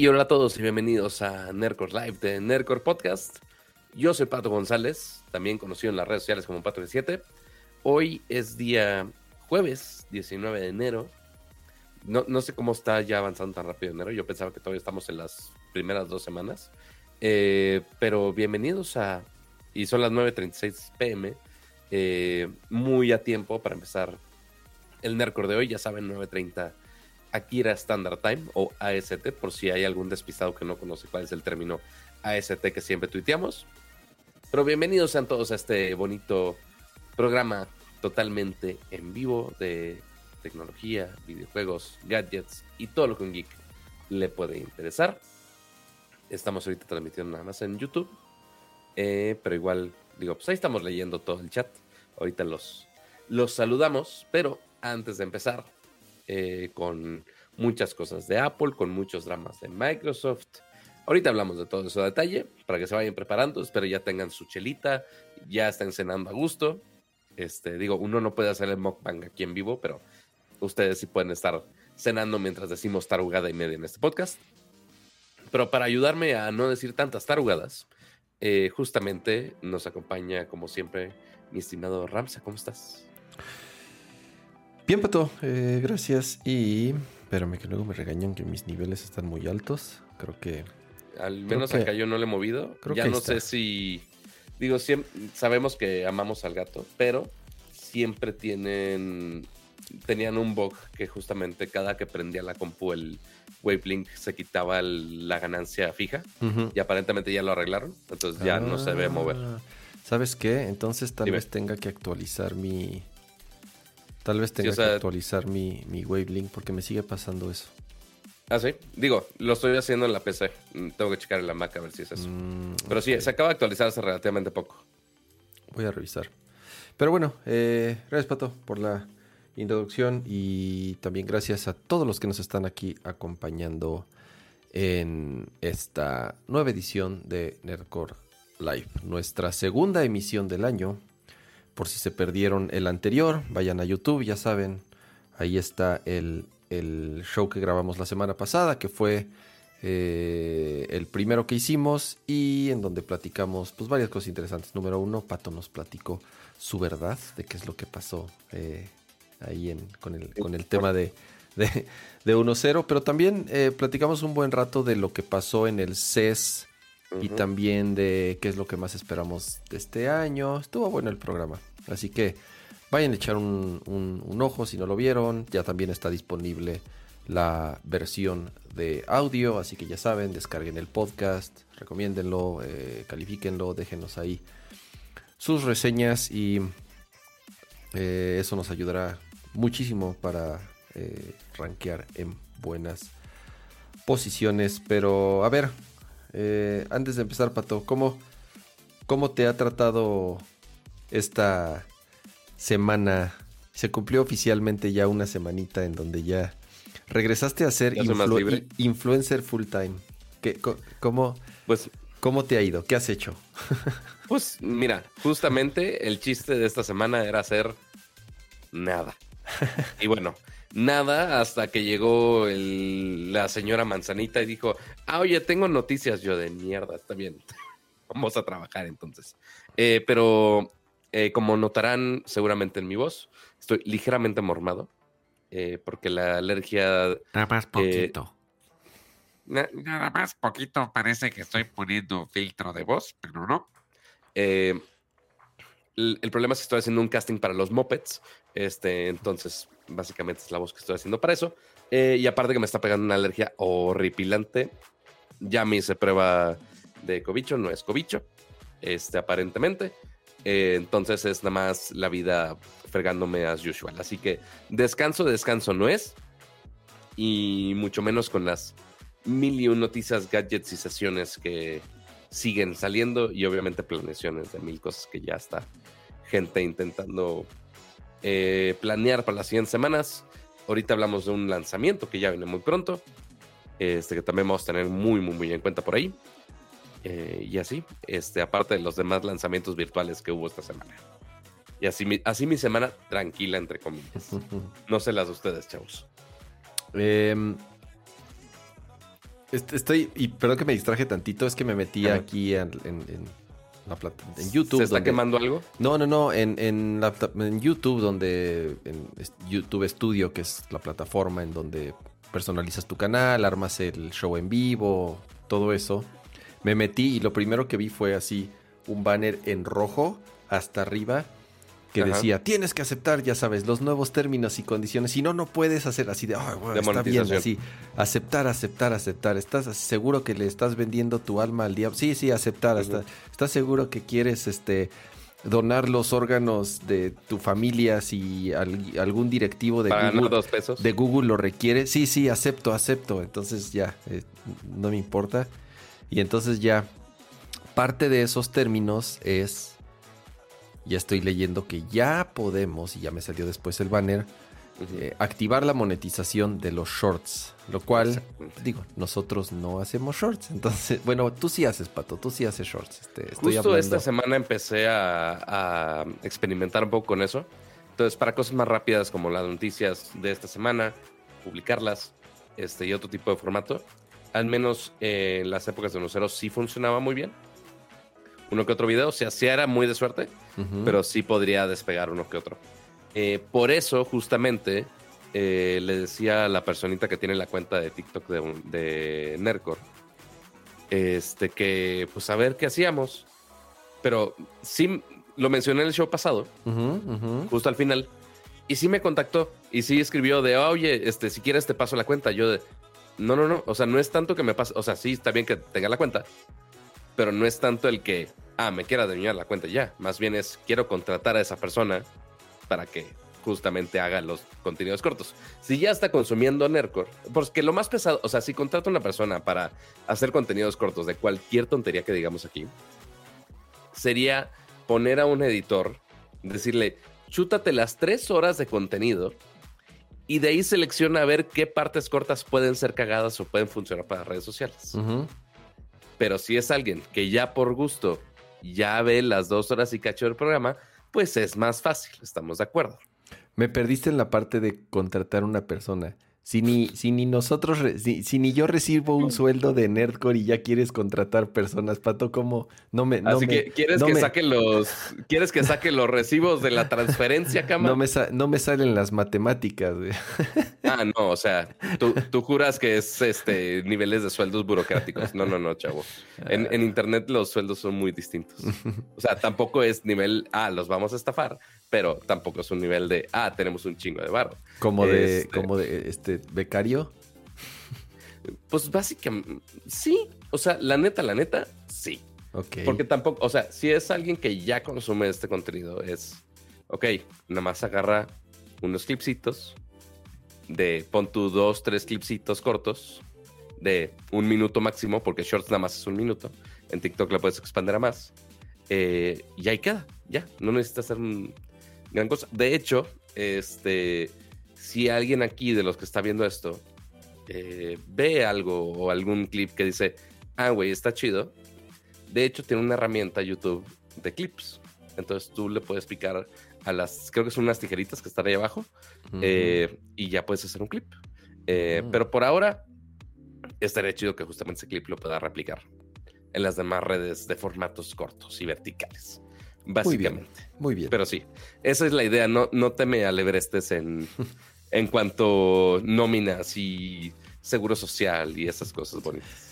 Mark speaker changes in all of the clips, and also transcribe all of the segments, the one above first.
Speaker 1: Hey, hola a todos y bienvenidos a Nercor Live de Nercor Podcast. Yo soy Pato González, también conocido en las redes sociales como Pato17. Hoy es día jueves 19 de enero. No, no sé cómo está ya avanzando tan rápido enero. Yo pensaba que todavía estamos en las primeras dos semanas. Eh, pero bienvenidos a... Y son las 9.36 pm. Eh, muy a tiempo para empezar el Nercor de hoy. Ya saben, 9.30 Akira Standard Time o AST, por si hay algún despistado que no conoce cuál es el término AST que siempre tuiteamos. Pero bienvenidos sean todos a este bonito programa totalmente en vivo de tecnología, videojuegos, gadgets y todo lo que un geek le puede interesar. Estamos ahorita transmitiendo nada más en YouTube, eh, pero igual, digo, pues ahí estamos leyendo todo el chat. Ahorita los, los saludamos, pero antes de empezar, eh, con muchas cosas de Apple, con muchos dramas de Microsoft. Ahorita hablamos de todo eso a detalle para que se vayan preparando. Espero ya tengan su chelita, ya estén cenando a gusto. Este, digo, uno no puede hacer el mukbang aquí en vivo, pero ustedes sí pueden estar cenando mientras decimos tarugada y media en este podcast. Pero para ayudarme a no decir tantas tarugadas, eh, justamente nos acompaña, como siempre, mi estimado Ramsa. ¿Cómo estás?
Speaker 2: Bien, Pato, eh, gracias. Y espérame que luego me regañan que mis niveles están muy altos. Creo que.
Speaker 1: Al menos acá yo no le he movido. Creo ya no sé si. Digo, siempre, sabemos que amamos al gato, pero siempre tienen. Tenían un bug que justamente cada que prendía la compu el Wavelink se quitaba la ganancia fija. Y aparentemente ya lo arreglaron. Entonces ya no se debe mover. Ah,
Speaker 2: ¿Sabes qué? Entonces tal vez tenga que actualizar mi Tal vez tenga que actualizar mi, mi Wavelink porque me sigue pasando eso.
Speaker 1: Ah, sí. Digo, lo estoy haciendo en la PC. Mm, tengo que checar en la Mac a ver si es eso. Mm, Pero sí, se acaba de actualizar hace relativamente poco.
Speaker 2: Voy a revisar. Pero bueno, eh, gracias Pato por la introducción y también gracias a todos los que nos están aquí acompañando en esta nueva edición de Nerdcore Live, nuestra segunda emisión del año por si se perdieron el anterior, vayan a YouTube, ya saben, ahí está el, show que grabamos la semana pasada, que fue eh, el primero que hicimos y en donde platicamos pues varias cosas interesantes. Número uno, Pato nos platicó su verdad de qué es lo que pasó eh, ahí con, el, con el tema de, de, 1-0, pero también eh, platicamos un buen rato de lo que pasó en el CES y también de qué es lo que más esperamos de este año. Estuvo bueno el programa. Así que vayan a echar un, ojo si no lo vieron. Ya también está disponible la versión de audio. Así que ya saben, descarguen el podcast, recomiéndenlo, eh, califíquenlo, déjenos ahí sus reseñas y eh, eso nos ayudará muchísimo para eh, rankear en buenas posiciones. Pero a ver, eh, antes de empezar, Pato, ¿cómo, ¿cómo te ha tratado esta semana? Se cumplió oficialmente ya una semanita en donde ya regresaste a ser influencer full time. ¿Qué, cómo, pues, ¿Cómo te ha ido? ¿Qué has hecho?
Speaker 1: pues mira, justamente el chiste de esta semana era hacer nada. Y bueno, nada hasta que llegó la señora Manzanita y dijo, ah, oye, tengo noticias yo de mierda, está bien, vamos a trabajar entonces. Eh, pero eh, como notarán seguramente en mi voz, estoy ligeramente mormado, eh, porque la alergia...
Speaker 3: Nada más poquito. nada más poquito, parece que estoy poniendo filtro de voz, pero no.
Speaker 1: el, el, problema es que estoy haciendo un casting para los mopeds, este, entonces Básicamente es la voz que estoy haciendo para eso. Eh, y aparte que me está pegando una alergia horripilante. Ya me hice prueba de cobicho, no es cobicho, este, aparentemente. Eh, entonces es nada más la vida fregándome as usual. Así que descanso, descanso no es. Y mucho menos con las mil y un noticias, gadgets y sesiones que siguen saliendo. Y obviamente planeaciones de mil cosas que ya está gente intentando eh, planear para las siguientes semanas. Ahorita hablamos de un lanzamiento que ya viene muy pronto, este que también vamos a tener muy, muy, muy en cuenta por ahí. Eh, y así, este, aparte de los demás lanzamientos virtuales que hubo esta semana. Y así mi, así mi semana tranquila, entre comillas. No sé las de ustedes, chavos.
Speaker 2: Em, Est- Estoy, y perdón que me distraje tantito, es que me metí aquí en, en- en la plata, en YouTube.
Speaker 1: ¿Se está
Speaker 2: donde-
Speaker 1: quemando algo?
Speaker 2: No, no, no, en, en, la en YouTube, donde en YouTube Studio, que es la plataforma en donde personalizas tu canal, armas el show en vivo, todo eso. Me metí y lo primero que vi fue así un banner en rojo hasta arriba que
Speaker 1: Ajá.
Speaker 2: decía, tienes que aceptar, ya sabes, los nuevos términos y condiciones. Si no, no puedes hacer así de, "Ay, güey,
Speaker 1: De
Speaker 2: está bien, así. Aceptar, aceptar, aceptar. ¿Estás seguro que le estás vendiendo tu alma al diablo? Sí, sí, aceptar. Está- ¿Estás seguro que quieres este donar los órganos de tu familia si al- algún directivo de
Speaker 1: Para
Speaker 2: Google,
Speaker 1: dos pesos.
Speaker 2: de Google lo requiere? Sí, sí, acepto, acepto. Entonces ya, eh, no me importa. Y entonces ya, parte de esos términos es, ya estoy leyendo que ya podemos, y ya me salió después el banner, eh, activar la monetización de los shorts, lo cual, digo, nosotros no hacemos shorts. Entonces, bueno, tú sí haces, Pato, tú sí haces shorts. Este, estoy
Speaker 1: Justo
Speaker 2: hablando-
Speaker 1: esta semana empecé a, a experimentar un poco con eso. Entonces, para cosas más rápidas como las noticias de esta semana, publicarlas este, y otro tipo de formato, al menos eh, en las épocas de Nocero sí funcionaba muy bien. Uno que otro video, o sea, sí era muy de suerte, pero sí podría despegar uno que otro. Eh, por eso, justamente, eh, le decía a la personita que tiene la cuenta de TikTok de, de Nercor, este, que pues a ver qué hacíamos. Pero sí lo mencioné en el show pasado, justo al final, y sí me contactó y sí escribió de, oye, este, si quieres te paso la cuenta. Yo de, no, no, no, o sea, no es tanto que me pase, o sea, sí está bien que tenga la cuenta, pero no es tanto el que, ah, me quiera adueñar la cuenta ya. Más bien es, quiero contratar a esa persona para que justamente haga los contenidos cortos. Si ya está consumiendo Nercor, porque lo más pesado, o sea, si contrata a una persona para hacer contenidos cortos de cualquier tontería que digamos aquí, sería poner a un editor, decirle, chútate las tres horas de contenido y de ahí selecciona a ver qué partes cortas pueden ser cagadas o pueden funcionar para redes sociales.
Speaker 2: Ujú.
Speaker 1: Pero si es alguien que ya por gusto ya ve las dos horas y cacho del programa, pues es más fácil, estamos de acuerdo.
Speaker 2: Me perdiste en la parte de contratar una persona. Si ni, si ni nosotros, si, si ni yo recibo un sueldo de Nerdcore y ya quieres contratar personas, Pato, ¿cómo? No me, no
Speaker 1: Así
Speaker 2: me-
Speaker 1: que quieres
Speaker 2: no
Speaker 1: que
Speaker 2: me-
Speaker 1: saque los quieres que saque los recibos de la transferencia, cama.
Speaker 2: no me, sa- no me salen las matemáticas, güey.
Speaker 1: Ah, no, o sea, tú, tú juras que es este niveles de sueldos burocráticos. No, no, no, chavo. En, en internet los sueldos son muy distintos. O sea, tampoco es nivel, ah, los vamos a estafar, pero tampoco es un nivel de, ah, tenemos un chingo de barro.
Speaker 2: Como de,
Speaker 1: Este-
Speaker 2: como de este becario.
Speaker 1: Pues básicamente, sí. O sea, la neta, la neta, sí. Porque tampoco, o sea, si es alguien que ya consume este contenido, es, ok, nada más agarra unos clipsitos de, pon tu dos, tres clipsitos cortos de un minuto máximo, porque Shorts nada más es un minuto. En TikTok la puedes expandir a más. Eh, y ahí queda, ya, no necesitas hacer un- gran cosa. De hecho, este, si alguien aquí de los que está viendo esto eh, ve algo o algún clip que dice, ah, güey, está chido, de hecho, tiene una herramienta YouTube de clips. Entonces tú le puedes picar a las, creo que son unas tijeritas que están ahí abajo, eh, y ya puedes hacer un clip. Eh,
Speaker 2: Mm.
Speaker 1: Pero por ahora, estaría chido que justamente ese clip lo pueda replicar en las demás redes de formatos cortos y verticales.
Speaker 2: Muy bien.
Speaker 1: Básicamente.
Speaker 2: Muy bien.
Speaker 1: Pero sí, esa es la idea. No, no teme al Everestes en, en cuanto nóminas y seguro social y esas cosas bonitas.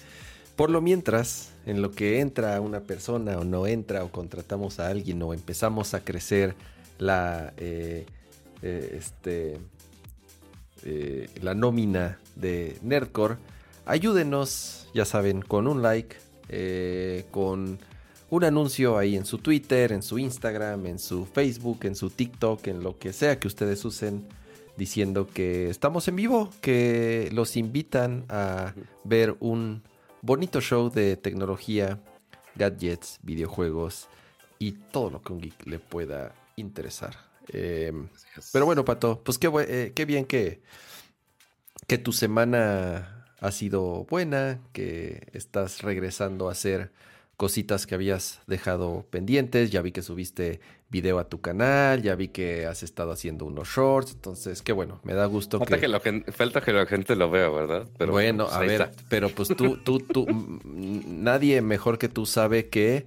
Speaker 2: Por lo mientras, en lo que entra una persona o no entra o contratamos a alguien o empezamos a crecer la, eh, eh, este, eh, la nómina de Nerdcore, ayúdenos, ya saben, con un like, con un anuncio ahí en su Twitter, en su Instagram, en su Facebook, en su TikTok, en lo que sea que ustedes usen, diciendo que estamos en vivo, que los invitan a ver un bonito show de tecnología, gadgets, videojuegos y todo lo que un geek le pueda interesar. Eh, pero bueno, Pato, pues qué, eh, qué bien que, que tu semana ha sido buena, que estás regresando a hacer cositas que habías dejado pendientes. Ya vi que subiste video a tu canal, ya vi que has estado haciendo unos shorts, entonces qué bueno, me da gusto
Speaker 1: Falta
Speaker 2: que...
Speaker 1: que, la gente, falta que la gente lo vea, ¿verdad? Pero
Speaker 2: bueno,
Speaker 1: pues,
Speaker 2: a ver,
Speaker 1: está.
Speaker 2: pero pues tú, tú, tú, mm, nadie mejor que tú sabe que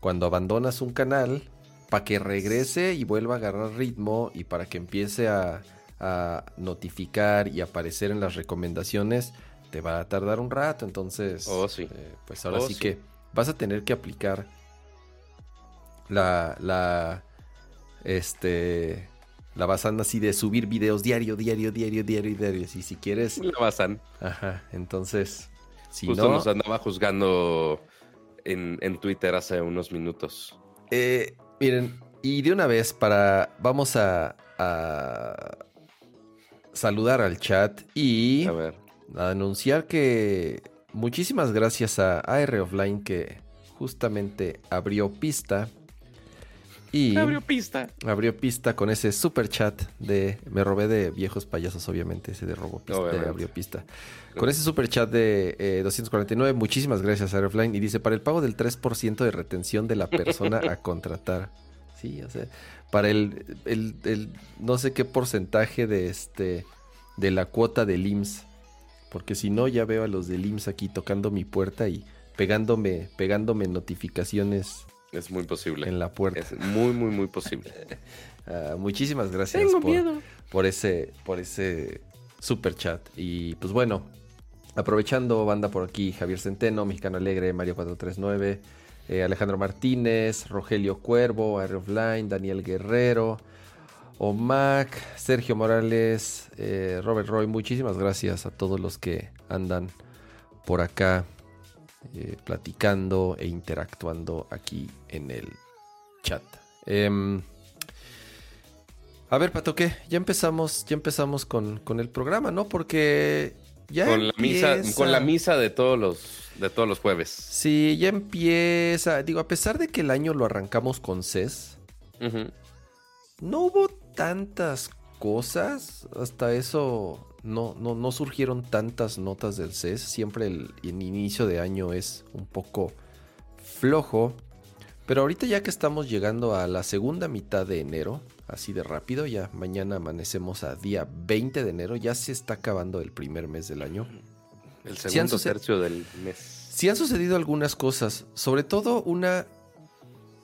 Speaker 2: cuando abandonas un canal, para que regrese y vuelva a agarrar ritmo y para que empiece a, a notificar y aparecer en las recomendaciones, te va a tardar un rato, entonces,
Speaker 1: Oh, sí.
Speaker 2: eh, pues ahora
Speaker 1: Oh,
Speaker 2: sí. que vas a tener que aplicar la, la, este, la basanda así de subir videos diario, diario, diario, diario, diario, y si quieres...
Speaker 1: La basan.
Speaker 2: Ajá, entonces, si
Speaker 1: Justo
Speaker 2: no,
Speaker 1: nos andaba juzgando en, en Twitter hace unos minutos.
Speaker 2: eh, miren, y de una vez para, vamos a, a saludar al chat y
Speaker 1: A ver.
Speaker 2: a anunciar que muchísimas gracias a AR Offline que justamente abrió pista y
Speaker 1: Abrió pista.
Speaker 2: abrió pista con ese super chat de me robé de viejos payasos obviamente ese de robo pista, de abrió pista. Con ese super chat de eh, 249 muchísimas gracias a Airfline y dice para el pago del 3% de retención de la persona a contratar sí o sea para el, el- el no sé qué porcentaje de este de la cuota del IMSS porque si no ya veo a los del IMSS aquí tocando mi puerta y pegándome pegándome notificaciones
Speaker 1: Es muy posible.
Speaker 2: en la puerta
Speaker 1: Es muy, muy, muy posible.
Speaker 2: Ah, muchísimas gracias
Speaker 1: Tengo
Speaker 2: por,
Speaker 1: miedo.
Speaker 2: por ese por ese super chat. Y pues bueno, aprovechando banda por aquí, Javier Centeno, Mexicano Alegre, Mario 439, eh, Alejandro Martínez, Rogelio Cuervo, Air Offline, Daniel Guerrero, Omac, Sergio Morales, eh, Robert Roy, muchísimas gracias a todos los que andan por acá eh, platicando e interactuando aquí en el chat. Em, a ver, Pato, ¿qué? Ya empezamos, ya empezamos con, con el programa, ¿no? Porque ya
Speaker 1: Con la misa,
Speaker 2: empieza-
Speaker 1: con la misa de todos los, de todos los jueves.
Speaker 2: Sí, ya empieza. Digo, a pesar de que el año lo arrancamos con CES, no hubo tantas cosas. Hasta eso no, no, no surgieron tantas notas del CES. Siempre el, el inicio de año es un poco flojo. Pero ahorita ya que estamos llegando a la segunda mitad de enero, así de rápido, ya mañana amanecemos a día 20 de enero, ya se está acabando el primer mes del año.
Speaker 1: El segundo tercio del mes.
Speaker 2: Sí han sucedido algunas cosas, sobre todo una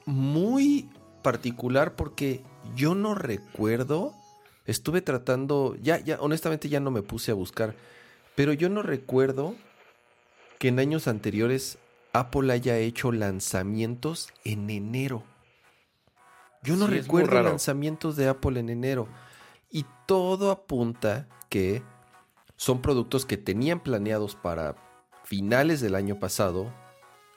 Speaker 2: muy particular porque yo no recuerdo, estuve tratando, ya, ya, honestamente ya no me puse a buscar, pero yo no recuerdo que en años anteriores Apple haya hecho lanzamientos en enero. Yo no
Speaker 1: Sí,
Speaker 2: recuerdo lanzamientos de Apple en enero. Y todo apunta que son productos que tenían planeados para finales del año pasado.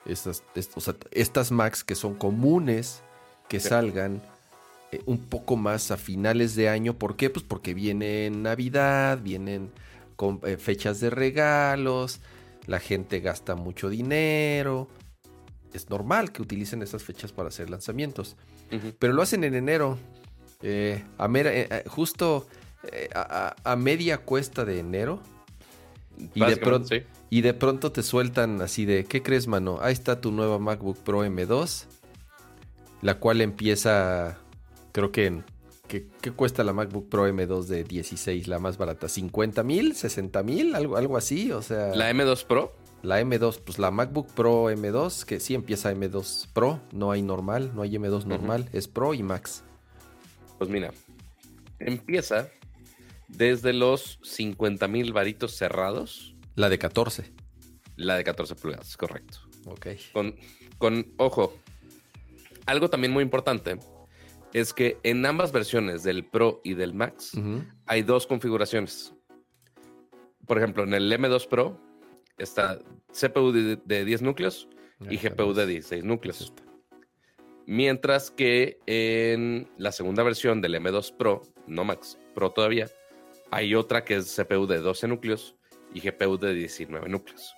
Speaker 2: Estas, est- o sea, estas Macs que son comunes que
Speaker 1: Sí.
Speaker 2: salgan un poco más a finales de año. ¿Por qué? Pues porque viene Navidad, vienen con eh, fechas de regalos, la gente gasta mucho dinero. Es normal que utilicen esas fechas para hacer lanzamientos. Pero lo hacen en enero. eh, a mera- eh, eh, justo eh, a, media cuesta de enero. Y de, pronto,
Speaker 1: sí.
Speaker 2: y de pronto te sueltan así de, ¿qué crees, mano? Ahí está tu nueva MacBook Pro M2, la cual empieza, creo que en... ¿Qué, qué cuesta la MacBook Pro M2 de 16, la más barata? ¿50 mil? ¿60 mil? Algo, algo así, o sea...
Speaker 1: La M2 Pro,
Speaker 2: La M2, pues la MacBook Pro M2, que sí empieza M2 Pro, no hay normal, no hay M2 normal, es Pro y Max.
Speaker 1: pues mira, empieza desde los 50 mil varitos cerrados,
Speaker 2: La de 14.
Speaker 1: la de 14 pulgadas, correcto.
Speaker 2: Ok.
Speaker 1: Con, con ojo, algo también muy importante es que en ambas versiones del Pro y del Max hay dos configuraciones. Por ejemplo, en el M2 Pro está CPU de, de 10 núcleos y GPU de
Speaker 2: pues,
Speaker 1: 16 núcleos. Mientras que en la segunda versión del M2 Pro, no Max, Pro todavía, hay otra que es CPU de 12 núcleos y GPU de 19 núcleos.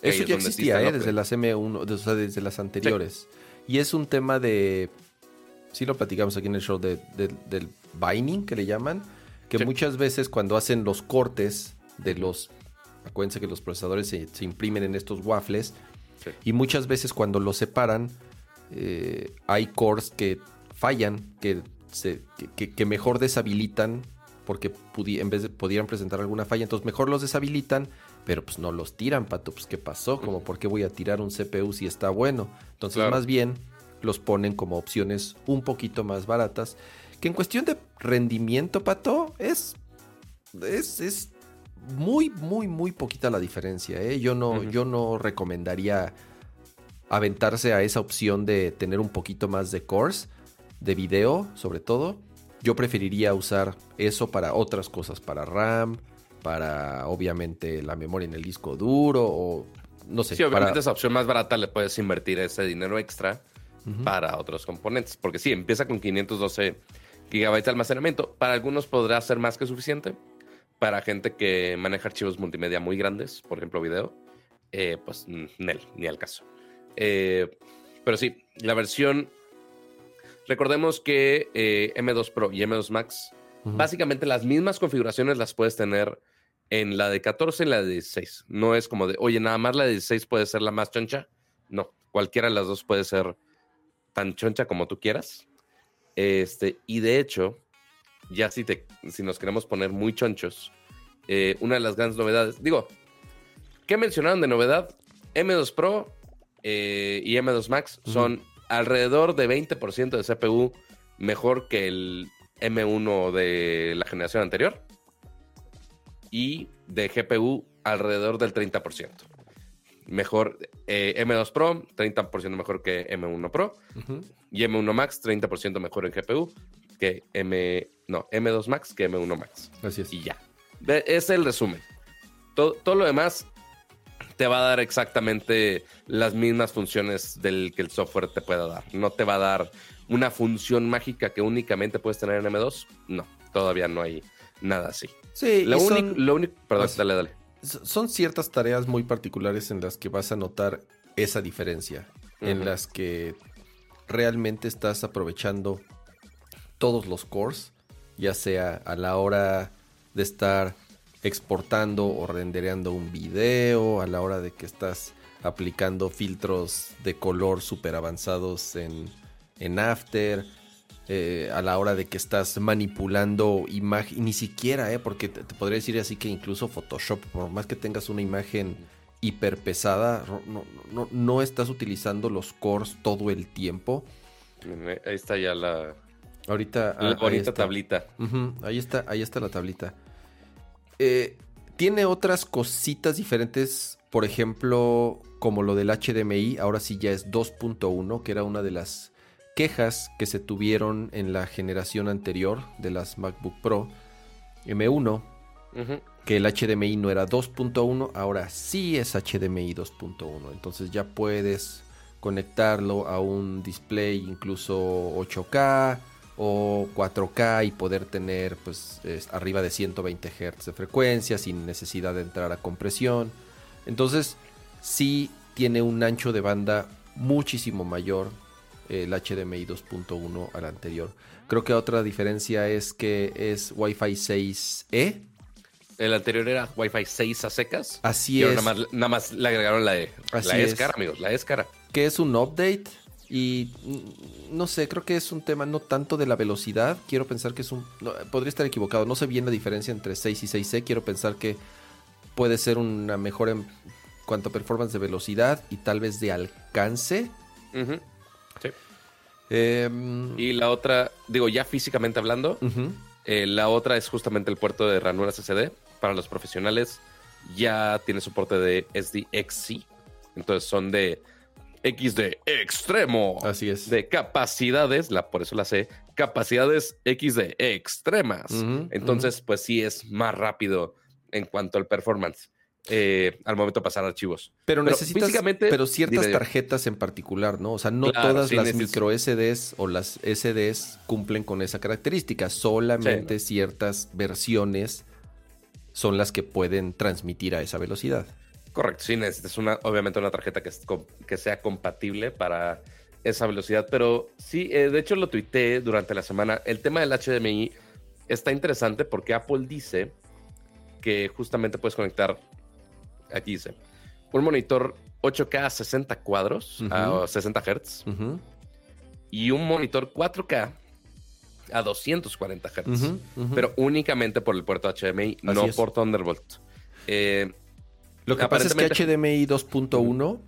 Speaker 2: Eso
Speaker 1: es
Speaker 2: ya existía, ¿eh? Desde las M1, de- o sea, desde las anteriores. Y es un tema de. Sí, lo platicamos aquí en el show de, de- del binding, que le llaman. Que
Speaker 1: Sí.
Speaker 2: muchas veces cuando hacen los cortes de los. Acuérdense que los procesadores se, se imprimen en estos waffles.
Speaker 1: Sí.
Speaker 2: Y muchas veces cuando los separan, eh, hay cores que fallan, que, se, que- que- mejor deshabilitan porque pudi- en vez de pudieran presentar alguna falla, entonces mejor los deshabilitan, pero pues no los tiran, pato, pues qué pasó, como por qué voy a tirar un CPU si está bueno. Entonces
Speaker 1: Claro.
Speaker 2: más bien los ponen como opciones un poquito más baratas, que en cuestión de rendimiento, pato, es es, es muy, muy, muy poquita la diferencia. ¿eh? Yo, no, yo no recomendaría aventarse a esa opción de tener un poquito más de cores, de video sobre todo. Yo preferiría usar eso para otras cosas, para RAM, para obviamente la memoria en el disco duro o no sé.
Speaker 1: Sí, obviamente
Speaker 2: para-
Speaker 1: esa opción más barata le puedes invertir ese dinero extra Para otros componentes. Porque sí, empieza con 512 gigabytes de almacenamiento. Para algunos podrá ser más que suficiente. Para gente que maneja archivos multimedia muy grandes, por ejemplo video, eh, pues nel, ni al caso. Eh, pero sí, la versión... Recordemos que eh, M2 Pro y M2 Max,
Speaker 2: Ujú.
Speaker 1: básicamente las mismas configuraciones las puedes tener en la de 14 y la de 16. No es como de, oye, nada más la de 16 puede ser la más choncha. No, cualquiera de las dos puede ser tan choncha como tú quieras. Este, y de hecho, ya si, te, si nos queremos poner muy chonchos, eh, una de las grandes novedades, digo, ¿qué mencionaron de novedad? M2 Pro eh, y M2 Max son alrededor de 20% de CPU mejor que el M1 de la generación anterior y de GPU alrededor del 30%. Mejor eh, M2 Pro, 30% mejor que M1 Pro y M1 Max 30% mejor en GPU que M no, M2 Max que M1 Max.
Speaker 2: Así es.
Speaker 1: Y ya. Es el resumen. Todo, todo lo demás te va a dar exactamente las mismas funciones del que el software te pueda dar. No te va a dar una función mágica que únicamente puedes tener en M2. No, todavía no hay nada así.
Speaker 2: Sí,
Speaker 1: Lo único,
Speaker 2: son-
Speaker 1: lo único, perdón, dale, dale.
Speaker 2: Son ciertas tareas muy particulares en las que vas a notar esa diferencia, en las que realmente estás aprovechando todos los cores, ya sea a la hora de estar exportando o rendereando un video, a la hora de que estás aplicando filtros de color súper avanzados en, en After, eh, a la hora de que estás manipulando imagen, ni siquiera, eh, porque te, te podría decir así que incluso Photoshop, por más que tengas una imagen hiper pesada, no, no, no- estás utilizando los cores todo el tiempo.
Speaker 1: Miren, Ahí está ya la,
Speaker 2: Ahorita, ah,
Speaker 1: la bonita tablita.
Speaker 2: Ahí está, ahí está la tablita. Eh, tiene otras cositas diferentes, por ejemplo, como lo del HDMI, ahora sí ya es 2.1, que era una de las quejas que se tuvieron en la generación anterior de las MacBook Pro M1,
Speaker 1: Ujú.
Speaker 2: que el HDMI no era 2.1, ahora sí es HDMI 2.1. Entonces ya puedes conectarlo a un display incluso 8K o 4K y poder tener pues es- arriba de 120 Hz de frecuencia sin necesidad de entrar a compresión. Entonces sí tiene un ancho de banda muchísimo mayor el HDMI 2.1 al anterior. Creo que otra diferencia es que es Wi-Fi 6E.
Speaker 1: El anterior era Wi-Fi 6 a secas.
Speaker 2: Así
Speaker 1: y
Speaker 2: es.
Speaker 1: Nada más, nada más le agregaron la E.
Speaker 2: Así
Speaker 1: la E es cara, amigos. La E es cara.
Speaker 2: que es un update y mm, no sé, creo que es un tema no tanto de la velocidad, quiero pensar que es un no, podría estar equivocado, no sé bien la diferencia entre 6 y 6C, quiero pensar que puede ser una mejora en cuanto a performance de velocidad y tal vez de alcance.
Speaker 1: Ujú. Sí.
Speaker 2: Em,
Speaker 1: Y la otra, digo, ya físicamente hablando, eh, la otra es justamente el puerto de ranuras SSD para los profesionales. Ya tiene soporte de SDXC. Entonces son de XD extremo.
Speaker 2: Así es.
Speaker 1: De capacidades, la, por eso la sé, capacidades XD extremas.
Speaker 2: Ujú,
Speaker 1: Entonces, pues sí es más rápido en cuanto al performance eh, al momento de pasar archivos.
Speaker 2: Pero,
Speaker 1: Pero
Speaker 2: necesitas pero ciertas
Speaker 1: dime,
Speaker 2: tarjetas en particular, ¿no? O sea, no
Speaker 1: Claro,
Speaker 2: todas
Speaker 1: sí,
Speaker 2: las micro SDs o las SDs cumplen con esa característica. Solamente ciertas versiones son las que pueden transmitir a esa velocidad.
Speaker 1: Correcto, sí necesitas una, obviamente una tarjeta que, es que sea compatible para esa velocidad, pero sí, eh, de hecho lo tuiteé durante la semana. El tema del HDMI está interesante porque Apple dice que justamente puedes conectar, aquí dice, un monitor 8K a 60 cuadros, a 60 Hz, y un monitor 4K a 240 Hz, pero únicamente por el puerto HDMI, no
Speaker 2: es.
Speaker 1: por Thunderbolt. Eh,
Speaker 2: Lo que pasa es que HDMI 2.1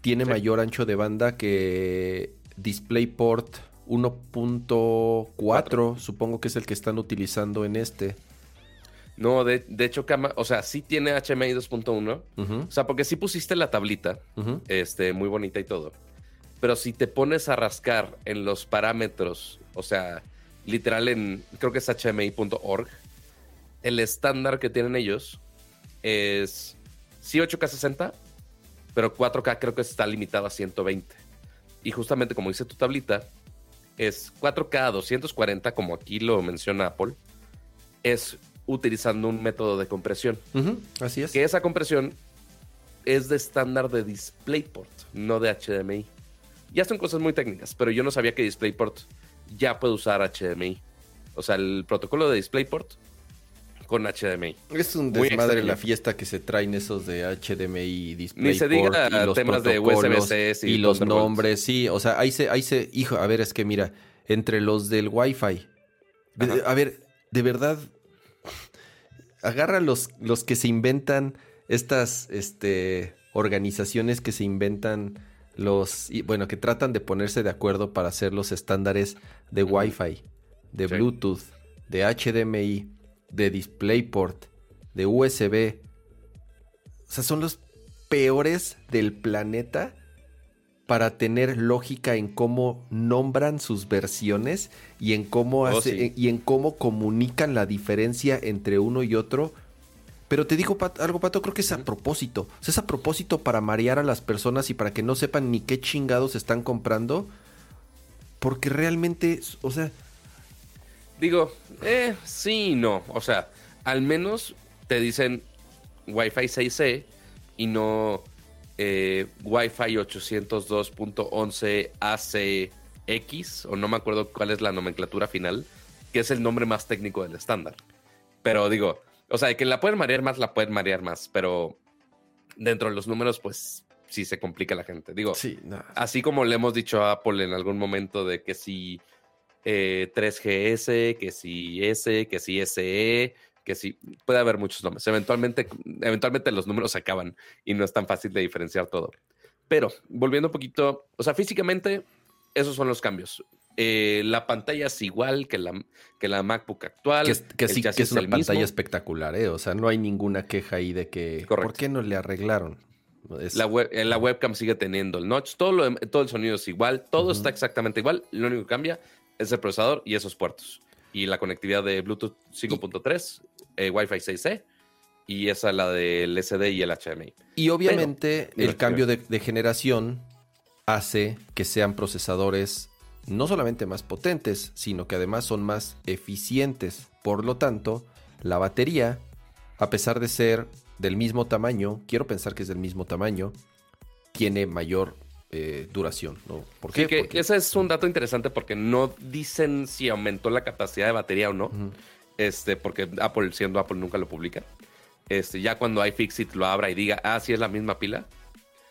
Speaker 2: tiene
Speaker 1: Sí.
Speaker 2: mayor ancho de banda que DisplayPort 1.4, supongo que es el que están utilizando en este.
Speaker 1: No, de, de hecho, Kama, o sea, sí tiene HDMI 2.1,
Speaker 2: Ujú,
Speaker 1: o sea, porque sí pusiste la tablita, este, muy bonita y todo. Pero si te pones a rascar en los parámetros, o sea, literal en, creo que es hmi.org, el estándar que tienen ellos es sí 8K 60, pero 4K creo que está limitado a 120. Y justamente como dice tu tablita, es 4K a 240, como aquí lo menciona Apple, es utilizando un método de compresión
Speaker 2: Así es.
Speaker 1: que esa compresión es de estándar de DisplayPort, no de HDMI. Ya son cosas muy técnicas, pero yo no sabía que DisplayPort ya puede usar HDMI. O sea, el protocolo de DisplayPort con HDMI.
Speaker 2: Es un desmadre la fiesta que se traen esos de HDMI y DisplayPort
Speaker 1: Ni se diga
Speaker 2: y los
Speaker 1: temas de USB-C
Speaker 2: y,
Speaker 1: y
Speaker 2: los nombres, sí, o sea, ahí se, ahí se, hijo, a ver, es que mira, entre los del Wi-Fi,
Speaker 1: Ajá.
Speaker 2: a ver, de verdad, agarra los, los que se inventan estas, este, organizaciones que se inventan los, y, bueno, que tratan de ponerse de acuerdo para hacer los estándares de Wi-Fi, de
Speaker 1: Sí.
Speaker 2: Bluetooth, de HDMI, de DisplayPort, de USB. O sea, son los peores del planeta para tener lógica en cómo nombran sus versiones y en cómo
Speaker 1: Oh, sí.
Speaker 2: y en cómo comunican la diferencia entre uno y otro. Pero te digo Pat- algo, Pato, creo que es a propósito. O sea, es a propósito para marear a las personas y para que no sepan ni qué chingados están comprando. Porque realmente, o sea,
Speaker 1: Digo, eh, sí y no. O sea, al menos te dicen Wi-Fi 6E y no eh, Wi-Fi 802.11 ACX, o no me acuerdo cuál es la nomenclatura final, que es el nombre más técnico del estándar. Pero digo, o sea, que la pueden marear más, la pueden marear más, pero dentro de los números, pues sí se complica la gente. Digo,
Speaker 2: sí, no.
Speaker 1: Así como le hemos dicho a Apple en algún momento de que si eh, 3GS, que si S, que si SE, que si puede haber muchos nombres. Eventualmente, eventualmente los números se acaban y no es tan fácil de diferenciar todo. Pero volviendo un poquito, o sea, físicamente, esos son los cambios. Eh, la pantalla es igual que la, que la MacBook actual.
Speaker 2: Que, es- que sí, que es una pantalla
Speaker 1: mismo.
Speaker 2: espectacular, ¿eh? O sea, no hay ninguna queja ahí de que.
Speaker 1: Correcto.
Speaker 2: ¿Por qué no le arreglaron? Es-
Speaker 1: La, web- eh, la webcam sigue teniendo el notch, todo, lo todo el sonido es igual, todo
Speaker 2: Ujú.
Speaker 1: está exactamente igual. Lo único que cambia es el procesador y esos puertos. Y la conectividad de Bluetooth 5.3, eh, Wi-Fi 6E y esa la del SD y el HDMI.
Speaker 2: Y obviamente
Speaker 1: Pero-
Speaker 2: el cambio de, de generación hace que sean procesadores no solamente más potentes, sino que además son más eficientes. Por lo tanto, la batería, a pesar de ser del mismo tamaño, quiero pensar que es del mismo tamaño, tiene mayor eh, duración. ¿no? ¿Por
Speaker 1: Sí,
Speaker 2: qué?
Speaker 1: que
Speaker 2: Porque-
Speaker 1: ese es un dato interesante porque no dicen si aumentó la capacidad de batería o no. Este, porque Apple, siendo Apple, nunca lo publica. Este, ya cuando iFixit lo abra y diga, ah, sí es la misma pila,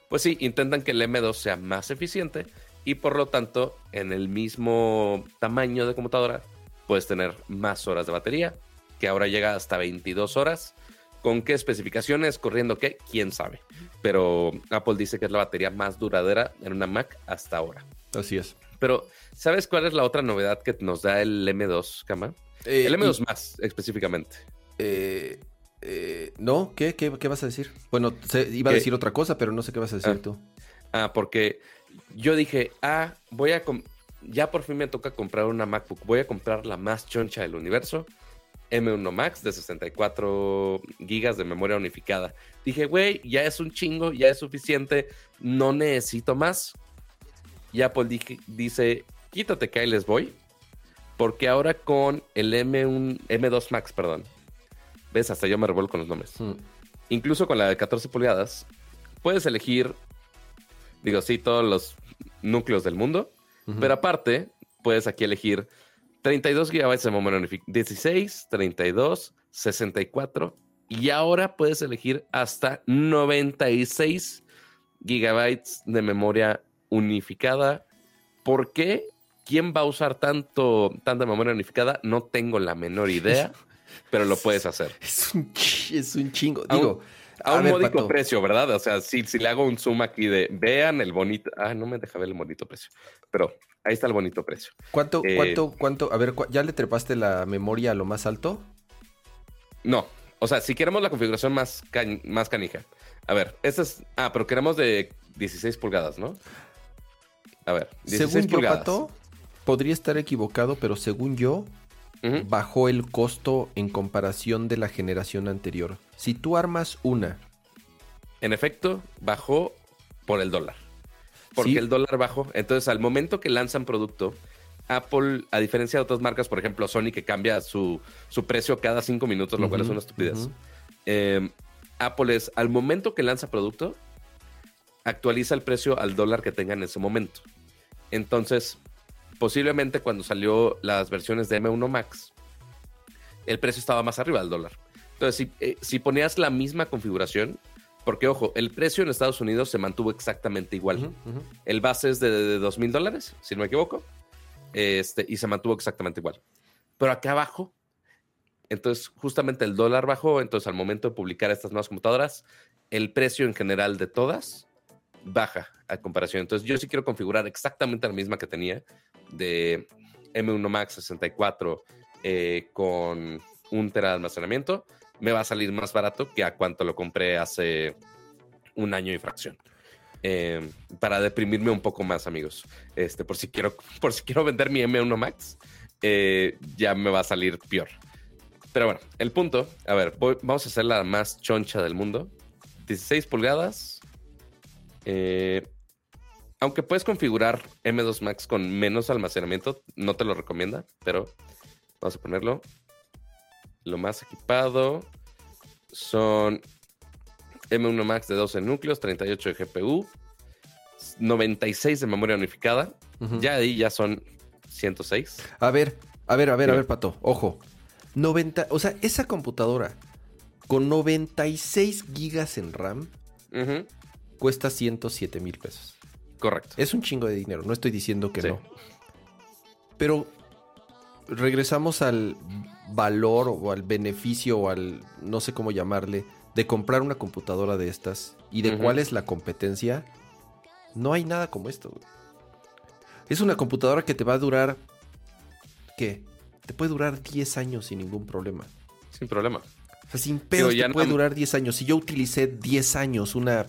Speaker 1: pues sí, intentan que el M2 sea más eficiente y por lo tanto, en el mismo tamaño de computadora, puedes tener más horas de batería, que ahora llega hasta 22 horas. ¿Con qué especificaciones? Corriendo qué? ¿Quién sabe? Pero Apple dice que es la batería más duradera en una Mac hasta ahora.
Speaker 2: Así es.
Speaker 1: Pero, ¿sabes cuál es la otra novedad que nos da el M2, Cama?
Speaker 2: Eh,
Speaker 1: el M2
Speaker 2: y-
Speaker 1: más, específicamente.
Speaker 2: eh, eh, ¿No? ¿Qué? ¿Qué? qué vas a decir? Bueno, se- iba a decir otra cosa, pero no sé qué vas a decir
Speaker 1: Ah.
Speaker 2: tú.
Speaker 1: Ah, porque yo dije, ah, voy a... Ya por fin me toca comprar una MacBook. Voy a comprar la más choncha del universo. M1 Max de 64 gigas de memoria unificada. Dije, güey, ya es un chingo, ya es suficiente. No necesito más. Y Apple dije- dice, quítate que ahí les voy. Porque ahora con el M1, M2 Max, perdón. Ves, hasta yo me revuelvo con los nombres
Speaker 2: Mm.
Speaker 1: incluso con la de 14 pulgadas, puedes elegir, digo, sí, todos los núcleos del mundo, pero aparte, puedes aquí elegir 32 gigabytes de memoria unificada, 16, 32, 64, y ahora puedes elegir hasta 96 gigabytes de memoria unificada. ¿Por qué? ¿Quién va a usar tanto, tanta memoria unificada? No tengo la menor idea, pero lo puedes hacer.
Speaker 2: Es un, es un chingo.
Speaker 1: A un-
Speaker 2: Digo,
Speaker 1: A un
Speaker 2: ver,
Speaker 1: módico
Speaker 2: Pato,
Speaker 1: precio, ¿verdad? O sea, si, si le hago un zoom aquí de vean el bonito. Ah, no me deja ver el bonito precio. Pero ahí está el bonito precio.
Speaker 2: ¿Cuánto,
Speaker 1: eh,
Speaker 2: cuánto, cuánto? A ver, ¿cu- ¿ya le trepaste la memoria a lo más alto?
Speaker 1: No. O sea, si queremos la configuración más, can- más canija. A ver, esta es. Ah, pero queremos de 16 pulgadas, ¿no? A ver, 16
Speaker 2: Según yo,
Speaker 1: pulgadas.
Speaker 2: Pato, podría estar equivocado, pero según yo, bajó el costo en comparación de la generación anterior. Si tú armas una,
Speaker 1: En efecto, bajó por el dólar. Porque
Speaker 2: Sí.
Speaker 1: el dólar bajó. Entonces, al momento que lanzan producto, Apple, a diferencia de otras marcas, por ejemplo, Sony, que cambia su, su precio cada cinco minutos, lo cual es una estupidez. eh, Apple es, al momento que lanza producto, actualiza el precio al dólar que tenga en ese momento. Entonces, posiblemente cuando salió las versiones de M1 Max, el precio estaba más arriba del dólar. Entonces, si, eh, si ponías la misma configuración, porque ojo, el precio en Estados Unidos se mantuvo exactamente igual. El base es de, dos mil dólares, si no me equivoco. Este, y se mantuvo exactamente igual. Pero acá abajo, entonces justamente el dólar bajó. Entonces, al momento de publicar estas nuevas computadoras, el precio en general de todas baja a comparación. Entonces, yo sí quiero configurar exactamente la misma que tenía de M1 Max 64 eh, con un tera de almacenamiento. Me va a salir más barato que a cuánto lo compré hace un año y fracción eh, para deprimirme un poco más, amigos. Este, por si quiero, por si quiero vender mi M1 Max, eh, ya me va a salir peor. Pero bueno, el punto, a ver, vamos a hacer la más choncha del mundo. 16 pulgadas. Eh, aunque puedes configurar M2 Max con menos almacenamiento, no te lo recomienda, pero vamos a ponerlo. Lo más equipado son M1 Max de 12 núcleos, 38 de GPU, 96 de memoria unificada. Ya ahí ya son 106.
Speaker 2: A ver, a ver, a ver, a ver, Pato, ojo. 90, o sea, esa computadora con 96 gigas en RAM
Speaker 1: Ujú,
Speaker 2: cuesta 107 mil pesos.
Speaker 1: Correcto.
Speaker 2: Es un chingo de dinero, no estoy diciendo que
Speaker 1: Sí.
Speaker 2: no. Pero regresamos al valor o al beneficio o al no sé cómo llamarle de comprar una computadora de estas y de cuál es la competencia. No hay nada como esto. güey. Es una computadora que te va a durar ¿qué? Te puede durar 10 años sin ningún problema.
Speaker 1: Sin problema.
Speaker 2: O sea, sin pedos
Speaker 1: ya
Speaker 2: te puede durar 10 años. Si yo utilicé 10 años una...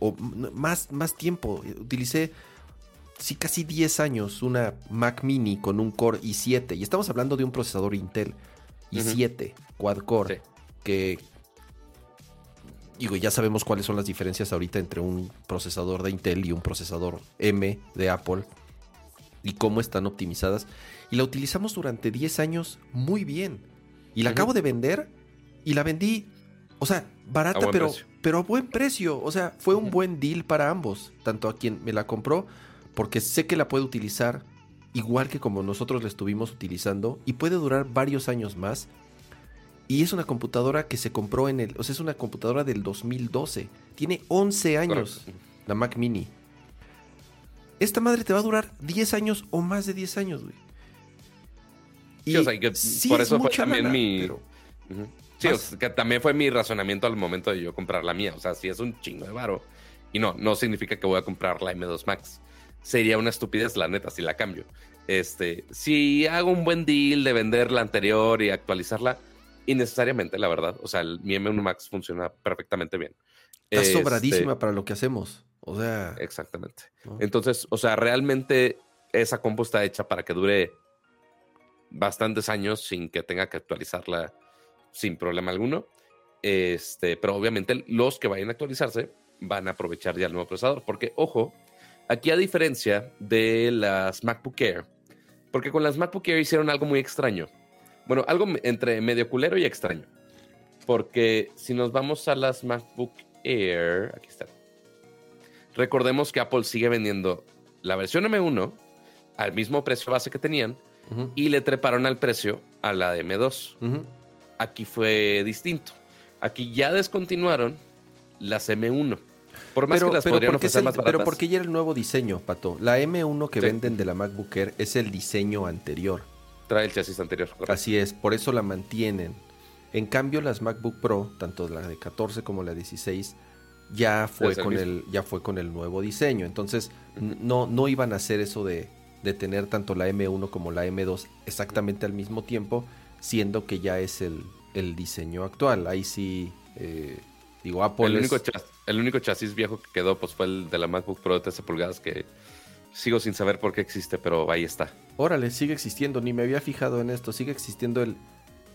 Speaker 2: O más, más tiempo. Utilicé, sí, casi 10 años una Mac Mini con un Core i7. Y estamos hablando de un procesador Intel i7 quad-core.
Speaker 1: Sí.
Speaker 2: Que... Digo, ya sabemos cuáles son las diferencias ahorita entre un procesador de Intel y un procesador M de Apple. Y cómo están optimizadas. Y la utilizamos durante 10 años muy bien. Y la acabo de vender y la vendí, o sea, barata, pero,
Speaker 1: precio.
Speaker 2: Pero a buen precio. O sea, fue un buen deal para ambos. Tanto a quien me la compró, porque sé que la puede utilizar igual que como nosotros la estuvimos utilizando y puede durar varios años más. Y es una computadora que se compró en el, o sea, es una computadora del 2012. Tiene 11 años
Speaker 1: Correcto.
Speaker 2: la Mac Mini. Esta madre te va a durar 10 años o más de 10 años, güey.
Speaker 1: Sí, o sea, que por
Speaker 2: es
Speaker 1: eso fue
Speaker 2: mucha
Speaker 1: también
Speaker 2: lana,
Speaker 1: mi-
Speaker 2: pero-.
Speaker 1: Sí,
Speaker 2: Más-
Speaker 1: o sea, que también fue mi razonamiento al momento de yo comprar la mía. O sea, si es un chingo de varo. Y no, no significa que voy a comprar la M2 Max. Sería una estupidez, la neta, si la cambio. Este, si hago un buen deal de vender la anterior y actualizarla, innecesariamente, la verdad. O sea, el- mi M1 Max funciona perfectamente bien.
Speaker 2: Está
Speaker 1: Este,
Speaker 2: sobradísima para lo que hacemos. O sea,
Speaker 1: Exactamente.
Speaker 2: ¿no?
Speaker 1: Entonces, o sea, realmente esa compu está hecha para que dure bastantes años sin que tenga que actualizarla sin problema alguno. Este, pero obviamente los que vayan a actualizarse van a aprovechar ya el nuevo procesador. Porque, ojo, aquí a diferencia de las MacBook Air, porque con las MacBook Air hicieron algo muy extraño. Bueno, algo entre medio culero y extraño. Porque si nos vamos a las MacBook Air, aquí está. Recordemos que Apple sigue vendiendo la versión M1 al mismo precio base que tenían y le treparon al precio a la de M2.
Speaker 2: ujú.
Speaker 1: Aquí fue distinto. Aquí ya descontinuaron las M1. Por más
Speaker 2: Pero,
Speaker 1: que las
Speaker 2: pero
Speaker 1: podrían ofrecer
Speaker 2: el-
Speaker 1: más
Speaker 2: pero
Speaker 1: baratas.
Speaker 2: porque ya era el nuevo diseño, Pato. La M1 que
Speaker 1: Sí.
Speaker 2: venden de la MacBook Air es el diseño anterior.
Speaker 1: Trae el chasis anterior. correcto.
Speaker 2: Así es, por eso la mantienen. En cambio, las MacBook Pro, tanto la de 14 como la 16, ya fue
Speaker 1: el
Speaker 2: con el, ya fue con el nuevo diseño. Entonces, no, no iban a hacer eso de, de tener tanto la M1 como la M2 exactamente al mismo tiempo, siendo que ya es el, el diseño actual. Ahí sí, eh, digo, Apple
Speaker 1: El
Speaker 2: es-
Speaker 1: único, el único chasis viejo que quedó pues fue el de la MacBook Pro de 13 pulgadas que sigo sin saber por qué existe, pero ahí está.
Speaker 2: Órale, sigue existiendo, ni me había fijado en esto, sigue existiendo el...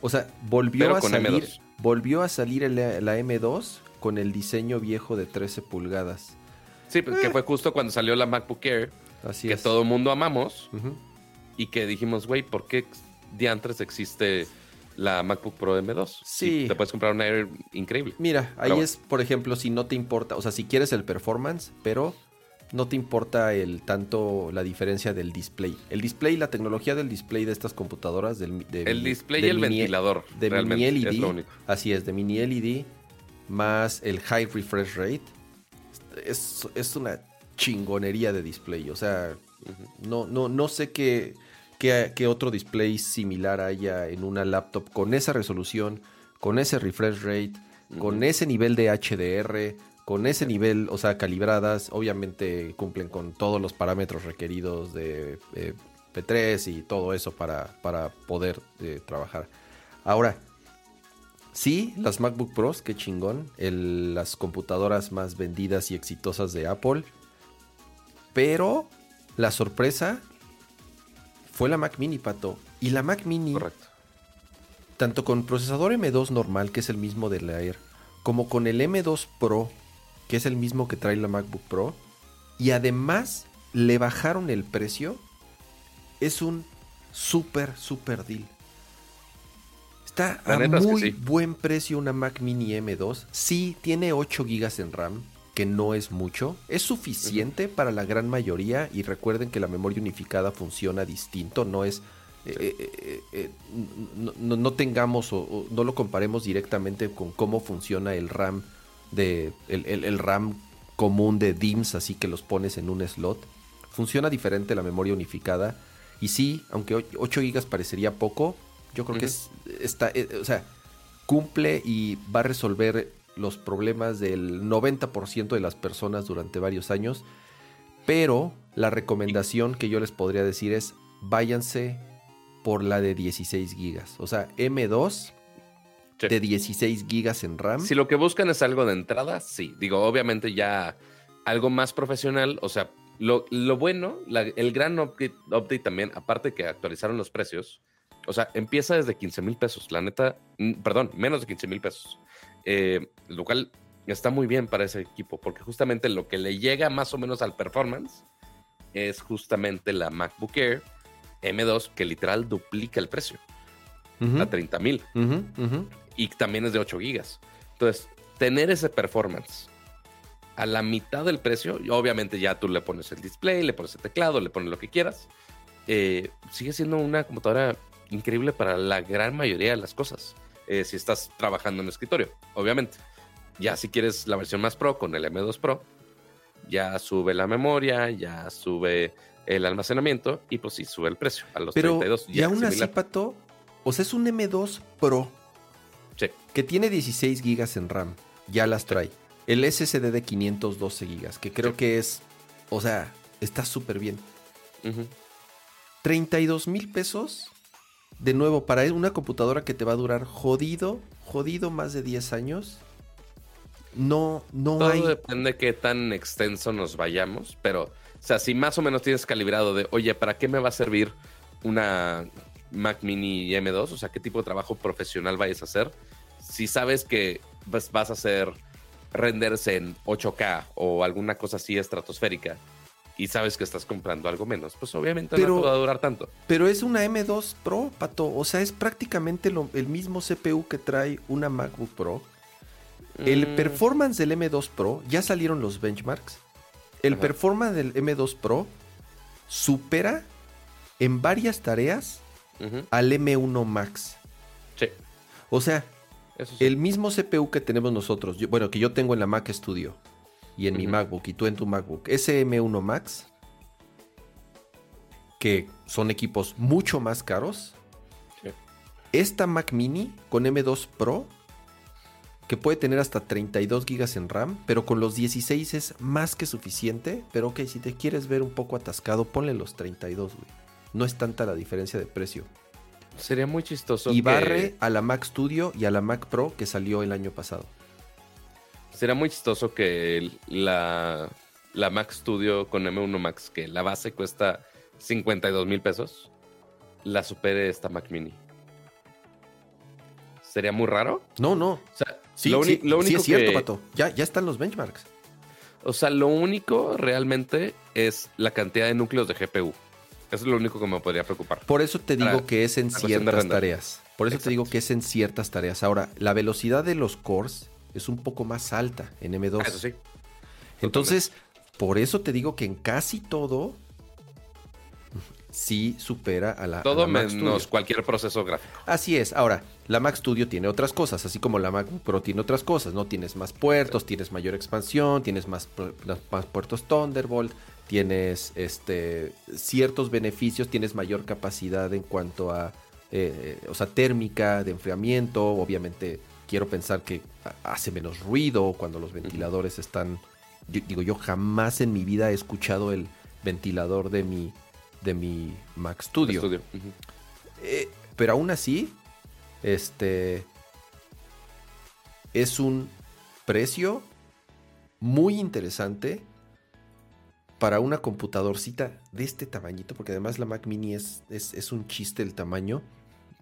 Speaker 2: O sea, volvió
Speaker 1: Pero
Speaker 2: a
Speaker 1: con
Speaker 2: salir,
Speaker 1: M2.
Speaker 2: volvió a salir el- la M2 con el diseño viejo de 13 pulgadas.
Speaker 1: Sí, pues, que fue justo cuando salió la MacBook Air,
Speaker 2: Así
Speaker 1: que
Speaker 2: es.
Speaker 1: todo el mundo amamos y que dijimos, güey, ¿por qué diantres existe la MacBook Pro M2?
Speaker 2: Sí.
Speaker 1: Y te puedes comprar una Air increíble.
Speaker 2: Mira, ahí
Speaker 1: Pero bueno.
Speaker 2: es, por ejemplo, si no te importa, o sea, si quieres el performance, pero no te importa el tanto la diferencia del display. El display, la tecnología del display de estas computadoras, del de
Speaker 1: El display
Speaker 2: de
Speaker 1: y el
Speaker 2: mini-
Speaker 1: ventilador,
Speaker 2: de mini LED,
Speaker 1: es lo único.
Speaker 2: así es, de mini LED más el high refresh rate, es, es una chingonería de display. O sea, no, no, no sé qué, qué, qué otro display similar haya en una laptop con esa resolución, con ese refresh rate, con ese nivel de HDR, con ese nivel, o sea, calibradas. Obviamente cumplen con todos los parámetros requeridos de eh, P3 y todo eso para, para poder eh, trabajar. Ahora, Sí, las MacBook Pros, qué chingón. El- las computadoras más vendidas y exitosas de Apple. Pero la sorpresa fue la Mac Mini, Pato. Y la Mac Mini,
Speaker 1: Correcto.
Speaker 2: tanto con procesador M2 normal, que es el mismo de la Air, como con el M2 Pro, que es el mismo que trae la MacBook Pro, y además le bajaron el precio, es un súper, súper deal. Está
Speaker 1: La
Speaker 2: a
Speaker 1: neta es que
Speaker 2: muy
Speaker 1: sí.
Speaker 2: buen precio una Mac Mini M2. Sí, tiene 8 GB en RAM, que no es mucho. Es suficiente para la gran mayoría y recuerden que la memoria unificada funciona distinto, no es... eh, eh, eh, eh, no, no- tengamos o, o no lo comparemos directamente con cómo funciona el RAM de el, el- el RAM común de DIMMS, así que los pones en un slot. Funciona diferente la memoria unificada. Y sí, aunque 8 GB parecería poco, yo creo que es, está, o sea, cumple y va a resolver los problemas del 90% de las personas durante varios años. Pero la recomendación que yo les podría decir es váyanse por la de 16 gigas. O sea, M2
Speaker 1: Sí.
Speaker 2: de 16 gigas en RAM.
Speaker 1: Si lo que buscan es algo de entrada, sí. Digo, obviamente ya algo más profesional. O sea, lo, lo bueno, la- el gran update, update también, aparte que actualizaron los precios. O sea, empieza desde 15 mil pesos. La neta, mm, perdón, menos de 15 mil pesos. Eh, lo cual está muy bien para ese equipo, porque justamente lo que le llega más o menos al performance es justamente la MacBook Air M2, que literal duplica el precio a 30 mil y también es de 8 gigas. Entonces, tener ese performance a la mitad del precio, y obviamente ya tú le pones el display, le pones el teclado, le pones lo que quieras, eh, sigue siendo una computadora increíble para la gran mayoría de las cosas. Eh, si estás trabajando en escritorio, obviamente. Ya si quieres la versión más pro con el M2 Pro, ya sube la memoria, ya sube el almacenamiento y pues sí sube el precio a los
Speaker 2: Pero
Speaker 1: 32.
Speaker 2: y
Speaker 1: ya
Speaker 2: aún así. Pato, o sea, es un M2 Pro
Speaker 1: Sí.
Speaker 2: que tiene 16 gigas en RAM. Ya las trae. El SSD de 512 gigas, que creo
Speaker 1: Sí.
Speaker 2: que es, o sea, está súper bien.
Speaker 1: Ujú.
Speaker 2: 32 mil pesos. De nuevo, para una computadora que te va a durar jodido, jodido más de 10 años. No, no
Speaker 1: Todo
Speaker 2: hay.
Speaker 1: depende de qué tan extenso nos vayamos, pero, o sea, si más o menos tienes calibrado de, oye, ¿para qué me va a servir una Mac Mini M2? O sea, ¿qué tipo de trabajo profesional vayas a hacer? Si sabes que vas, vas a hacer renders en 8K o alguna cosa así estratosférica y sabes que estás comprando algo menos, pues obviamente
Speaker 2: Pero-
Speaker 1: no te va a durar tanto.
Speaker 2: Pero es una M2 Pro, Pato. O sea, es prácticamente lo- el mismo CPU que trae una MacBook Pro. El
Speaker 1: Mm,
Speaker 2: performance del M2 Pro, ya salieron los benchmarks. El
Speaker 1: Ajá.
Speaker 2: performance del M2 Pro supera en varias tareas al M1 Max.
Speaker 1: Sí,
Speaker 2: O sea,
Speaker 1: sí.
Speaker 2: el mismo CPU que tenemos nosotros, yo- bueno, que yo tengo en la Mac Studio, y en mi. MacBook y tú en tu MacBook, ese M1 Max, que son equipos mucho más caros,
Speaker 1: Sí.
Speaker 2: esta Mac Mini con M2 Pro, que puede tener hasta 32 GB en RAM, pero con los 16 es más que suficiente. Pero ok, si te quieres ver un poco atascado, ponle los 32, güey. No es tanta la diferencia de precio.
Speaker 1: Sería muy chistoso.
Speaker 2: Y
Speaker 1: que-
Speaker 2: barre a la Mac Studio y a la Mac Pro que salió el año pasado.
Speaker 1: Sería muy chistoso que la, la Mac Studio con M1 Max, que la base cuesta 52 mil pesos, la supere esta Mac Mini. Sería muy raro.
Speaker 2: No, no.
Speaker 1: O sea,
Speaker 2: Sí,
Speaker 1: lo,
Speaker 2: sí, sí
Speaker 1: único
Speaker 2: es cierto,
Speaker 1: que-
Speaker 2: Pato. Ya, ya están los benchmarks.
Speaker 1: O sea, lo único realmente es la cantidad de núcleos de GPU. Eso es lo único que me podría preocupar.
Speaker 2: Por eso te digo
Speaker 1: Para
Speaker 2: que es en ciertas tareas. Por eso te digo que es en ciertas tareas. Ahora, la velocidad de los cores es un poco más alta en M2.
Speaker 1: Ah, eso sí.
Speaker 2: Entonces, por eso te digo que en casi todo sí supera a la, a
Speaker 1: Todo
Speaker 2: la Mac
Speaker 1: menos
Speaker 2: Studio.
Speaker 1: cualquier proceso gráfico.
Speaker 2: Así es. Ahora, la Mac Studio tiene otras cosas, así como la Mac Pro tiene otras cosas, ¿no? Tienes más puertos, tienes mayor expansión, tienes más, más puertos Thunderbolt, tienes este, ciertos beneficios, tienes mayor capacidad en cuanto a, eh, o sea, térmica, de enfriamiento, obviamente quiero pensar que ha- hace menos ruido cuando los ventiladores están... yo- digo, yo jamás en mi vida he escuchado el ventilador de mi, de mi Mac Studio. Eh, pero aún así, este es un precio muy interesante para una computadorcita de este tamañito, porque además la Mac Mini es, es, es un chiste el tamaño,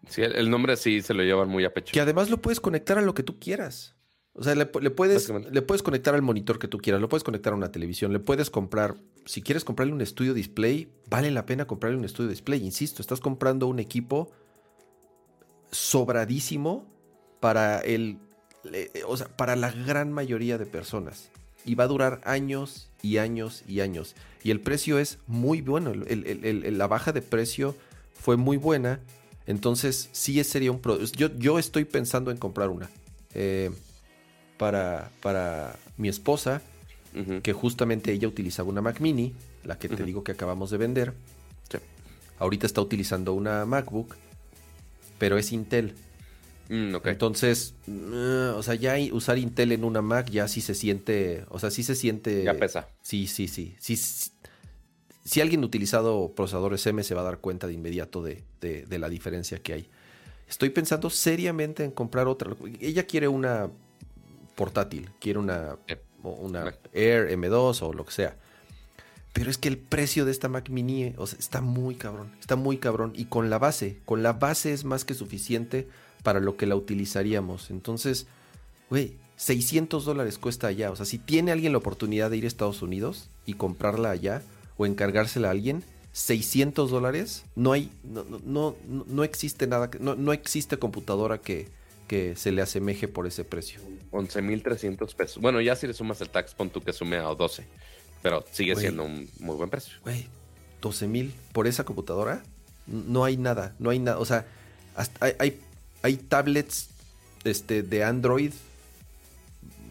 Speaker 1: Sí, el, nombre sí se lo llevan muy a pecho.
Speaker 2: que además lo puedes conectar a lo que tú quieras. O sea, le, pu- le puedes, le puedes conectar al monitor que tú quieras, lo puedes conectar a una televisión, le puedes comprar, si quieres comprarle un estudio display, vale la pena comprarle un estudio display. Insisto, estás comprando un equipo sobradísimo para el, o sea, para la gran mayoría de personas. Y va a durar años y años y años. Y el precio es muy bueno. el- el- la baja de precio fue muy buena. Entonces, sí sería un producto. Yo, yo estoy pensando en comprar una. eh, para, para mi esposa, que justamente ella utilizaba una Mac Mini, la que te digo que acabamos de vender.
Speaker 1: Sí.
Speaker 2: Ahorita está utilizando una MacBook, pero es Intel.
Speaker 1: Mm, ok.
Speaker 2: Entonces, eh, o sea, ya usar Intel en una Mac ya sí se siente, o sea, sí se siente...
Speaker 1: ya pesa.
Speaker 2: Sí, sí, sí. sí, sí. Si alguien ha utilizado procesadores M se va a dar cuenta de inmediato de, de- de la diferencia que hay. Estoy pensando seriamente en comprar otra. Ella quiere una portátil, quiere una. Air M2 o lo que sea. Pero es que el precio de esta Mac Mini o sea, está muy cabrón, está muy cabrón. Y con la base, con la base es más que suficiente para lo que la utilizaríamos. Entonces, güey, 600 dólares cuesta allá. O sea, si tiene alguien la oportunidad de ir a Estados Unidos y comprarla allá o encargársela a alguien, 600 dólares, no hay, no, no, no, no existe nada, no, no existe computadora que, que se le asemeje por ese precio.
Speaker 1: 11.300 pesos. Bueno, ya si le sumas el tax, pon tú que sume a 12. Pero sigue siendo un muy buen precio.
Speaker 2: Güey, 12 mil por esa computadora, no hay nada, no hay nada. O sea, hasta hay, hay, hay tablets este, de Android,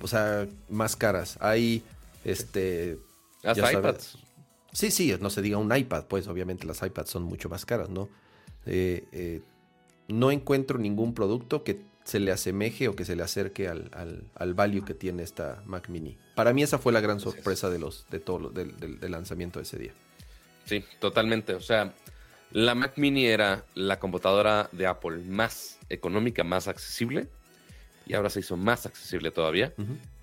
Speaker 2: o sea, más caras. Hay, este...
Speaker 1: Hasta iPads.
Speaker 2: Sí, sí, no se diga un iPad, pues obviamente las iPads son mucho más caras, ¿no? Eh, eh, no encuentro ningún producto que se le asemeje o que se le acerque al, al, al value que tiene esta Mac Mini. Para mí esa fue la gran sorpresa de los de todo del, del- del lanzamiento de ese día.
Speaker 1: Sí, totalmente. O sea, la Mac Mini era la computadora de Apple más económica, más accesible. Y ahora se hizo más accesible todavía.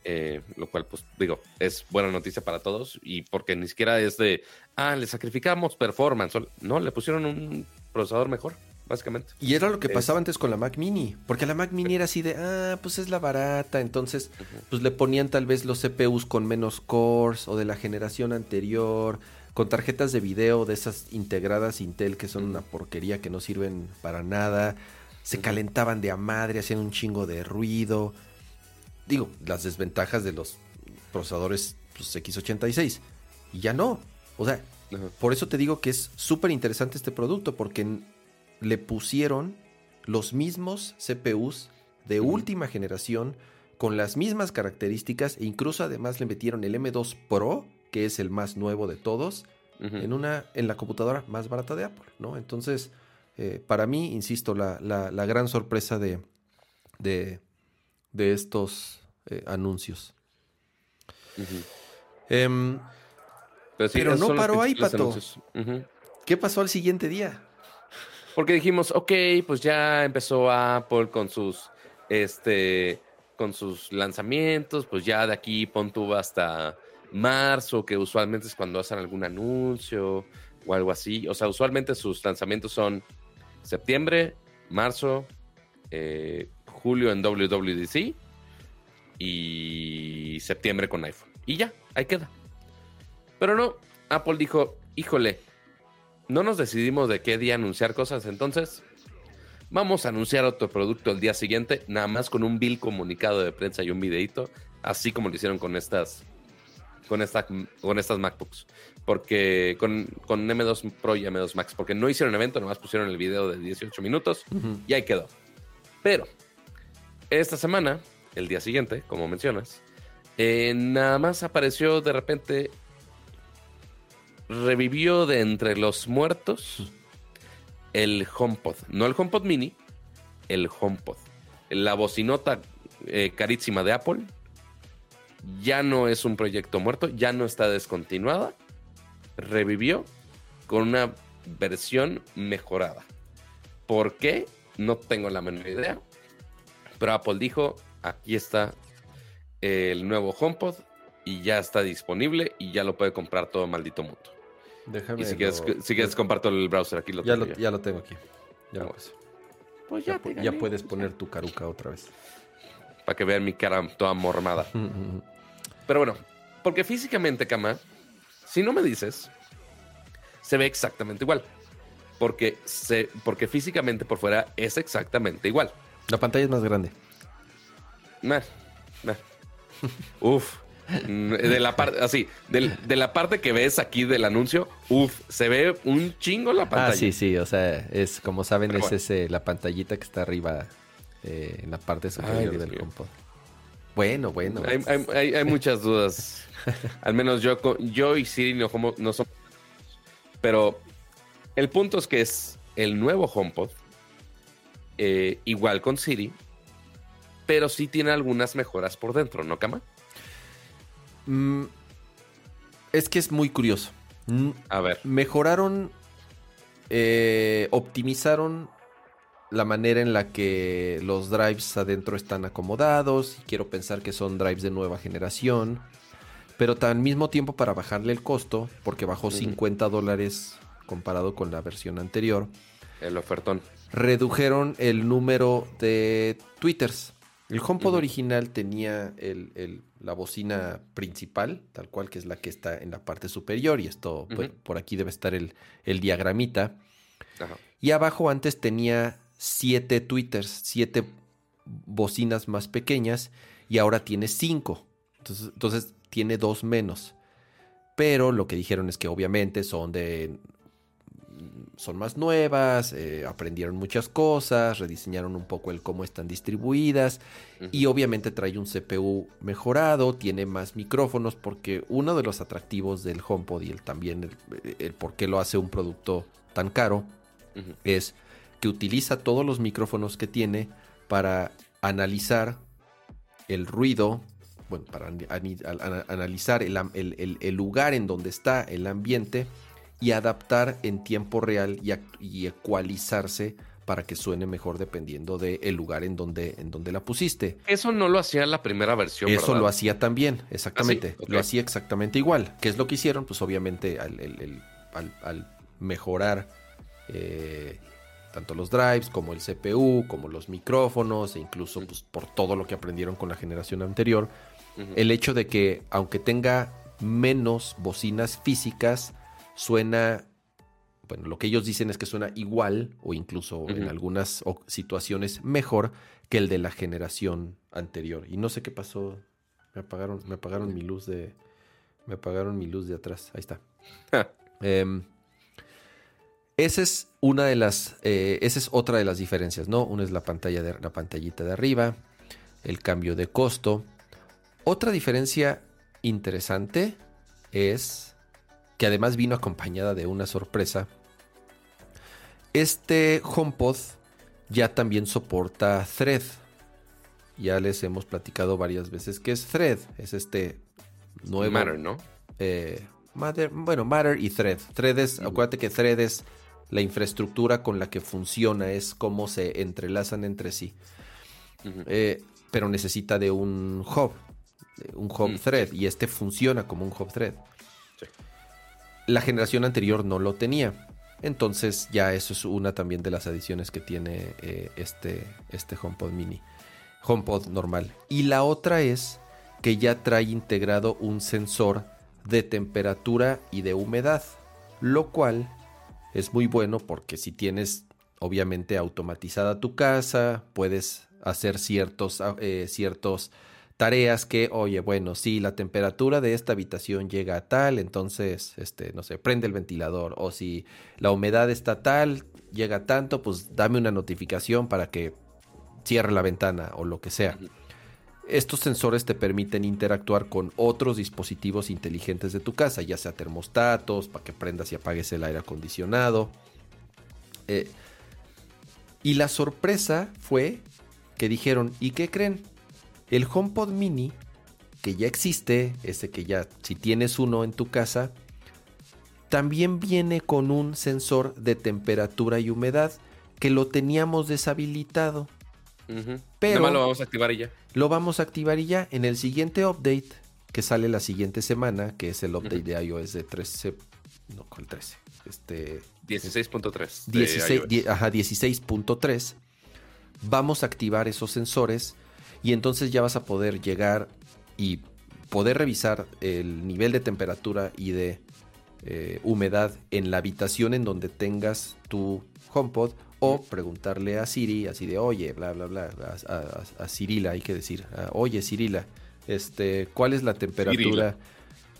Speaker 1: Eh, lo cual, pues digo, es buena noticia para todos. Y porque ni siquiera es de, ah, le sacrificamos performance. No, le pusieron un procesador mejor, básicamente.
Speaker 2: Y era lo que
Speaker 1: Es-
Speaker 2: pasaba antes con la Mac Mini, porque la Mac Mini era así de, ah, pues es la barata, entonces pues le ponían tal vez los CPUs con menos cores o de la generación anterior, con tarjetas de video de esas integradas Intel que son una porquería que no sirven para nada, se calentaban de a madre, hacían un chingo de ruido. Digo, las desventajas de los procesadores pues, X86. Y ya no. O sea,
Speaker 1: Ajá.
Speaker 2: por eso te digo que es súper interesante este producto, porque le pusieron los mismos CPUs de última generación, con las mismas características e incluso además le metieron el M2 Pro, que es el más nuevo de todos, en, una, en la computadora más barata de Apple, ¿no? Entonces, eh, para mí, insisto, la, la- la gran sorpresa de, de, de estos eh, anuncios. Em,
Speaker 1: Pero, sí,
Speaker 2: Pero
Speaker 1: esos
Speaker 2: no paró ahí, Pato. ¿Qué pasó al siguiente día?
Speaker 1: Porque dijimos, ok, pues ya empezó Apple con sus, este, con sus lanzamientos, pues ya de aquí pon tú hasta marzo, que usualmente es cuando hacen algún anuncio o algo así. O sea, usualmente sus lanzamientos son septiembre, marzo, eh, julio en WWDC y septiembre con iPhone. Y ya, ahí queda. Pero no, Apple dijo, híjole, no nos decidimos de qué día anunciar cosas, entonces vamos a anunciar otro producto el día siguiente, nada más con un bill comunicado de prensa y un videito, así como lo hicieron con estas con esta, con estas MacBooks, porque con, con M2 Pro y M2 Max, porque no hicieron evento, nomás pusieron el video de 18 minutos y ahí quedó. Pero esta semana, el día siguiente, como mencionas, eh, nada más apareció de repente, revivió de entre los muertos el HomePod. No el HomePod mini, el HomePod. La bocinota eh, carísima de Apple ya no es un proyecto muerto, ya no está descontinuada. Revivió con una versión mejorada. ¿Por qué? No tengo la menor idea. Pero Apple dijo, aquí está el nuevo HomePod y ya está disponible y ya lo puede comprar todo maldito mundo.
Speaker 2: Déjame.
Speaker 1: Y si quieres, si quieres comparto el browser aquí lo
Speaker 2: ya,
Speaker 1: tengo
Speaker 2: lo, ya lo tengo aquí. Ya,
Speaker 1: Ah,
Speaker 2: lo-.
Speaker 1: Pues
Speaker 2: ya
Speaker 1: ya
Speaker 2: puedes poner tu caruca otra vez.
Speaker 1: para que vean mi cara toda mormada. Pero bueno, porque físicamente, Cama, si no me dices, se ve exactamente igual. Porque, se, porque físicamente por fuera es exactamente igual.
Speaker 2: La pantalla es más grande.
Speaker 1: Nah, nah. Uf. De la parte, así, de, la parte que ves aquí del anuncio, uf, se ve un chingo la pantalla.
Speaker 2: Ah, sí, sí. O sea, es como saben,
Speaker 1: Pero
Speaker 2: es
Speaker 1: bueno.
Speaker 2: ese, la pantallita que está arriba eh, en la parte superior
Speaker 1: Dios
Speaker 2: del. HomePod. Bueno, bueno.
Speaker 1: Hay, hay- hay- hay muchas dudas. Al menos yo, yo y Siri no, no somos. Pero el punto es que es el nuevo HomePod, eh, igual con Siri, pero sí tiene algunas mejoras por dentro, ¿no, Cama?
Speaker 2: Mm, es que es muy curioso. Mm,
Speaker 1: A ver.
Speaker 2: mejoraron, eh, optimizaron la manera en la que los drives adentro están acomodados. Y quiero pensar que son drives de nueva generación. Pero al mismo tiempo para bajarle el costo, porque bajó
Speaker 1: Ujú.
Speaker 2: 50 dólares comparado con la versión anterior,
Speaker 1: El ofertón.
Speaker 2: Redujeron el número de twitters. El HomePod original tenía el- el- la bocina principal, tal cual que es la que está en la parte superior, y esto, pues, por aquí debe estar el, el diagramita.
Speaker 1: Ajá.
Speaker 2: Y abajo antes tenía siete twitters, siete bocinas más pequeñas, y ahora tiene cinco. Entonces, entonces tiene dos menos. Pero lo que dijeron es que obviamente son de son más nuevas, eh, aprendieron muchas cosas, rediseñaron un poco el cómo están distribuidas y obviamente trae un CPU mejorado, tiene más micrófonos porque uno de los atractivos del HomePod y el, también el, el por qué lo hace un producto tan caro es que utiliza todos los micrófonos que tiene para analizar el ruido, bueno, para analizar el- el lugar en donde está el ambiente y adaptar en tiempo real y, y ecualizarse para que suene mejor dependiendo del lugar en donde, en donde la pusiste.
Speaker 1: Eso no lo hacía la primera versión.
Speaker 2: Eso
Speaker 1: ¿verdad?
Speaker 2: lo hacía también, exactamente.
Speaker 1: ¿Ah, sí?
Speaker 2: Lo hacía exactamente igual. ¿Qué es lo que hicieron? Pues obviamente al, el- el- al- al mejorar eh, tanto los drives como el CPU, como los micrófonos, e incluso pues, por todo lo que aprendieron con la generación anterior, el hecho de que aunque tenga menos bocinas físicas, suena, bueno, lo que ellos dicen es que suena igual o incluso en algunas situaciones mejor que el de la generación anterior. Y no sé qué pasó, me apagaron, me apagaron mi luz de, me apagaron mi luz de atrás, ahí está. Em, esa es una de las, eh, esa es otra de las diferencias, ¿no? Una es la pantalla de la pantallita de arriba. el cambio de costo. Otra diferencia interesante es que además vino acompañada de una sorpresa. Este HomePod ya también soporta Thread. Ya les hemos platicado varias veces que es Thread. Es este nuevo.
Speaker 1: Matter, ¿no?
Speaker 2: eh, Matter- bueno, Matter y Thread. Thread es, acuérdate que Thread es la infraestructura con la que funciona, es cómo se entrelazan entre sí. Eh, pero necesita de un hub, un hub
Speaker 1: Mm,
Speaker 2: thread, y este funciona como un hub thread. La generación anterior no lo tenía. Entonces ya eso es una también de las adiciones que tiene eh, este, este HomePod mini. HomePod normal. Y la otra es que ya trae integrado un sensor de temperatura y de humedad. Lo cual es muy bueno porque si tienes obviamente automatizada tu casa, puedes hacer ciertos, eh, ciertos tareas que, oye, bueno, si la temperatura de esta habitación llega a tal, entonces, este, no sé, prende el ventilador. O si la humedad está tal, llega a tanto, pues dame una notificación para que cierre la ventana o lo que sea. Estos sensores te permiten interactuar con otros dispositivos inteligentes de tu casa, ya sea termostatos, para que prendas y apagues el aire acondicionado. Eh, y la sorpresa fue que dijeron, ¿y qué creen? El HomePod mini, que ya existe, ese que ya, si tienes uno en tu casa, también viene con un sensor de temperatura y humedad que lo teníamos deshabilitado.
Speaker 1: Ujú.
Speaker 2: Pero-
Speaker 1: Nada más lo vamos a activar y ya.
Speaker 2: Lo vamos a activar y ya en el siguiente update que sale la siguiente semana, que es el update de iOS de 13, no, ¿cuál 13? Este
Speaker 1: 16.3. de
Speaker 2: 16,
Speaker 1: iOS.
Speaker 2: die- ajá, 16.3, vamos a activar esos sensores y entonces ya vas a poder llegar y poder revisar el nivel de temperatura y de eh, humedad en la habitación en donde tengas tu HomePod o preguntarle a Siri así de oye bla bla bla a, a- a Cirila hay que decir oye Cirila este cuál es la temperatura
Speaker 1: Cirila.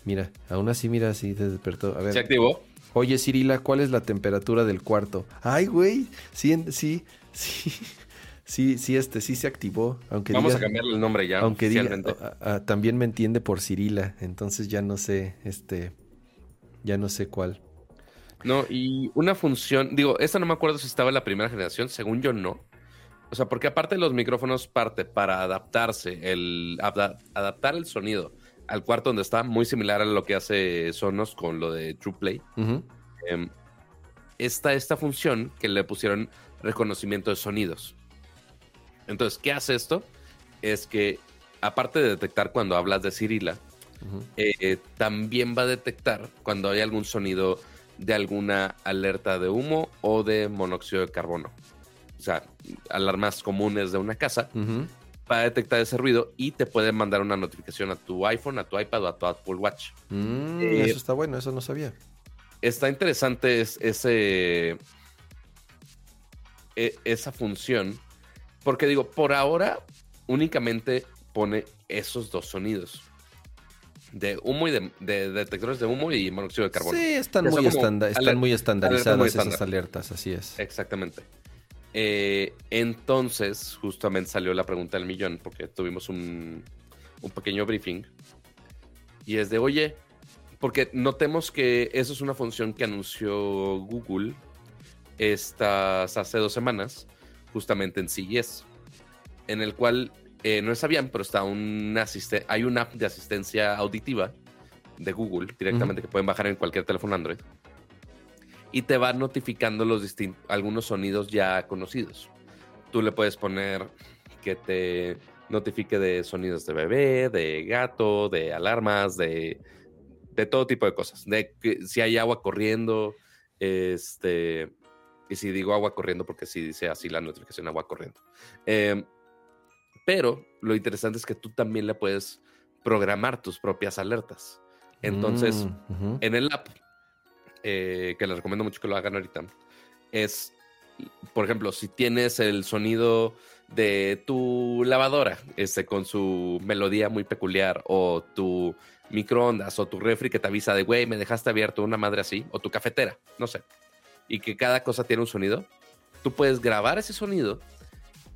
Speaker 2: mira aún así mira así te despertó a ver
Speaker 1: ¿Se activó?
Speaker 2: Oye, Cirila, ¿cuál es la temperatura del cuarto? Ay, güey, sí, sí, sí, sí, sí, este, sí se activó. Aunque
Speaker 1: Vamos
Speaker 2: diga,
Speaker 1: a cambiarle el nombre ya.
Speaker 2: aunque diga,
Speaker 1: oficialmente.
Speaker 2: ah, ah, también me entiende por Cirila, entonces ya no sé, este, ya no sé cuál.
Speaker 1: No, y una función, digo, esta no me acuerdo si estaba en la primera generación, según yo no. O sea, porque aparte de los micrófonos parte para adaptarse, el ada- adaptar el sonido al cuarto donde está, muy similar a lo que hace Sonos con lo de TruePlay. Em, está esta función que le pusieron reconocimiento de sonidos. Entonces, ¿qué hace esto? Es que, aparte de detectar cuando hablas de Cirila, eh, también va a detectar cuando hay algún sonido de alguna alerta de humo o de monóxido de carbono. O sea, alarmas comunes de una casa, va a detectar ese ruido y te puede mandar una notificación a tu iPhone, a tu iPad o a tu Apple Watch.
Speaker 2: Mm,
Speaker 1: Eh,
Speaker 2: eso está bueno, eso no sabía.
Speaker 1: Está interesante es- ese, e- esa función, porque digo, por ahora únicamente pone esos dos sonidos. De humo y de, de detectores de humo y monóxido de carbono.
Speaker 2: Sí, están muy, estanda- están muy estandarizadas
Speaker 1: muy
Speaker 2: esas alertas, así es.
Speaker 1: Exactamente. Eh, entonces, justamente salió la pregunta del millón, porque tuvimos un, un pequeño briefing. Y es de, oye, porque notemos que eso es una función que anunció Google estas hace dos semanas, justamente en CES, en el cual eh, no sabían, pero está un asiste hay una app de asistencia auditiva de Google directamente que pueden bajar en cualquier teléfono Android y te va notificando los distin- algunos sonidos ya conocidos. Tú le puedes poner que te notifique de sonidos de bebé, de gato, de alarmas, de, de todo tipo de cosas. De que si hay agua corriendo, este, y si digo agua corriendo, porque si dice así la notificación agua corriendo. Em, pero lo interesante es que tú también le puedes programar tus propias alertas. Entonces,
Speaker 2: Mm,
Speaker 1: en el app, eh, que les recomiendo mucho que lo hagan ahorita, es, por ejemplo, si tienes el sonido de tu lavadora, este, con su melodía muy peculiar, o tu microondas, o tu refri que te avisa de, güey, me dejaste abierto una madre así, o tu cafetera, no sé, y que cada cosa tiene un sonido, tú puedes grabar ese sonido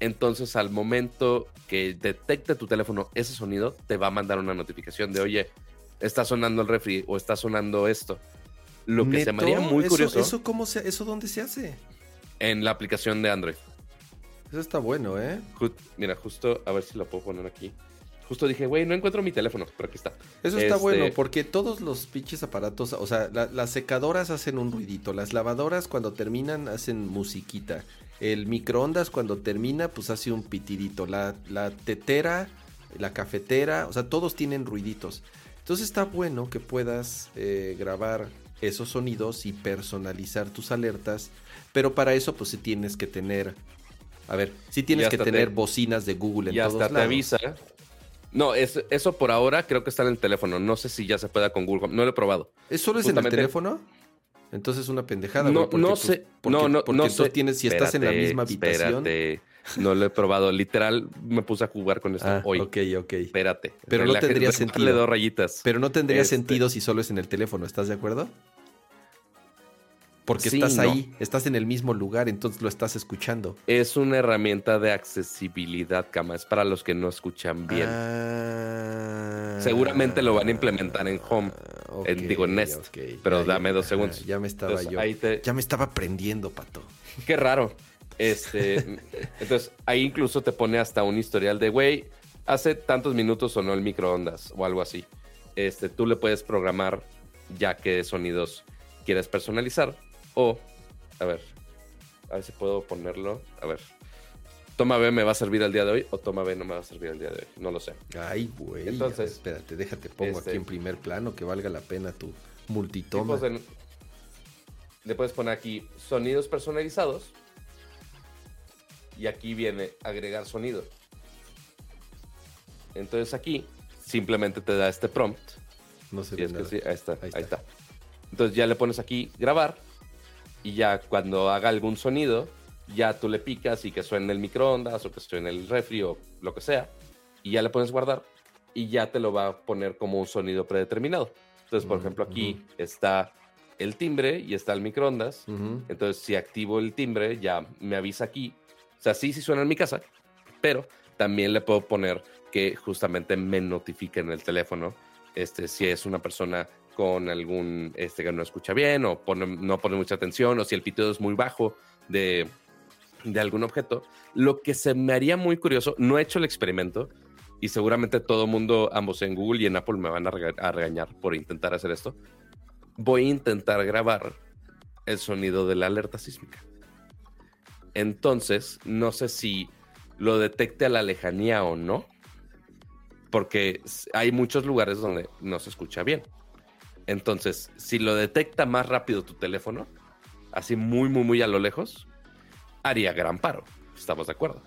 Speaker 1: Entonces, al momento que detecte tu teléfono ese sonido, te va a mandar una notificación de, oye, está sonando el refri o está sonando esto. Lo que se me muy
Speaker 2: ¿Eso-
Speaker 1: curioso
Speaker 2: ¿Eso, cómo se, ¿Eso dónde se hace?
Speaker 1: en la aplicación de Android.
Speaker 2: Eso está bueno, ¿eh?
Speaker 1: Mira, justo, a ver si la puedo poner aquí. Justo dije, güey, no encuentro mi teléfono, pero aquí está.
Speaker 2: Eso está
Speaker 1: Este-
Speaker 2: bueno porque todos los pinches aparatos, o sea, la- las secadoras hacen un ruidito, las lavadoras cuando terminan hacen musiquita, el microondas cuando termina pues hace un pitidito, la, la tetera, la cafetera, o sea, todos tienen ruiditos. Entonces está bueno que puedas eh, grabar esos sonidos y personalizar tus alertas, pero para eso pues sí tienes que tener, a ver, sí tienes que tener
Speaker 1: te-
Speaker 2: bocinas de Google en
Speaker 1: y
Speaker 2: todos
Speaker 1: hasta te
Speaker 2: lados.
Speaker 1: avisa. No, es, eso por ahora creo que está en el teléfono. No sé si ya se pueda con Google Home. No lo he probado.
Speaker 2: ¿Es solo es en el teléfono? Entonces es una pendejada.
Speaker 1: No, no
Speaker 2: pues,
Speaker 1: sé.
Speaker 2: Porque,
Speaker 1: no, no,
Speaker 2: porque
Speaker 1: no sé.
Speaker 2: tienes, si estás en la
Speaker 1: Espérate,
Speaker 2: misma habitación.
Speaker 1: espérate. No lo he probado. Literal, me puse a jugar con esto
Speaker 2: Ah,
Speaker 1: hoy.
Speaker 2: ok, ok.
Speaker 1: Espérate.
Speaker 2: Pero no
Speaker 1: Relaje-
Speaker 2: tendría
Speaker 1: bájale
Speaker 2: sentido.
Speaker 1: dos rayitas.
Speaker 2: Pero no tendría
Speaker 1: Este-
Speaker 2: sentido si solo es en el teléfono, ¿estás de acuerdo? Porque
Speaker 1: Sí,
Speaker 2: estás
Speaker 1: no.
Speaker 2: ahí, estás en el mismo lugar, entonces lo estás escuchando.
Speaker 1: Es una herramienta de accesibilidad, cama. Es para los que no escuchan bien.
Speaker 2: Ah,
Speaker 1: Seguramente lo van a implementar en Home. en- digo, en Nest. Pero
Speaker 2: Ya,
Speaker 1: dame dos segundos.
Speaker 2: Ya me estaba
Speaker 1: Entonces,
Speaker 2: yo.
Speaker 1: ahí te-
Speaker 2: Ya me estaba prendiendo, pato.
Speaker 1: Qué raro. Este, entonces, ahí incluso te pone hasta un historial de, güey, hace tantos minutos sonó el microondas o algo así. Este, tú le puedes programar ya qué sonidos quieres personalizar. O, a ver, a ver si puedo ponerlo. A ver. Toma B me va a servir el día de hoy o toma B no me va a servir el día de hoy. No lo sé.
Speaker 2: Ay, güey.
Speaker 1: Entonces,
Speaker 2: ver, espérate, déjate, pongo
Speaker 1: este-
Speaker 2: aquí en primer plano que valga la pena tu multitoma.
Speaker 1: De- le puedes poner aquí sonidos personalizados. Y aquí viene agregar sonido. Entonces aquí simplemente te da este prompt.
Speaker 2: No ve
Speaker 1: es que
Speaker 2: nada.
Speaker 1: sí, ahí está,
Speaker 2: Ahí
Speaker 1: ahí
Speaker 2: está.
Speaker 1: está. Entonces ya le pones aquí grabar. Y ya cuando haga algún sonido, ya tú le picas y que suene el microondas o que suene el refri o lo que sea. Y ya le pones guardar. Y ya te lo va a poner como un sonido predeterminado. Entonces, por ejemplo, aquí está el timbre y está el microondas. Entonces, si activo el timbre, ya me avisa aquí. O sea, sí, sí suena en mi casa, pero también le puedo poner que justamente me notifique en el teléfono este, si es una persona con algún, este, que no escucha bien o no pone mucha atención o si el pitido es muy bajo de, de algún objeto. Lo que se me haría muy curioso, no he hecho el experimento y seguramente todo mundo, ambos en Google y en Apple, me van a, a regañar por intentar hacer esto. Voy a intentar grabar el sonido de la alerta sísmica. Entonces, no sé si lo detecte a la lejanía o no, porque hay muchos lugares donde no se escucha bien. Entonces, si lo detecta más rápido tu teléfono, así muy, muy, muy a lo lejos, haría gran paro. Estamos de acuerdo.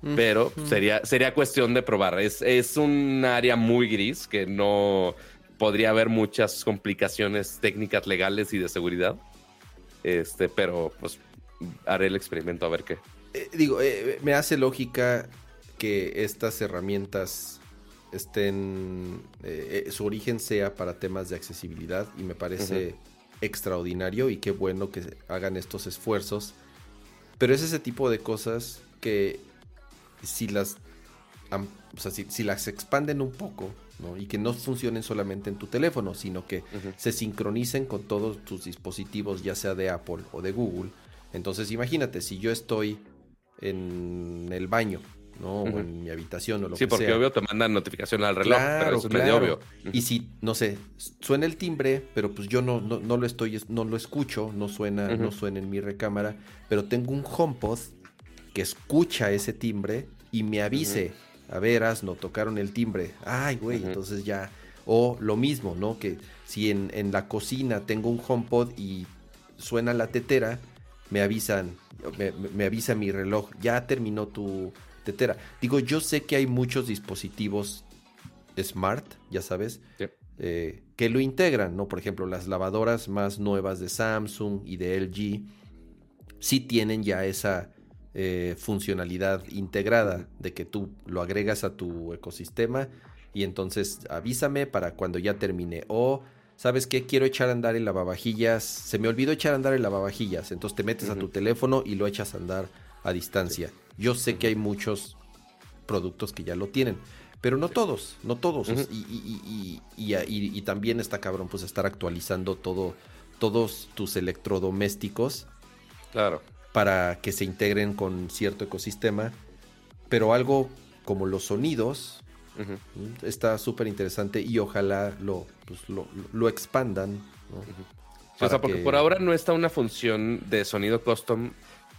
Speaker 2: Mm.
Speaker 1: Pero
Speaker 2: Mm.
Speaker 1: sería, sería cuestión de probar. Es, es un área muy gris que no podría haber muchas complicaciones técnicas legales y de seguridad. Este, pero pues haré el experimento a ver qué.
Speaker 2: Eh, digo, eh, me hace lógica que estas herramientas estén, eh, eh, su origen sea para temas de accesibilidad y me parece extraordinario y qué bueno que hagan estos esfuerzos. Pero es ese tipo de cosas que si las, o sea, si, si las expanden un poco, ¿no? Y que no funcionen solamente en tu teléfono, sino que se sincronicen con todos tus dispositivos, ya sea de Apple o de Google. Entonces imagínate, si yo estoy en el baño, ¿no? O en mi habitación o lo
Speaker 1: Sí,
Speaker 2: que
Speaker 1: porque
Speaker 2: sea.
Speaker 1: obvio te mandan notificación al reloj, pero
Speaker 2: Claro,
Speaker 1: es medio
Speaker 2: claro.
Speaker 1: obvio.
Speaker 2: Y si, no sé, suena el timbre, pero pues yo no, no, no lo estoy, no lo escucho, no suena, no suena en mi recámara, pero tengo un HomePod que escucha ese timbre y me avise, a ver, no tocaron el timbre. Ay, güey, entonces ya. O lo mismo, ¿no? Que si en, en la cocina tengo un HomePod y suena la tetera, me avisan, me- me avisa mi reloj, ya terminó tu Digo, yo sé que hay muchos dispositivos smart, ya sabes,
Speaker 1: Sí.
Speaker 2: eh, que lo integran, ¿no? Por ejemplo, las lavadoras más nuevas de Samsung y de LG sí tienen ya esa eh, funcionalidad integrada de que tú lo agregas a tu ecosistema y entonces avísame para cuando ya termine. O, ¿sabes qué? Quiero echar a andar el lavavajillas. Se me olvidó echar a andar el lavavajillas. Entonces te metes a tu teléfono y lo echas a andar a distancia. Yo sé que hay muchos productos que ya lo tienen, pero no todos, no todos. Y, y- y- y- también está cabrón, pues estar actualizando todo, todos tus electrodomésticos
Speaker 1: Claro.
Speaker 2: para que se integren con cierto ecosistema. Pero algo como los sonidos está súper interesante y ojalá lo, pues, lo, lo expandan.
Speaker 1: o sea, porque
Speaker 2: que-
Speaker 1: por ahora no está una función de sonido custom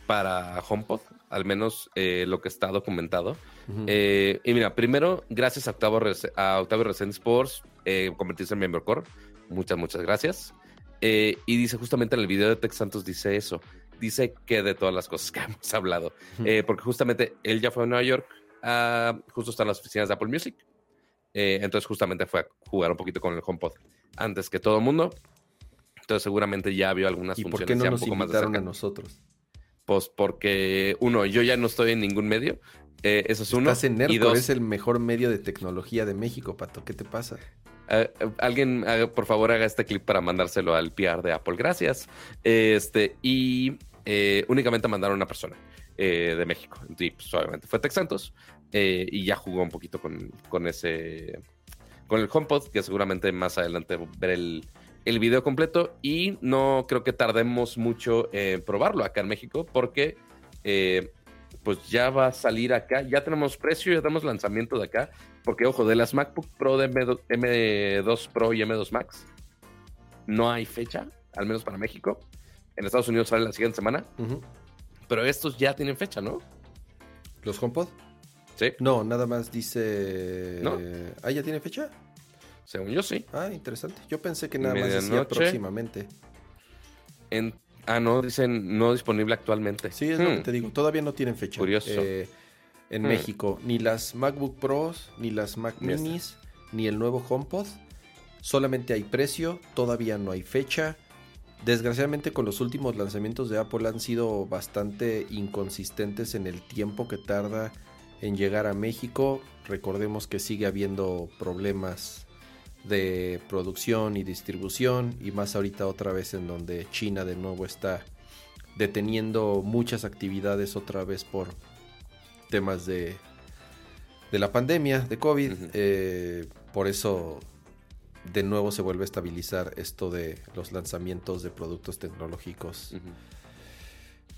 Speaker 1: para HomePod, al menos eh, lo que está documentado.
Speaker 2: Ujú.
Speaker 1: Eh, y mira, primero, gracias a Octavio, Rece- a Octavio Reséndiz por eh, convertirse en miembro core. Muchas, muchas gracias. Eh, y dice justamente en el video de Tex Santos, dice eso. Dice que de todas las cosas que hemos hablado.
Speaker 2: Ujú.
Speaker 1: Eh, porque justamente él ya fue a Nueva York, a- justo están las oficinas de Apple Music. Eh, entonces justamente fue a jugar un poquito con el HomePod antes que todo el mundo. Entonces seguramente ya vio algunas
Speaker 2: ¿Y por
Speaker 1: funciones
Speaker 2: qué no
Speaker 1: un
Speaker 2: nos
Speaker 1: poco más de
Speaker 2: invitaron a nosotros?
Speaker 1: Pues porque, uno, yo ya no estoy en ningún medio. eh, eso es uno.
Speaker 2: Estás en
Speaker 1: y
Speaker 2: Nerdcore,
Speaker 1: dos,
Speaker 2: es el mejor medio de tecnología de México, Pato. ¿Qué te pasa?
Speaker 1: eh, eh, alguien, por favor, haga este clip para mandárselo al PR de Apple. Gracias. Este, y eh, únicamente mandaron a una persona eh, de México. Y pues, obviamente fue Tex Santos. y ya jugó un poquito con, con ese. Con el HomePod, que seguramente más adelante ver el, el video completo. Y no creo que tardemos mucho en probarlo acá en México, porque eh, pues ya va a salir acá. Ya tenemos precio, ya tenemos lanzamiento de acá. Porque, ojo, de las MacBook Pro de M2, M2 Pro y M2 Max, no hay fecha, al menos para México. En Estados Unidos sale la siguiente semana, pero estos ya tienen fecha, ¿no?
Speaker 2: ¿Los HomePod?
Speaker 1: Sí,
Speaker 2: No, nada más dice...
Speaker 1: ¿No?
Speaker 2: Ah, ¿ya tiene fecha?
Speaker 1: Según yo sí.
Speaker 2: Ah, interesante. Yo pensé que nada más decía próximamente.
Speaker 1: En, ah, no, dicen no disponible actualmente.
Speaker 2: Sí, es lo que
Speaker 1: Hmm.
Speaker 2: te digo. Todavía no tienen fecha.
Speaker 1: Curioso.
Speaker 2: Eh, en
Speaker 1: Hmm.
Speaker 2: México, ni las MacBook Pros, ni las Mac. Minis, ni el nuevo HomePod. Solamente hay precio, todavía no hay fecha. Desgraciadamente con los últimos lanzamientos de Apple han sido bastante inconsistentes en el tiempo que tarda en llegar a México. Recordemos que sigue habiendo problemas de producción y distribución y más ahorita otra vez en donde China de nuevo está deteniendo muchas actividades otra vez por temas de, de la pandemia de COVID. Eh, por eso de nuevo se vuelve a estabilizar esto de los lanzamientos de productos tecnológicos.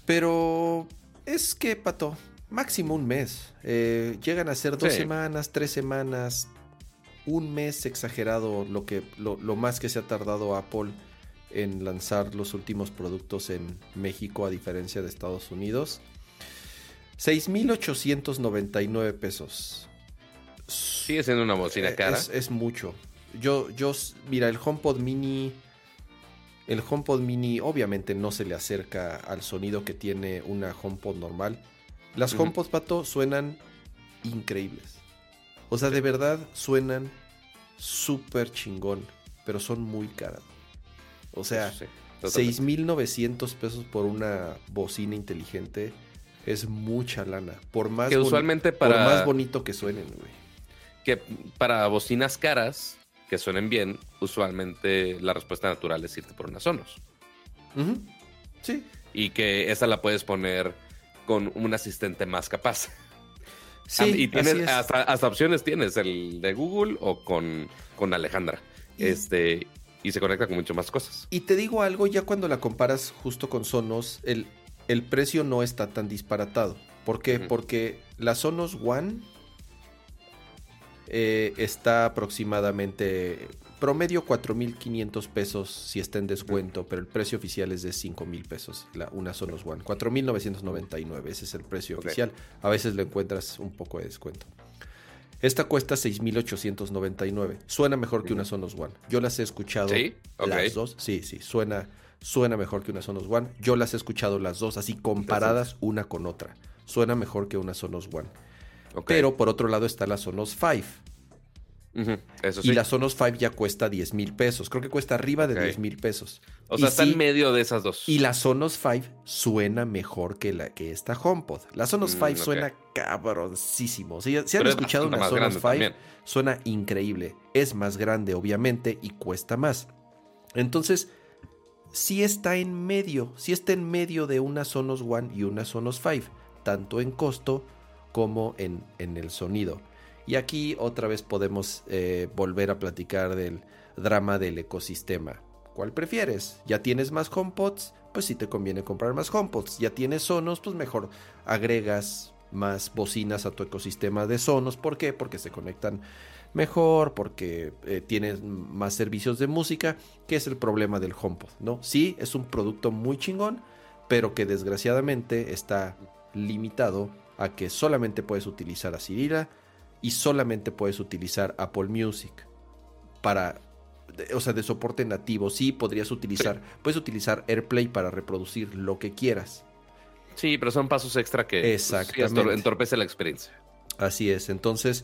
Speaker 2: Pero es que, Pato, máximo un mes. Eh, llegan a ser dos
Speaker 1: Sí.
Speaker 2: semanas, tres semanas, un mes exagerado lo, que, lo, lo más que se ha tardado Apple en lanzar los últimos productos en México a diferencia de Estados Unidos. 6.899 pesos.
Speaker 1: Sigue siendo una bocina
Speaker 2: Eh,
Speaker 1: cara.
Speaker 2: Es, es mucho. Yo, yo, mira, el HomePod Mini. El HomePod Mini obviamente no se le acerca al sonido que tiene una HomePod normal. Las
Speaker 1: Ujú.
Speaker 2: HomePods, pato, suenan increíbles. O sea, de verdad suenan súper chingón, pero son muy caras. O sea,
Speaker 1: sí, totalmente.
Speaker 2: 6.900 pesos por una bocina inteligente es mucha lana. Por más,
Speaker 1: Que usualmente
Speaker 2: por
Speaker 1: para-
Speaker 2: más bonito que suenen, güey.
Speaker 1: que para bocinas caras que suenen bien, usualmente la respuesta natural es irte por unas Sonos.
Speaker 2: Sí.
Speaker 1: Y que esa la puedes poner con un asistente más capaz.
Speaker 2: Sí,
Speaker 1: y tienes hasta, hasta opciones tienes, el de Google o con, con Alejandra.
Speaker 2: Y-
Speaker 1: Este, y se conecta con mucho más cosas.
Speaker 2: Y te digo algo, ya cuando la comparas justo con Sonos, el, el precio no está tan disparatado. ¿Por qué? Porque la Sonos One eh, está aproximadamente promedio 4.500 pesos si está en descuento, pero el precio oficial es de 5.000 pesos, la, una Sonos One. 4.999, ese es el precio oficial. A veces le encuentras un poco de descuento. Esta cuesta 6.899. Suena mejor que una Sonos One. Yo las he escuchado
Speaker 1: ¿Sí?
Speaker 2: Las dos. Sí, sí, suena, suena mejor que una Sonos One. Yo las he escuchado las dos, así comparadas una con otra. Suena mejor que una Sonos One. Pero por otro lado está la Sonos 5.
Speaker 1: Eso sí.
Speaker 2: Y la Sonos 5 ya cuesta 10 mil pesos. Creo que cuesta arriba de
Speaker 1: Ok.
Speaker 2: 10 mil pesos.
Speaker 1: o
Speaker 2: y
Speaker 1: sea, está
Speaker 2: sí-
Speaker 1: en medio de esas dos.
Speaker 2: Y la Sonos 5 suena mejor que la que esta HomePod. La Sonos
Speaker 1: Mm,
Speaker 2: 5
Speaker 1: ok.
Speaker 2: suena cabroncísimo. Si, si han escuchado una Sonos
Speaker 1: grande
Speaker 2: 5,
Speaker 1: también.
Speaker 2: suena increíble. Es más grande, obviamente, y cuesta más. Entonces, si está en medio, si está en medio de una Sonos One y una Sonos 5. tanto en costo como en, en el sonido. Y aquí otra vez podemos eh, volver a platicar del drama del ecosistema. ¿Cuál prefieres? ¿Ya tienes más HomePods? Pues sí te conviene comprar más HomePods. ¿Ya tienes Sonos? Pues mejor agregas más bocinas a tu ecosistema de Sonos. ¿Por qué? Porque se conectan mejor, porque eh, tienes más servicios de música, que es el problema del HomePod, ¿no? Sí, es un producto muy chingón, pero que desgraciadamente está limitado a que solamente puedes utilizar a Cirila y solamente puedes utilizar Apple Music para o sea, de soporte nativo. Sí, podrías utilizar, puedes utilizar AirPlay para reproducir lo que quieras.
Speaker 1: Sí, pero son pasos extra que pues, sí, entorpece la experiencia.
Speaker 2: Así es. Entonces,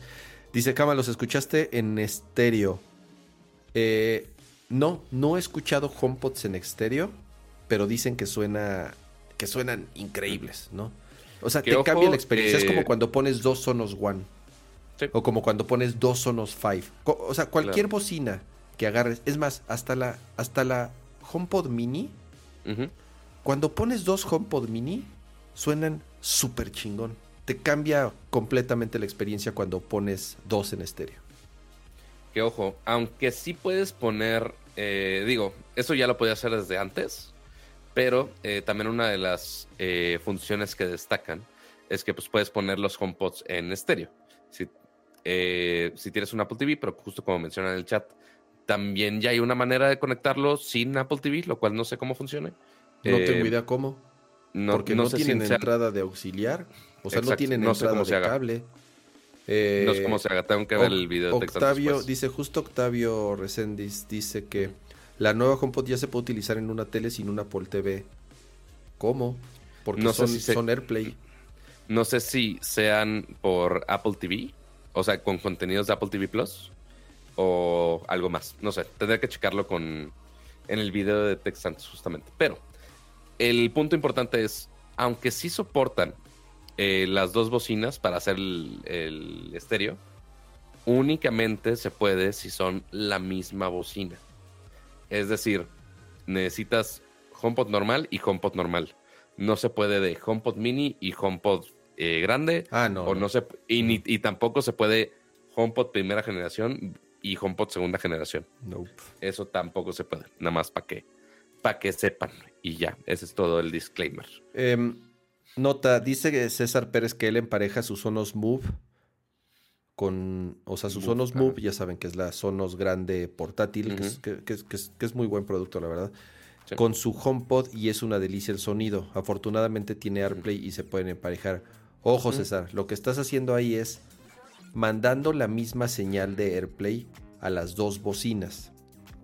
Speaker 2: dice Kama, los escuchaste en estéreo. Eh, no, no he escuchado HomePods en estéreo, pero dicen que suena, que suenan increíbles, ¿no? O sea, te
Speaker 1: ojo,
Speaker 2: cambia la experiencia. Es como cuando pones dos Sonos One.
Speaker 1: Sí.
Speaker 2: O como cuando pones dos Sonos Five. Co- O sea, cualquier
Speaker 1: Claro.
Speaker 2: bocina que agarres. Es más, hasta la, hasta la HomePod Mini. Cuando pones dos HomePod Mini, suenan súper chingón. Te cambia completamente la experiencia cuando pones dos en estéreo.
Speaker 1: Que ojo, aunque sí puedes poner, eh, digo, eso ya lo podía hacer desde antes, pero eh, también una de las eh, funciones que destacan es que pues, puedes poner los HomePods en estéreo. Si, eh, si tienes un Apple TV, pero justo como menciona en el chat, también ya hay una manera de conectarlo sin Apple TV, lo cual no sé cómo funcione.
Speaker 2: No
Speaker 1: Eh,
Speaker 2: tengo idea cómo.
Speaker 1: No,
Speaker 2: porque
Speaker 1: no
Speaker 2: no,
Speaker 1: sé si
Speaker 2: tienen
Speaker 1: sea-
Speaker 2: entrada de auxiliar. O sea, no tienen
Speaker 1: no
Speaker 2: entrada de cable. Eh,
Speaker 1: no sé cómo se haga, tengo que ver el video de
Speaker 2: Octavio, dice, justo Octavio Reséndiz dice que la nueva HomePod ya se puede utilizar en una tele sin una Apple TV. ¿Cómo? Porque
Speaker 1: No sé
Speaker 2: son,
Speaker 1: si se-
Speaker 2: son AirPlay.
Speaker 1: No sé si sean por Apple TV, o sea, con contenidos de Apple TV Plus, o algo más. No sé, tendré que checarlo con en el video de Tex antes, justamente. Pero el punto importante es, aunque sí soportan eh, las dos bocinas para hacer el, el estéreo, únicamente se puede si son la misma bocina. Es decir, necesitas HomePod normal y HomePod normal. No se puede de HomePod mini y HomePod eh, grande.
Speaker 2: Ah, no.
Speaker 1: o no se, y, ni- y tampoco se puede HomePod primera generación y HomePod segunda generación.
Speaker 2: Nope.
Speaker 1: Eso tampoco se puede. Nada más para que, para que sepan. Y ya, ese es todo el disclaimer.
Speaker 2: Em, nota, dice César Pérez que él empareja sus Sonos Move con, o sea, sus
Speaker 1: Move,
Speaker 2: Sonos. Move, ya saben que es la Sonos grande portátil, que, es,
Speaker 1: Ujú.
Speaker 2: que- que es- que es- que es muy buen producto, la verdad,
Speaker 1: Sí.
Speaker 2: con su HomePod y es una delicia el sonido. Afortunadamente tiene AirPlay y se pueden emparejar. Ojo. César, lo que estás haciendo ahí es mandando la misma señal de AirPlay a las dos bocinas.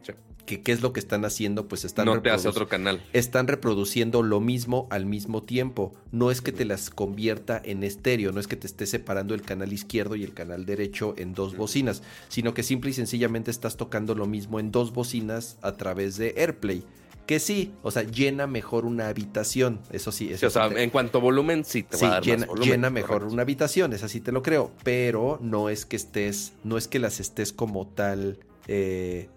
Speaker 1: Sí.
Speaker 2: ¿Qué, qué es lo que están haciendo? Pues están
Speaker 1: no te hace
Speaker 2: reproduc-
Speaker 1: otro canal.
Speaker 2: están reproduciendo lo mismo al mismo tiempo. No es que te las convierta en estéreo, no es que te esté separando el canal izquierdo y el canal derecho en dos bocinas, sino que simple y sencillamente estás tocando lo mismo en dos bocinas a través de AirPlay. Que sí, o sea, llena mejor una habitación. Eso sí, eso
Speaker 1: Sí, o sea,
Speaker 2: sí te-
Speaker 1: en cuanto a volumen, sí te
Speaker 2: Sí,
Speaker 1: va a dar más
Speaker 2: llena,
Speaker 1: volumen,
Speaker 2: llena mejor
Speaker 1: correcto.
Speaker 2: una habitación, es así te lo creo, pero no es que estés, no es que las estés como tal eh,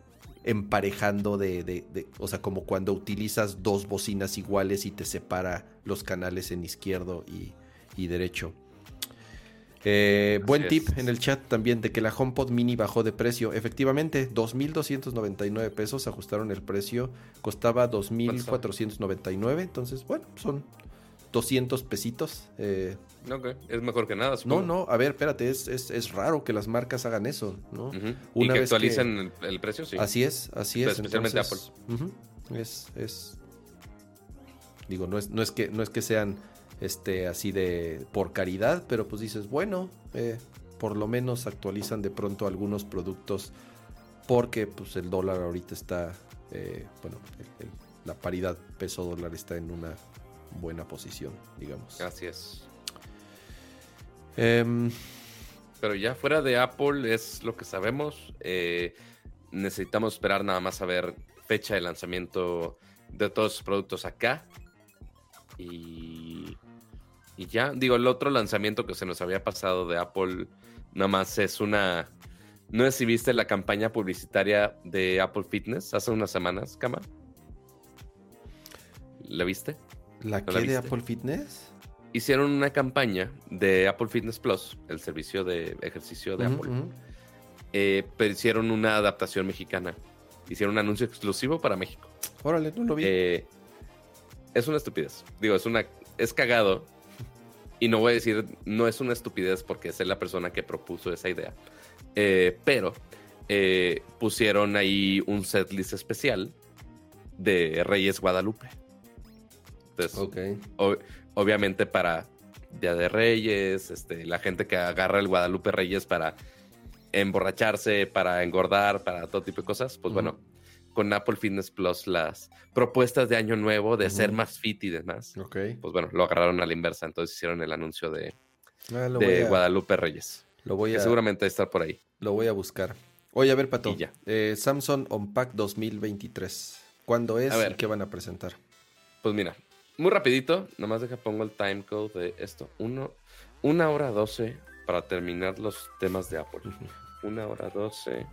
Speaker 2: emparejando de, de- de- o sea, como cuando utilizas dos bocinas iguales y te separa los canales en izquierdo y, y derecho. Eh, buen tip en el chat también de que la HomePod Mini bajó de precio. Efectivamente, 2.299 pesos ajustaron el precio. Costaba 2.499. Entonces, bueno, son 200 pesitos. Eh,
Speaker 1: Es mejor que nada.
Speaker 2: no,
Speaker 1: supongo.
Speaker 2: no, a ver, espérate, es, es, es raro que las marcas hagan eso, ¿no?
Speaker 1: Y
Speaker 2: Una
Speaker 1: que
Speaker 2: vez que-
Speaker 1: actualicen el, el precio, sí.
Speaker 2: Así es, así es.
Speaker 1: Especialmente
Speaker 2: entonces, ujú, es, es. Digo, no es, no es que, no es que sean este así de por caridad, pero pues dices, bueno, eh, por lo menos actualizan de pronto algunos productos porque pues el dólar ahorita está, eh, bueno, el- el- la paridad peso dólar está en una buena posición, digamos.
Speaker 1: Así es.
Speaker 2: Em,
Speaker 1: Pero ya fuera de Apple es lo que sabemos. Eh, necesitamos esperar nada más a ver fecha de lanzamiento de todos los productos acá. Y, y ya, digo, el otro lanzamiento que se nos había pasado de Apple, nada más es una... No sé si viste la campaña publicitaria de Apple Fitness hace unas semanas, Cama. ¿La viste?
Speaker 2: ¿La
Speaker 1: ¿No
Speaker 2: que
Speaker 1: la
Speaker 2: de? Apple Fitness?
Speaker 1: hicieron una campaña de Apple Fitness Plus, el servicio de ejercicio de Apple. Eh, pero hicieron una adaptación mexicana. Hicieron un anuncio exclusivo para México.
Speaker 2: Órale, no lo vi.
Speaker 1: Eh, es una estupidez. Digo, es una. Es cagado. Y no voy a decir, no es una estupidez porque es la persona que propuso esa idea. Eh, pero eh, pusieron ahí un setlist especial de Reyes Guadalupe. Entonces, obviamente para Día de Reyes, este, la gente que agarra el Guadalupe Reyes para emborracharse, para engordar, para todo tipo de cosas, pues bueno, con Apple Fitness Plus las propuestas de año nuevo de
Speaker 2: Ujú.
Speaker 1: ser más fit y demás,
Speaker 2: Ok.
Speaker 1: pues bueno, lo agarraron a la inversa, entonces hicieron el anuncio de,
Speaker 2: Ah,
Speaker 1: de
Speaker 2: a,
Speaker 1: Guadalupe Reyes,
Speaker 2: lo, voy
Speaker 1: que
Speaker 2: a,
Speaker 1: seguramente estar por ahí.
Speaker 2: lo voy a buscar. Oye, a ver, Pato.
Speaker 1: Ya.
Speaker 2: eh, Samsung Unpack 2023. ¿Cuándo es
Speaker 1: ver.
Speaker 2: y qué van a presentar?
Speaker 1: Pues mira, muy rapidito, nomás deja pongo el time code de esto, Uno, una hora doce para terminar los temas de Apple. Una hora doce.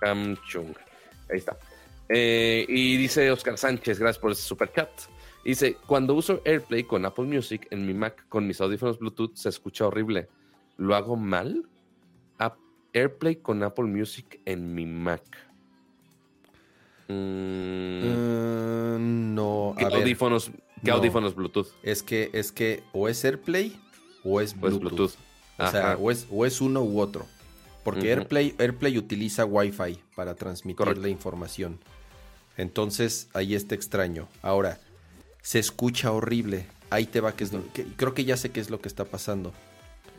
Speaker 1: Samsung. Ahí está. Eh, y dice Oscar Sánchez, gracias por ese super chat. Dice, cuando uso AirPlay con Apple Music en mi Mac con mis audífonos Bluetooth se escucha horrible. ¿Lo hago mal? Ap- AirPlay con Apple Music en mi Mac. Mm,
Speaker 2: Eh, no,
Speaker 1: ¿Qué
Speaker 2: a ver.
Speaker 1: audífonos, qué
Speaker 2: no.
Speaker 1: audífonos Bluetooth?
Speaker 2: Es que, es que o es AirPlay o es Bluetooth.
Speaker 1: Bluetooth.
Speaker 2: O sea,
Speaker 1: Ajá.
Speaker 2: o es, o es uno u otro. Porque. AirPlay, AirPlay utiliza Wi-Fi para transmitir
Speaker 1: Correcto.
Speaker 2: la información. Entonces, ahí está extraño. Ahora, se escucha horrible. Ahí te va, que es lo que, creo que ya sé qué es lo que está pasando.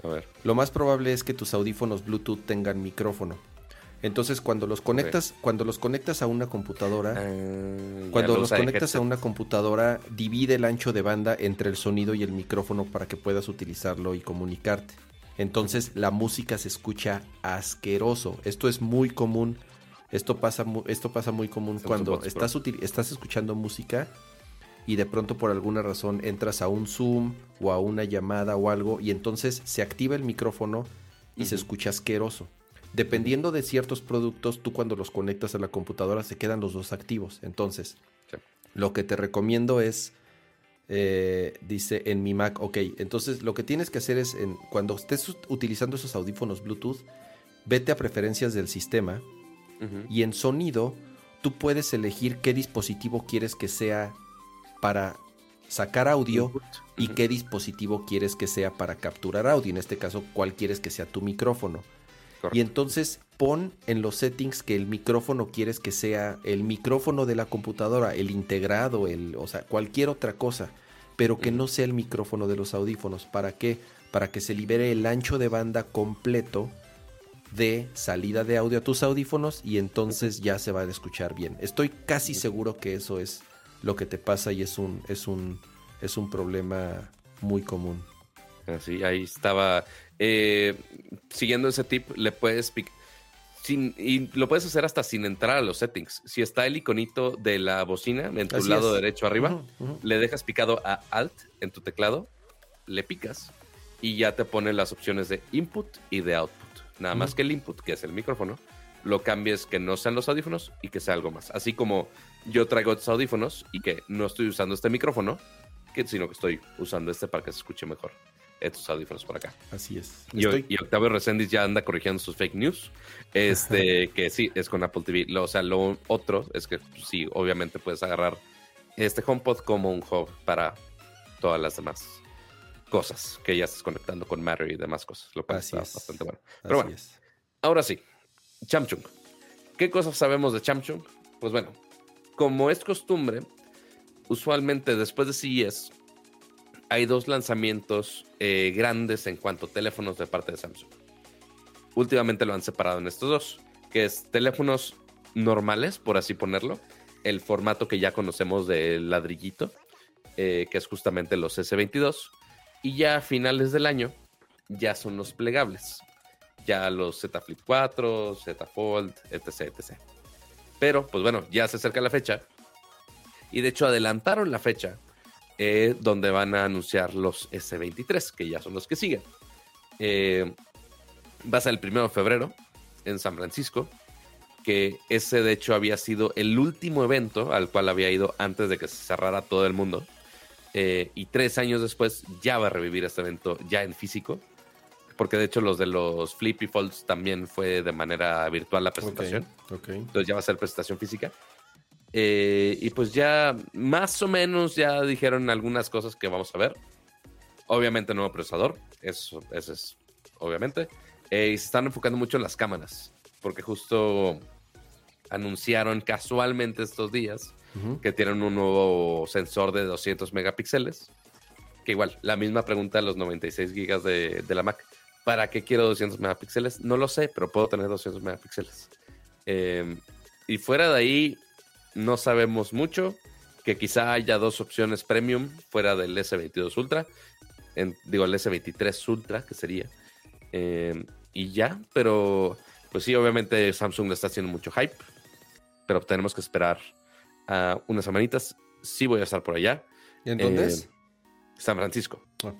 Speaker 1: A ver.
Speaker 2: Lo más probable es que tus audífonos Bluetooth tengan micrófono. Entonces, cuando los conectas, cuando los conectas a una computadora,
Speaker 1: Ah,
Speaker 2: cuando
Speaker 1: lo
Speaker 2: los conectas a una computadora, divide el ancho de banda entre el sonido y el micrófono para que puedas utilizarlo y comunicarte. Entonces la música se escucha asqueroso. Esto es muy común. Esto pasa, esto pasa muy común
Speaker 1: Son
Speaker 2: cuando estás, estás escuchando música y de pronto por alguna razón entras a un Zoom o a una llamada o algo y entonces se activa el micrófono y se escucha asqueroso. Dependiendo de ciertos productos, tú cuando los conectas a la computadora se quedan los dos activos. Entonces,
Speaker 1: Sí.
Speaker 2: lo que te recomiendo es, eh, dice en mi Mac, ok, entonces lo que tienes que hacer es, en, cuando estés ut- utilizando esos audífonos Bluetooth, vete a preferencias del sistema y en sonido tú puedes elegir qué dispositivo quieres que sea para sacar audio y qué dispositivo quieres que sea para capturar audio. En este caso, cuál quieres que sea tu micrófono.
Speaker 1: Correcto.
Speaker 2: Y entonces pon en los settings que el micrófono quieres que sea el micrófono de la computadora, el integrado, el, o sea, cualquier otra cosa, pero que no sea el micrófono de los audífonos. ¿Para qué? Para que se libere el ancho de banda completo de salida de audio a tus audífonos y entonces ya se van a escuchar bien. Estoy casi seguro que eso es lo que te pasa y es un es un es un problema muy común.
Speaker 1: Así, ahí estaba. Eh, siguiendo ese tip, le puedes sin, y lo puedes hacer hasta sin entrar a los settings. Si está el iconito de la bocina en tu
Speaker 2: Así
Speaker 1: lado
Speaker 2: es.
Speaker 1: derecho arriba,
Speaker 2: Ujú, ujú.
Speaker 1: le dejas picado a Alt en tu teclado, le picas y ya te pone las opciones de input y de output. Nada más
Speaker 2: Ujú.
Speaker 1: que el input, que es el micrófono, lo cambies que no sean los audífonos y que sea algo más. Así como yo traigo estos audífonos y que no estoy usando este micrófono, que, sino que estoy usando este para que se escuche mejor estos audífonos por acá.
Speaker 2: Así es.
Speaker 1: Y, Octavio Reséndiz ya anda corrigiendo sus fake news. Este, que sí, es con Apple TV. Lo, o sea, lo otro es que pues, sí, obviamente puedes agarrar este HomePod como un hub para todas las demás cosas que ya estás conectando con Matter y demás cosas. Lo cual
Speaker 2: Así
Speaker 1: está
Speaker 2: es.
Speaker 1: bastante bueno. Pero
Speaker 2: así
Speaker 1: bueno,
Speaker 2: es.
Speaker 1: ahora sí, Chamchung. ¿Qué cosas sabemos de Chamchung? Pues bueno, como es costumbre, usualmente después de CES hay dos lanzamientos eh, grandes en cuanto a teléfonos de parte de Samsung. Últimamente lo han separado en estos dos, que es teléfonos normales, por así ponerlo, el formato que ya conocemos del ladrillito, eh, que es justamente los S22, y ya a finales del año ya son los plegables, ya los Z Flip 4, Z Fold, etc, etc. Pero, pues bueno, ya se acerca la fecha, y de hecho adelantaron la fecha eh, donde van a anunciar los S23, que ya son los que siguen. Eh, va a ser el primero de febrero en San Francisco, que ese de hecho había sido el último evento al cual había ido antes de que se cerrara todo el mundo. eh, y tres años después ya va a revivir este evento ya en físico. Porque de hecho los de los Flippy Folds también fue de manera virtual la presentación.
Speaker 2: Ok.
Speaker 1: Entonces ya va a ser presentación física. Eh, y pues ya más o menos ya dijeron algunas cosas que vamos a ver. Obviamente nuevo procesador, eso, eso es obviamente. Eh, y se están enfocando mucho en las cámaras, porque justo anunciaron casualmente estos días
Speaker 2: Ujú.
Speaker 1: que tienen un nuevo sensor de 200 megapíxeles. Que igual, la misma pregunta de los 96 gigas de, de la Mac. ¿Para qué quiero 200 megapíxeles? No lo sé, pero puedo tener 200 megapíxeles. Eh, y fuera de ahí, no sabemos mucho. Que quizá haya dos opciones premium fuera del S22 Ultra. En- digo, el S23 Ultra, que sería. Eh, y ya, pero pues sí, obviamente Samsung le está haciendo mucho hype. Pero tenemos que esperar a unas semanitas. Sí voy a estar por allá.
Speaker 2: ¿Y en dónde
Speaker 1: Eh,
Speaker 2: es?
Speaker 1: San Francisco.
Speaker 2: Ah.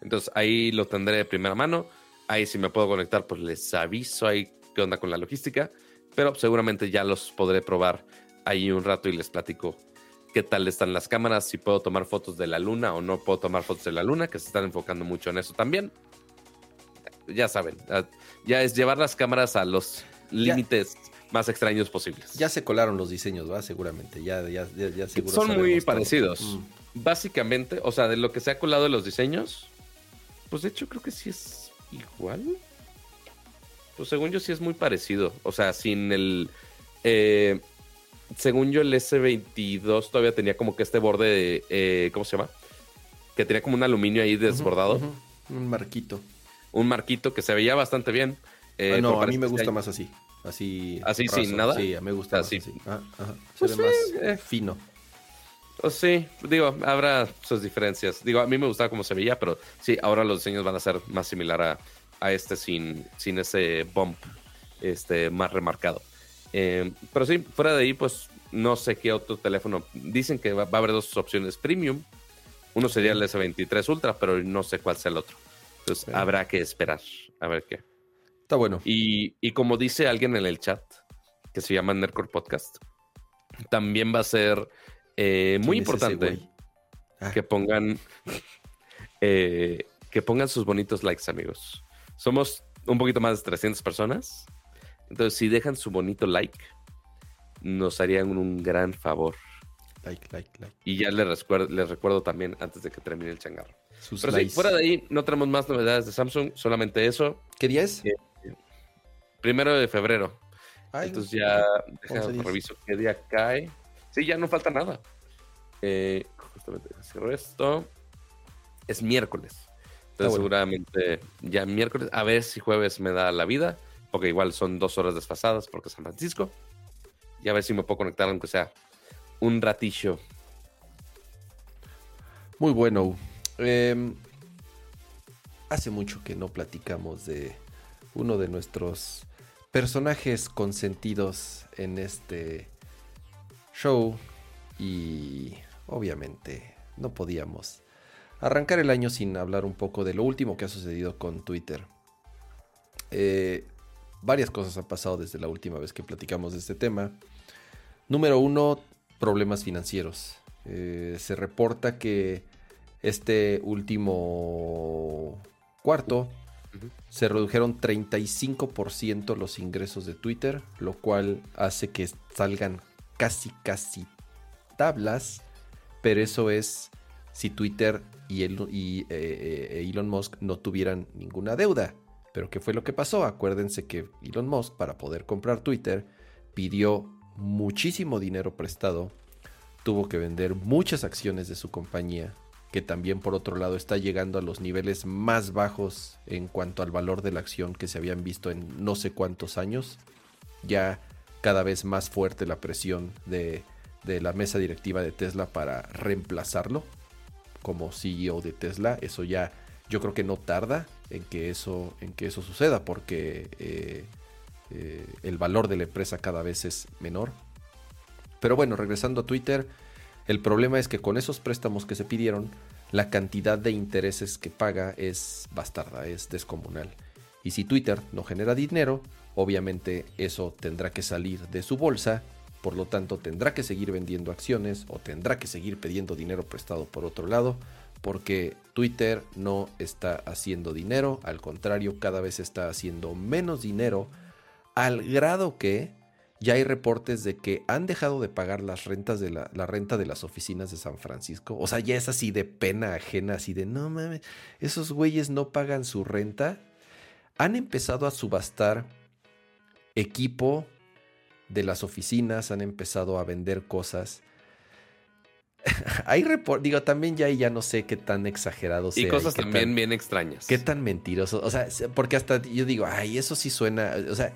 Speaker 1: Entonces ahí lo tendré de primera mano. Ahí si me puedo conectar, pues les aviso ahí qué onda con la logística. Pero seguramente ya los podré probar ahí un rato y les platico qué tal están las cámaras, si puedo tomar fotos de la luna o no puedo tomar fotos de la luna, que se están enfocando mucho en eso también. Ya saben, ah, ya es llevar las cámaras a los límites más extraños posibles.
Speaker 2: Ya se colaron los diseños, ¿va? Seguramente. Ya, ya, ya, ya seguro
Speaker 1: Son muy
Speaker 2: todo.
Speaker 1: parecidos.
Speaker 2: Mm.
Speaker 1: Básicamente, o sea, de lo que se ha colado de los diseños, pues de hecho creo que sí es igual. Pues según yo sí es muy parecido. O sea, sin el... eh, según yo el S22 todavía tenía como que este borde, de, eh, ¿cómo se llama? Que tenía como un aluminio ahí desbordado.
Speaker 2: Un marquito.
Speaker 1: Un marquito que se veía bastante bien. eh,
Speaker 2: Ah, no, a mí me gusta
Speaker 1: hay-
Speaker 2: más así. Así.
Speaker 1: ¿Así sin nada?
Speaker 2: Sí, a mí me gusta
Speaker 1: Así.
Speaker 2: más así. Ah, ajá. Se
Speaker 1: Pues
Speaker 2: ve
Speaker 1: sí,
Speaker 2: más fino.
Speaker 1: Oh, sí, digo, habrá sus diferencias. Digo, a mí me gustaba cómo se veía, pero sí, ahora los diseños van a ser más similar a, a este sin, sin ese bump este, más remarcado. Eh, pero sí, fuera de ahí, pues no sé qué otro teléfono. Dicen que va, va a haber dos opciones premium. Uno sería el S23 Ultra, pero no sé cuál sea el otro. Entonces habrá que esperar a ver qué.
Speaker 2: Está bueno.
Speaker 1: Y, y como dice alguien en el chat, que se llama Nerdcore Podcast, también va a ser eh, muy
Speaker 2: ¿Quién es ese
Speaker 1: importante?
Speaker 2: Ah,
Speaker 1: que pongan eh, que pongan sus bonitos likes, amigos. Somos un poquito más de 300 personas. Entonces, si dejan su bonito like, nos harían un gran favor.
Speaker 2: like, like, like.
Speaker 1: Y ya les recuerdo, les recuerdo también antes de que termine el changarro.
Speaker 2: Sus
Speaker 1: Pero sí, fuera de ahí, no tenemos más novedades de Samsung, solamente eso.
Speaker 2: ¿Qué día es?
Speaker 1: Eh, Primero de febrero.
Speaker 2: Ay,
Speaker 1: Entonces ya deja,
Speaker 2: 11 días.
Speaker 1: reviso qué día cae. Sí, ya no falta nada. Eh, justamente cierro esto. Es miércoles. Entonces
Speaker 2: bueno.
Speaker 1: seguramente ya miércoles. A ver si jueves me da la vida. Porque igual son dos horas desfasadas porque San Francisco. Y a ver si me puedo conectar aunque sea un ratillo.
Speaker 2: Muy bueno. Eh, hace mucho que no platicamos de uno de nuestros personajes consentidos en este show y obviamente no podíamos arrancar el año sin hablar un poco de lo último que ha sucedido con Twitter. Eh, varias cosas han pasado desde la última vez que platicamos de este tema. Número uno, problemas financieros. Eh, se reporta que este último cuarto se redujeron 35% los ingresos de Twitter, lo cual hace que salgan casi, casi tablas, pero eso es si Twitter y, y, eh, eh, Elon Musk no tuvieran ninguna deuda. Pero ¿qué fue lo que pasó? Acuérdense que Elon Musk, para poder comprar Twitter, pidió muchísimo dinero prestado, tuvo que vender muchas acciones de su compañía, que también por otro lado está llegando a los niveles más bajos en cuanto al valor de la acción que se habían visto en no sé cuántos años. Ya cada vez más fuerte la presión de la mesa directiva de Tesla para reemplazarlo como CEO de Tesla. Eso ya yo creo que no tarda en que eso, en que eso suceda porque eh, eh, el valor de la empresa cada vez es menor. Pero bueno, regresando a Twitter, el problema es que con esos préstamos que se pidieron, la cantidad de intereses que paga es bastarda, es descomunal. Y si Twitter no genera dinero, obviamente eso tendrá que salir de su bolsa por lo tanto tendrá que seguir vendiendo acciones o tendrá que seguir pidiendo dinero prestado por otro lado, porque Twitter no está haciendo dinero, al contrario, cada vez está haciendo menos dinero, al grado que ya hay reportes de que han dejado de pagar las rentas de la, la, renta de las oficinas de San Francisco. O sea, ya es así de pena ajena, así de no mames, esos güeyes no pagan su renta. Han empezado a subastar equipo de las oficinas, han empezado a vender cosas. hay reportes, digo, también ya ya no sé qué tan exagerado sea.
Speaker 1: Y cosas también
Speaker 2: tan-
Speaker 1: bien extrañas.
Speaker 2: Qué tan mentiroso. O sea, porque hasta yo digo, ay, eso sí suena. O sea,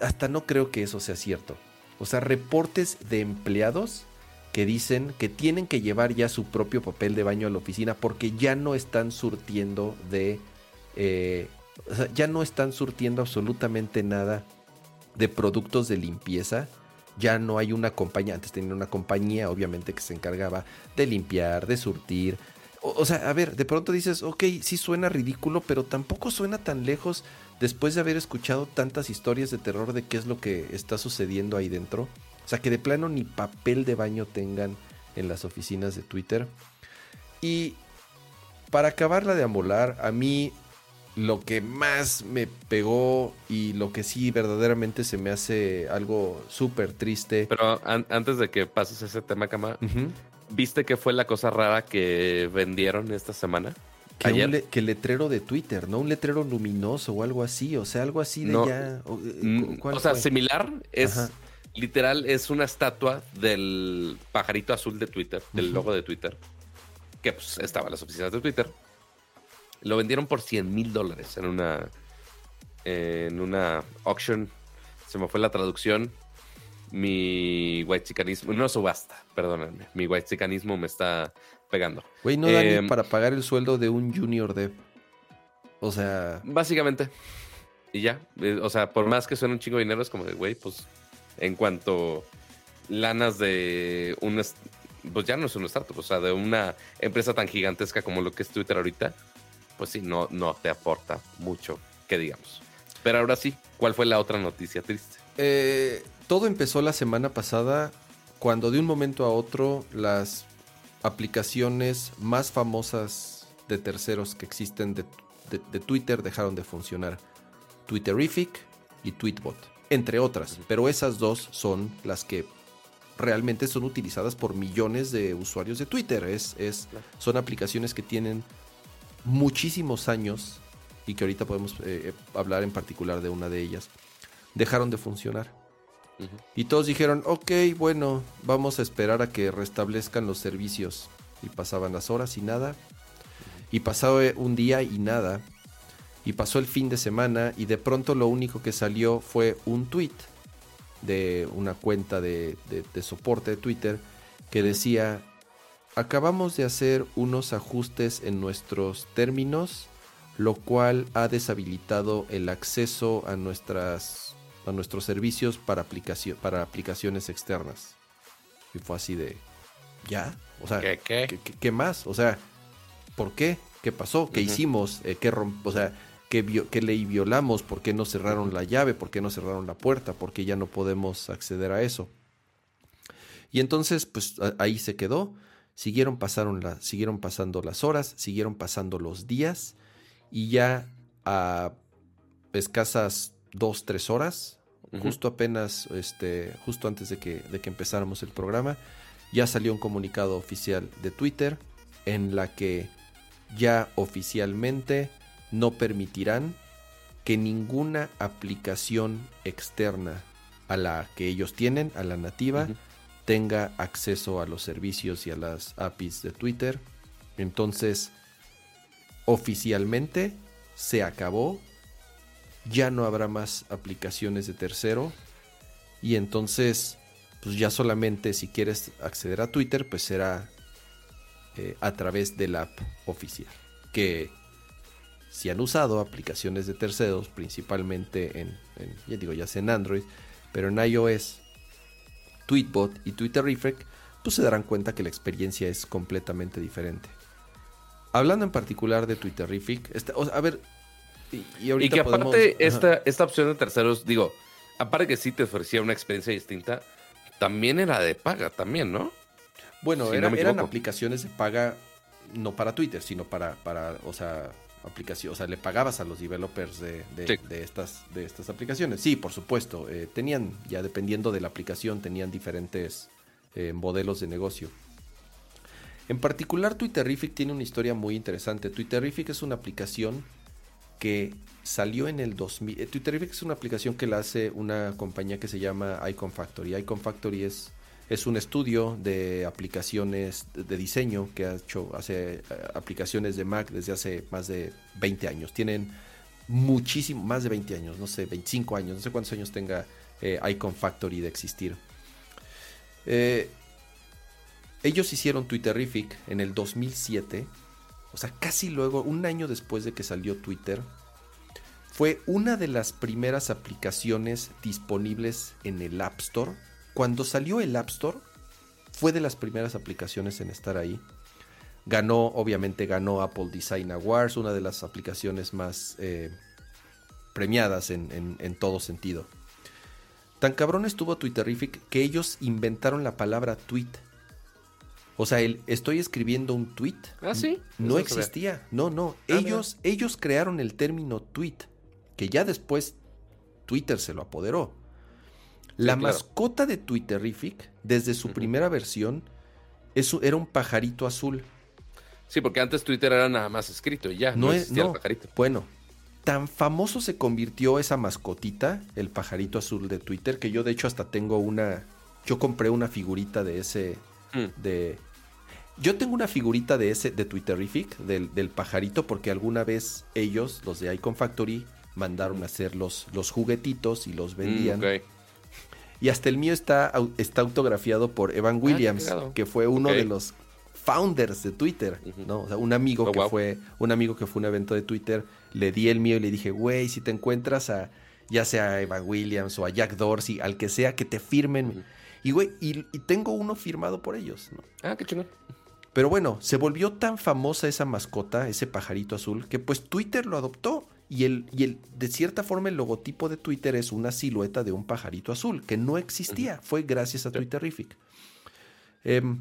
Speaker 2: hasta no creo que eso sea cierto. O sea, reportes de empleados que dicen que tienen que llevar ya su propio papel de baño a la oficina porque ya no están surtiendo de. eh, o sea, ya no están surtiendo absolutamente nada de productos de limpieza. Ya no hay una compañía, antes tenían una compañía obviamente que se encargaba de limpiar, de surtir. O, o sea, a ver, de pronto dices, ok, sí suena ridículo, pero tampoco suena tan lejos después de haber escuchado tantas historias de terror de qué es lo que está sucediendo ahí dentro. O sea, que de plano ni papel de baño tengan en las oficinas de Twitter. Y para acabarla de amolar, a mí lo que más me pegó y lo que sí verdaderamente se me hace algo súper triste.
Speaker 1: Pero an- antes de que pases ese tema, Cama. ¿viste qué fue la cosa rara que vendieron esta semana?
Speaker 2: Que, un
Speaker 1: Ayer.
Speaker 2: le- que letrero de Twitter, ¿no? Un letrero luminoso o algo así, o sea, algo así de
Speaker 1: No,
Speaker 2: ya. o, eh,
Speaker 1: Mm,
Speaker 2: ¿cuál
Speaker 1: o sea,
Speaker 2: fue?
Speaker 1: similar es
Speaker 2: Ajá.
Speaker 1: literal, es una estatua del pajarito azul de Twitter, del logo de Twitter, que pues, estaba en las oficinas de Twitter. Lo vendieron por 100 mil dólares en una en una auction. Se me fue la traducción. Mi white chicanismo, no subasta, perdónenme. Mi white chicanismo me está pegando.
Speaker 2: Güey, no da
Speaker 1: eh,
Speaker 2: ni para pagar el sueldo de un junior dev. O sea,
Speaker 1: Básicamente. Y ya. eh, O sea, por más que suene un chingo de dinero, es como de, güey, pues en cuanto lanas de un... Pues ya no es un startup, o sea, de una empresa tan gigantesca como lo que es Twitter ahorita, pues sí, no, no te aporta mucho, que digamos. Pero ahora sí, ¿cuál fue la otra noticia triste?
Speaker 2: eh, todo empezó la semana pasada cuando de un momento a otro las aplicaciones más famosas de terceros que existen de, de- de Twitter dejaron de funcionar. Twitterific y Tweetbot, entre otras. Pero esas dos son las que realmente son utilizadas por millones de usuarios de Twitter. Es, es, son aplicaciones que tienen muchísimos años y que ahorita podemos eh, hablar en particular de una de ellas. Dejaron de funcionar. Y todos dijeron, ok, bueno, vamos a esperar a que restablezcan los servicios. Y pasaban las horas y nada. Y pasaba un día y nada. Y pasó el fin de semana y de pronto lo único que salió fue un tweet de una cuenta de, de- de soporte de Twitter que decía, acabamos de hacer unos ajustes en nuestros términos, lo cual ha deshabilitado el acceso a nuestras a nuestros servicios para aplicación para aplicaciones externas. Y fue así de ya, o sea,
Speaker 1: ¿Qué, qué?
Speaker 2: ¿Qué, qué- qué más? O sea, ¿por qué? ¿Qué pasó? ¿Qué hicimos? Eh, ¿Qué O sea, ¿qué, ley violamos? ¿Por qué no cerraron la llave? ¿Por qué no cerraron la puerta? ¿Por qué ya no podemos acceder a eso? Y entonces, pues ahí se quedó. Siguieron, pasaron la, siguieron pasando las horas, siguieron pasando los días. Y ya a escasas dos, tres horas, justo apenas, este, justo antes de que, de que empezáramos el programa, ya salió un comunicado oficial de Twitter en la que ya oficialmente no permitirán que ninguna aplicación externa a la que ellos tienen, a la nativa. Tenga acceso a los servicios y a las APIs de Twitter. Entonces, oficialmente se acabó. Ya no habrá más aplicaciones de tercero. Y entonces, pues ya solamente si quieres acceder a Twitter, pues será eh, a través de la app oficial. Que si han usado aplicaciones de terceros, principalmente en, en, ya digo, ya sea en Android, pero en iOS, Tweetbot y Twitterific, pues se darán cuenta que la experiencia es completamente diferente. Hablando en particular de Twitterific, este, o sea, a ver, y, y
Speaker 1: Y
Speaker 2: ahorita
Speaker 1: que aparte,
Speaker 2: podemos-
Speaker 1: esta, esta opción de terceros, digo, aparte que sí te ofrecía una experiencia distinta, también era de paga, también, ¿no?
Speaker 2: Bueno,
Speaker 1: Si no
Speaker 2: era-
Speaker 1: me
Speaker 2: eran aplicaciones de paga, no para Twitter, sino para, para o sea, aplicación, o sea, le pagabas a los developers de, de-
Speaker 1: Sí.
Speaker 2: de estas, de estas aplicaciones. Sí, por supuesto. eh, tenían, ya dependiendo de la aplicación, tenían diferentes eh, modelos de negocio. En particular, Twitterific tiene una historia muy interesante. Twitterific es una aplicación que salió en el 2000. eh, Twitterific es una aplicación que la hace una compañía que se llama Icon Factory. Icon Factory es, es un estudio de aplicaciones de, diseño que ha hecho, hace eh, aplicaciones de Mac desde hace más de 20 años. Tienen muchísimo, más de 20 años, no sé, 25 años, no sé cuántos años tenga eh, Icon Factory de existir. Eh, ellos hicieron Twitterific en el 2007, o sea, casi luego, un año después de que salió Twitter. Fue una de las primeras aplicaciones disponibles en el App Store. Cuando salió el App Store, fue de las primeras aplicaciones en estar ahí. Ganó, obviamente ganó Apple Design Awards, una de las aplicaciones más eh, premiadas en, en- en todo sentido. Tan cabrón estuvo Twitterific que ellos inventaron la palabra tweet. O sea, el estoy escribiendo un tweet.
Speaker 1: Ah, sí.
Speaker 2: No
Speaker 1: Eso
Speaker 2: existía. No, no.
Speaker 1: Ah,
Speaker 2: ellos, ellos crearon el término tweet. Que ya después Twitter se lo apoderó. La
Speaker 1: claro.
Speaker 2: mascota de Twitterific, desde su primera versión, es, era un pajarito azul.
Speaker 1: Sí, porque antes Twitter era nada más escrito y ya. No,
Speaker 2: No es- no.
Speaker 1: el pajarito.
Speaker 2: Bueno, tan famoso se convirtió esa mascotita, el pajarito azul de Twitter, que yo de hecho hasta tengo una. Yo compré una figurita de ese.
Speaker 1: Mm.
Speaker 2: de. Yo tengo una figurita de ese, de Twitterific, del, del pajarito, porque alguna vez ellos, los de Icon Factory, mandaron a hacer los, los juguetitos y los vendían.
Speaker 1: Mm, ok.
Speaker 2: Y hasta el mío está, está autografiado por Evan
Speaker 1: qué
Speaker 2: Williams, que fue uno de los founders de Twitter. ¿no? O sea, un amigo
Speaker 1: Oh,
Speaker 2: que
Speaker 1: wow.
Speaker 2: fue, un amigo que fue a un evento de Twitter, le di el mío y le dije, güey, si te encuentras a, ya sea a Evan Williams o a Jack Dorsey, al que sea, que te firmen. Y güey, y, y tengo uno firmado por ellos, ¿no?
Speaker 1: Ah, qué chingón.
Speaker 2: Pero bueno, se volvió tan famosa esa mascota, ese pajarito azul, que pues Twitter lo adoptó. Y, el, y el, de cierta forma el logotipo de Twitter es una silueta de un pajarito azul, que no existía. Fue gracias a. Twitterific. Em,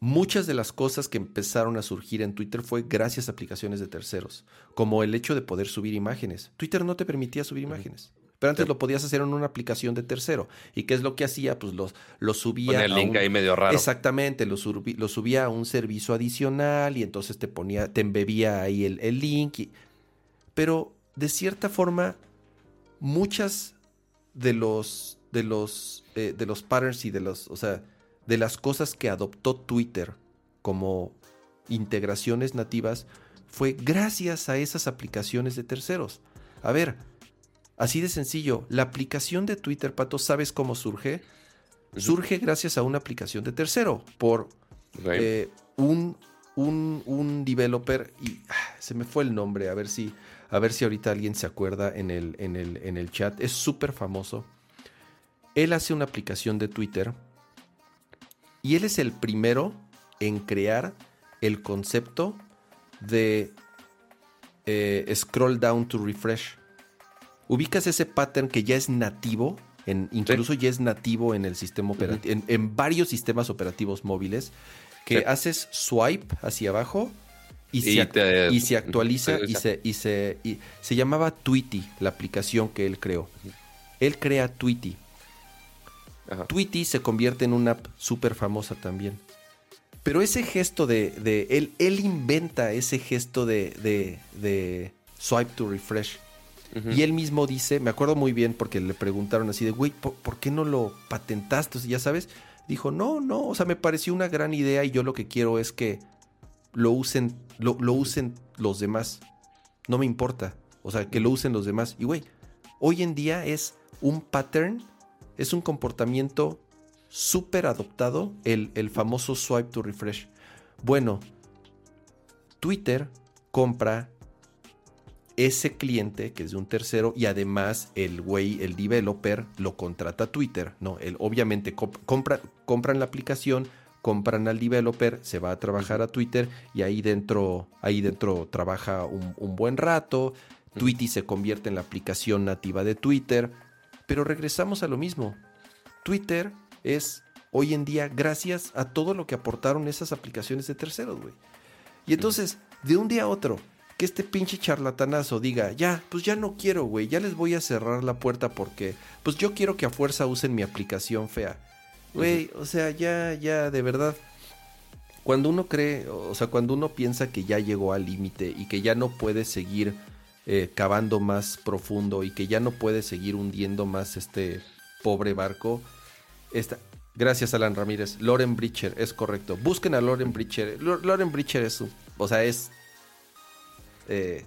Speaker 2: muchas de las cosas que empezaron a surgir en Twitter fue gracias a aplicaciones de terceros, como el hecho de poder subir imágenes. Twitter no te permitía subir imágenes. Pero antes
Speaker 1: Sí.
Speaker 2: lo podías hacer en una aplicación de tercero. ¿Y qué es lo que hacía? Pues los, los subía.
Speaker 1: Pone el
Speaker 2: a
Speaker 1: link
Speaker 2: un-
Speaker 1: ahí medio raro.
Speaker 2: Exactamente, lo, surbi- lo subía a un servicio adicional y entonces te ponía, te embebía ahí el, el link. y- pero de cierta forma, muchas de los de los eh, de los patterns y de los, o sea, de las cosas que adoptó Twitter como integraciones nativas fue gracias a esas aplicaciones de terceros. A ver, así de sencillo, la aplicación de Twitter, Pato, ¿sabes cómo surge? Surge gracias a una aplicación de tercero, por eh, un, un, un developer, y ah, se me fue el nombre, a ver si, a ver si ahorita alguien se acuerda en el, en el, en el chat, es súper famoso. Él hace una aplicación de Twitter y él es el primero en crear el concepto de eh, scroll down to refresh. Ubicas ese pattern que ya es nativo, en, incluso ya es nativo en el sistema operativo, en, en varios sistemas operativos móviles, que
Speaker 1: Sí.
Speaker 2: haces swipe hacia abajo y,
Speaker 1: Y
Speaker 2: se, ac-
Speaker 1: te-
Speaker 2: y se actualiza
Speaker 1: te-
Speaker 2: y se, y se, y se llamaba Tweety, la aplicación que él creó. Él crea Tweety.
Speaker 1: Ajá.
Speaker 2: Tweety se convierte en una app súper famosa también. Pero ese gesto de, de- él, él inventa ese gesto de, de, de swipe to refresh. Y él mismo dice, me acuerdo muy bien porque le preguntaron así de, güey, ¿por, por qué no lo patentaste? O sea, ya sabes, dijo, no, no, o sea, me pareció una gran idea y yo lo que quiero es que lo usen, lo, lo usen los demás. No me importa. O sea, que lo usen los demás. Y güey, hoy en día es un pattern, es un comportamiento súper adoptado, el, el famoso swipe to refresh. Bueno, Twitter compra ese cliente que es de un tercero y además el güey, el developer, lo contrata a Twitter. No, él obviamente comp- compra, compran la aplicación, compran al developer, se va a trabajar a Twitter y ahí dentro, ahí dentro trabaja un, un buen rato. Tweety se convierte en la aplicación nativa de Twitter. Pero regresamos a lo mismo. Twitter es hoy en día gracias a todo lo que aportaron esas aplicaciones de terceros, güey. Y entonces, de un día a otro, que este pinche charlatanazo diga, ya, pues ya no quiero, güey, ya les voy a cerrar la puerta porque, pues yo quiero que a fuerza usen mi aplicación fea. Güey, o sea, ya, ya, de verdad. Cuando uno cree, o sea, cuando uno piensa que ya llegó al límite y que ya no puede seguir eh, cavando más profundo y que ya no puede seguir hundiendo más este pobre barco, esta, Gracias, Alan Ramírez. Loren Bridger, es correcto. Busquen a Loren Bridger. Loren Bridger es, un, o sea, es, eh,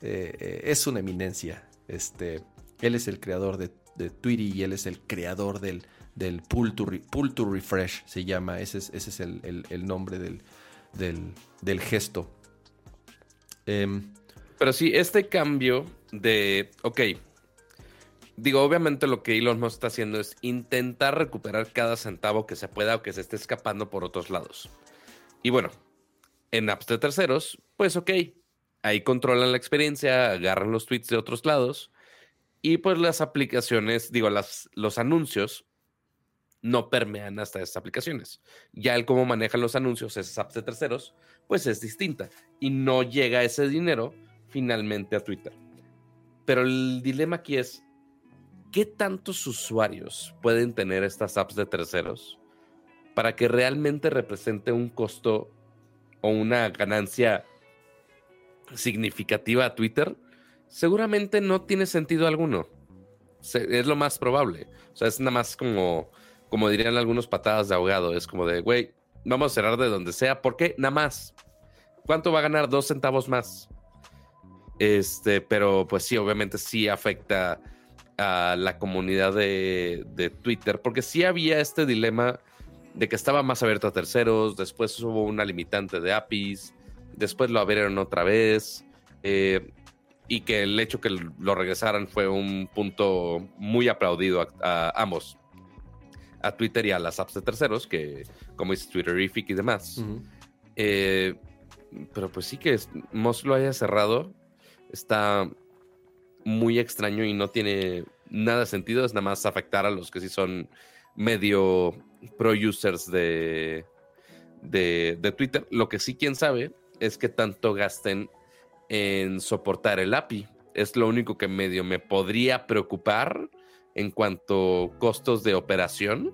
Speaker 2: eh, es una eminencia. Este, él es el creador de, de Tweety y él es el creador del, del pull, to to Refresh, se llama. Ese es, ese es el, nombre del, del, gesto.
Speaker 1: Em, Pero sí, este cambio de, ok, digo, obviamente lo que Elon Musk está haciendo es intentar recuperar cada centavo que se pueda o que se esté escapando por otros lados. Y bueno, en apps de terceros, pues ok, ahí controlan la experiencia, agarran los tweets de otros lados y pues las aplicaciones, digo, las, los anuncios no permean hasta esas aplicaciones. Ya el cómo manejan los anuncios, esas apps de terceros, pues es distinta y no llega ese dinero finalmente a Twitter. Pero el dilema aquí es, ¿qué tantos usuarios pueden tener estas apps de terceros para que realmente represente un costo o una ganancia significativa a Twitter? Seguramente no tiene sentido alguno. Es lo más probable. O sea, es nada más como, como dirían algunos patadas de ahogado. Es como de, güey, vamos a cerrar de donde sea. ¿Por qué? Nada más. ¿Cuánto va a ganar? Dos centavos más. Este, pero pues sí, obviamente sí afecta a la comunidad de, Twitter, porque sí había este dilema de que estaba más abierto a terceros, después hubo una limitante de APIs, después lo abrieron otra vez, eh, y que el hecho que lo regresaran fue un punto muy aplaudido a, ambos, a Twitter y a las apps de terceros, que como dice Twitterific y demás. Eh, pero pues sí que Moss lo haya cerrado, está muy extraño y no tiene nada de sentido, es nada más afectar a los que sí son medio pro users de, de, Twitter. Lo que sí, quién sabe, es que tanto gasten en soportar el API. Es lo único que medio me podría preocupar en cuanto costos de operación,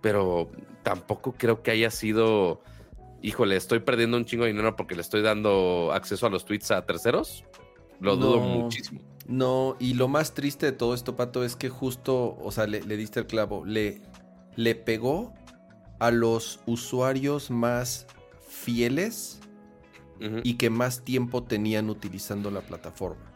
Speaker 1: pero tampoco creo que haya sido, híjole, estoy perdiendo un chingo de dinero porque le estoy dando acceso a los tweets a terceros. Lo dudo muchísimo.
Speaker 2: No, y lo más triste de todo esto, Pato, es que justo, o sea, le, diste el clavo, le, le pegó a los usuarios más fieles y que más tiempo tenían utilizando la plataforma.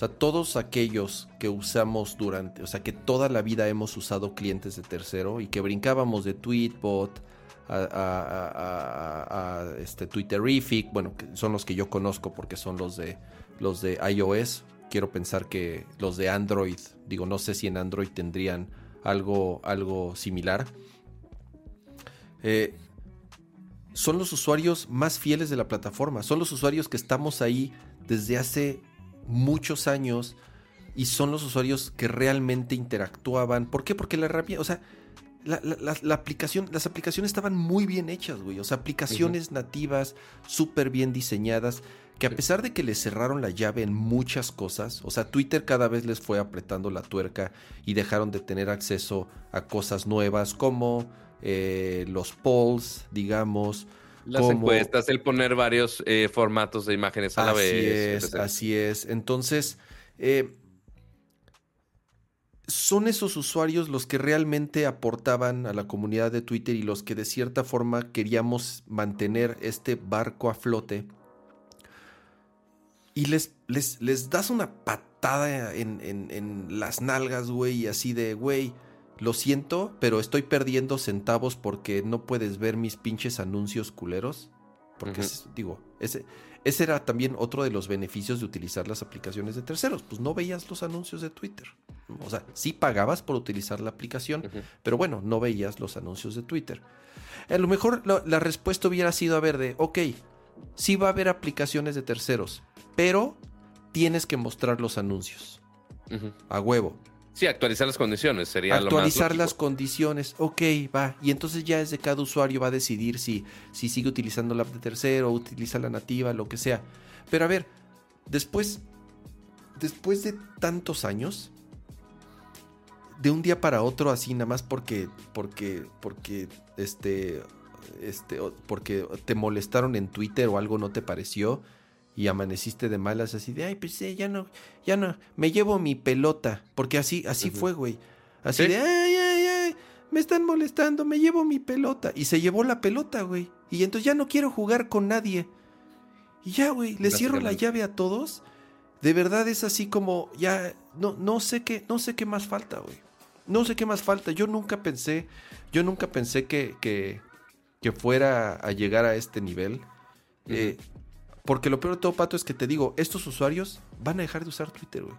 Speaker 2: Sea, todos aquellos que usamos durante, o sea, que toda la vida hemos usado clientes de tercero y que brincábamos de Tweetbot a, a, a, este Twitterific, bueno, que son los que yo conozco porque son los de los de iOS. Quiero pensar que los de Android, digo, no sé si en Android tendrían algo, algo similar. Eh, son los usuarios más fieles de la plataforma. Son los usuarios que estamos ahí desde hace muchos años y son los usuarios que realmente interactuaban. ¿Por qué? Porque la herramienta, o sea, la, aplicación, las aplicaciones estaban muy bien hechas, güey. O sea, aplicaciones nativas, súper bien diseñadas que a pesar de que les cerraron la llave en muchas cosas, o sea, Twitter cada vez les fue apretando la tuerca y dejaron de tener acceso a cosas nuevas como eh, los polls, digamos.
Speaker 1: Las encuestas, el poner varios eh, formatos de imágenes a la
Speaker 2: vez. Es, así es. Entonces, eh, son esos usuarios los que realmente aportaban a la comunidad de Twitter y los que de cierta forma queríamos mantener este barco a flote y les, les, les das una patada en, en, las nalgas, güey, y así de, güey, lo siento, pero estoy perdiendo centavos porque no puedes ver mis pinches anuncios culeros. Porque, digo, ese, ese era también otro de los beneficios de utilizar las aplicaciones de terceros. Pues no veías los anuncios de Twitter. O sea, sí pagabas por utilizar la aplicación, pero bueno, no veías los anuncios de Twitter. A lo mejor la, la respuesta hubiera sido a ver de, ok, sí va a haber aplicaciones de terceros, pero tienes que mostrar los anuncios. A huevo.
Speaker 1: Sí, actualizar las condiciones sería lo más
Speaker 2: actualizar las condiciones. Ok, va. Y entonces ya es de cada usuario va a decidir si, si sigue utilizando la app de tercero o utiliza la nativa, lo que sea. Pero a ver, después, después de tantos años, de un día para otro, así nada más porque, porque, porque, este, este, porque te molestaron en Twitter o algo no te pareció y amaneciste de malas así de, ay, pues eh, ya no, ya no, me llevo mi pelota, porque así, así fue, güey. Así
Speaker 1: Sí.
Speaker 2: de, ay, ay, ay, me están molestando, me llevo mi pelota. Y se llevó la pelota, güey. Y entonces ya no quiero jugar con nadie. Y ya, güey, le cierro la llave a todos. De verdad es así como, ya, no, no sé qué, no sé qué más falta, güey. No sé qué más falta. Yo nunca pensé, yo nunca pensé que, que, que fuera a llegar a este nivel. Eh, porque lo peor de todo, Pato, es que te digo, estos usuarios van a dejar de usar Twitter, güey.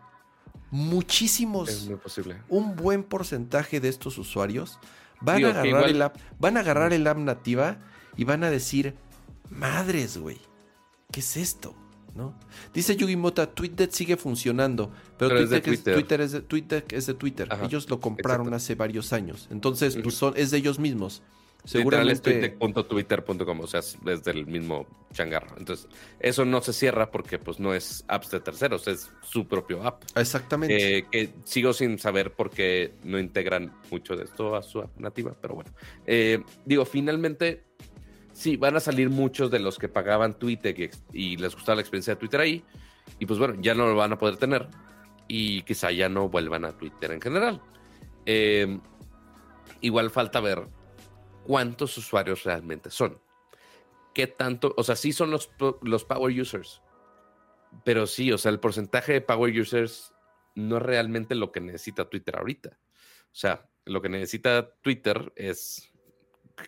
Speaker 2: Muchísimos
Speaker 1: Es muy posible.
Speaker 2: un buen porcentaje de estos usuarios van
Speaker 1: Digo,
Speaker 2: a agarrar
Speaker 1: igual-
Speaker 2: el app, van a agarrar el app nativa y van a decir, madres, güey, ¿qué es esto? ¿No? Dice Yugi Mota, TweetDeck sigue funcionando, pero,
Speaker 1: Pero es de
Speaker 2: TweetDeck es,
Speaker 1: Twitter.
Speaker 2: Twitter es de, TweetDeck es de Twitter.
Speaker 1: Ajá,
Speaker 2: Ellos lo compraron
Speaker 1: exacto.
Speaker 2: hace varios años. Entonces, pues son, es de ellos mismos. Seguramente.
Speaker 1: tweetdeck.twitter.com, o sea, es desde el mismo changarro. Entonces, eso no se cierra porque pues no es apps de terceros, es su propio app.
Speaker 2: Exactamente.
Speaker 1: Eh, que sigo sin saber por qué no integran mucho de esto a su app nativa, pero bueno. Eh, digo, finalmente, sí, van a salir muchos de los que pagaban Twitter y les gustaba la experiencia de Twitter ahí, y pues bueno, ya no lo van a poder tener, y quizá ya no vuelvan a Twitter en general. Eh, igual falta ver cuántos usuarios realmente son. ¿Qué tanto? O sea, sí son los, los power users. Pero sí, o sea, el porcentaje de power users no es realmente lo que necesita Twitter ahorita. O sea, lo que necesita Twitter es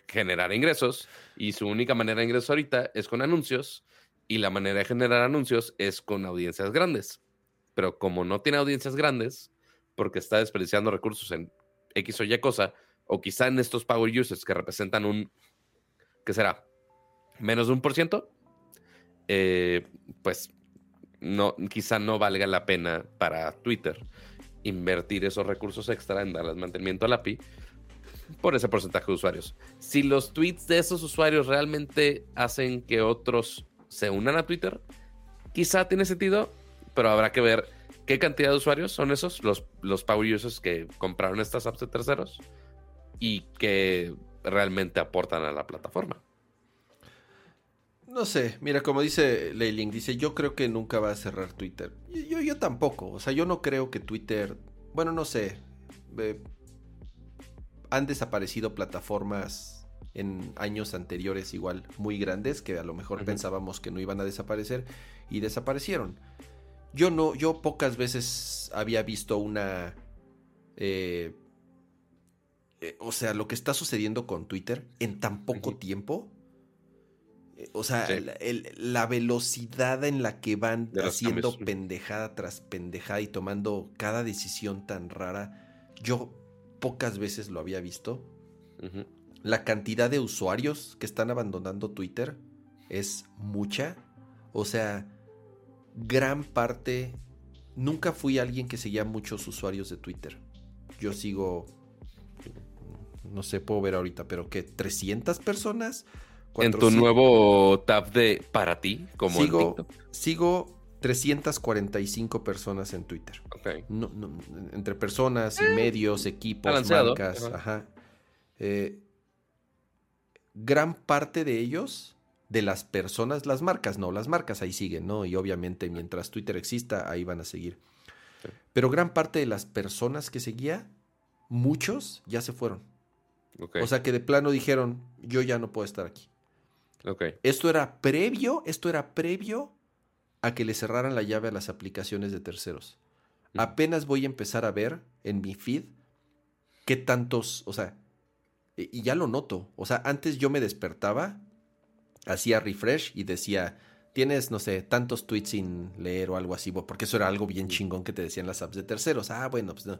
Speaker 1: generar ingresos y su única manera de ingreso ahorita es con anuncios y la manera de generar anuncios es con audiencias grandes. Pero como no tiene audiencias grandes, porque está desperdiciando recursos en X o Y cosa, o quizá en estos power users que representan un, ¿qué será? Menos de un por ciento, eh, pues no, quizá no valga la pena para Twitter invertir esos recursos extra en darles mantenimiento al API por ese porcentaje de usuarios. Si los tweets de esos usuarios realmente hacen que otros se unan a Twitter, quizá tiene sentido, pero habrá que ver qué cantidad de usuarios son esos, los, los power users que compraron estas apps de terceros y que realmente aportan a la plataforma.
Speaker 2: No sé, mira, como dice Leiling, dice, yo creo que nunca va a cerrar Twitter. Yo, yo tampoco, o sea, yo no creo que Twitter, bueno, no sé, eh, han desaparecido plataformas en años anteriores igual muy grandes que a lo mejor pensábamos que no iban a desaparecer y desaparecieron. Yo no, yo pocas veces había visto una, eh, eh, o sea, lo que está sucediendo con Twitter en tan poco tiempo. eh, O sea,
Speaker 1: Sí.
Speaker 2: la, el- la velocidad en la que van haciendo
Speaker 1: cambios.
Speaker 2: pendejada tras pendejada y tomando cada decisión tan rara, yo pocas veces lo había visto. La cantidad de usuarios que están abandonando Twitter es mucha. O sea, gran parte... Nunca fui alguien que seguía muchos usuarios de Twitter. Yo sigo... No sé, puedo ver ahorita, pero ¿qué? ¿300 personas?
Speaker 1: En tu
Speaker 2: 400.
Speaker 1: nuevo tab de para ti, como en
Speaker 2: sigo,
Speaker 1: TikTok.
Speaker 2: sigo 345 personas en Twitter.
Speaker 1: Ok.
Speaker 2: No, no, entre personas y medios, equipos,
Speaker 1: balanceado,
Speaker 2: marcas,
Speaker 1: ajá.
Speaker 2: ajá. Eh, gran parte de ellos, de las personas, las marcas no, las marcas ahí siguen, ¿no? Y obviamente mientras Twitter exista, ahí van a seguir.
Speaker 1: Sí.
Speaker 2: Pero gran parte de las personas que seguía, muchos ya se fueron. O sea que de plano dijeron, yo ya no puedo estar aquí. Esto era previo, esto era previo a que le cerraran la llave a las aplicaciones de terceros. Apenas voy a empezar a ver en mi feed qué tantos, o sea, y ya lo noto. O sea, antes yo me despertaba, hacía refresh y decía, tienes, no sé, tantos tweets sin leer o algo así, porque eso era algo bien chingón que te decían las apps de terceros. Ah, bueno, pues no.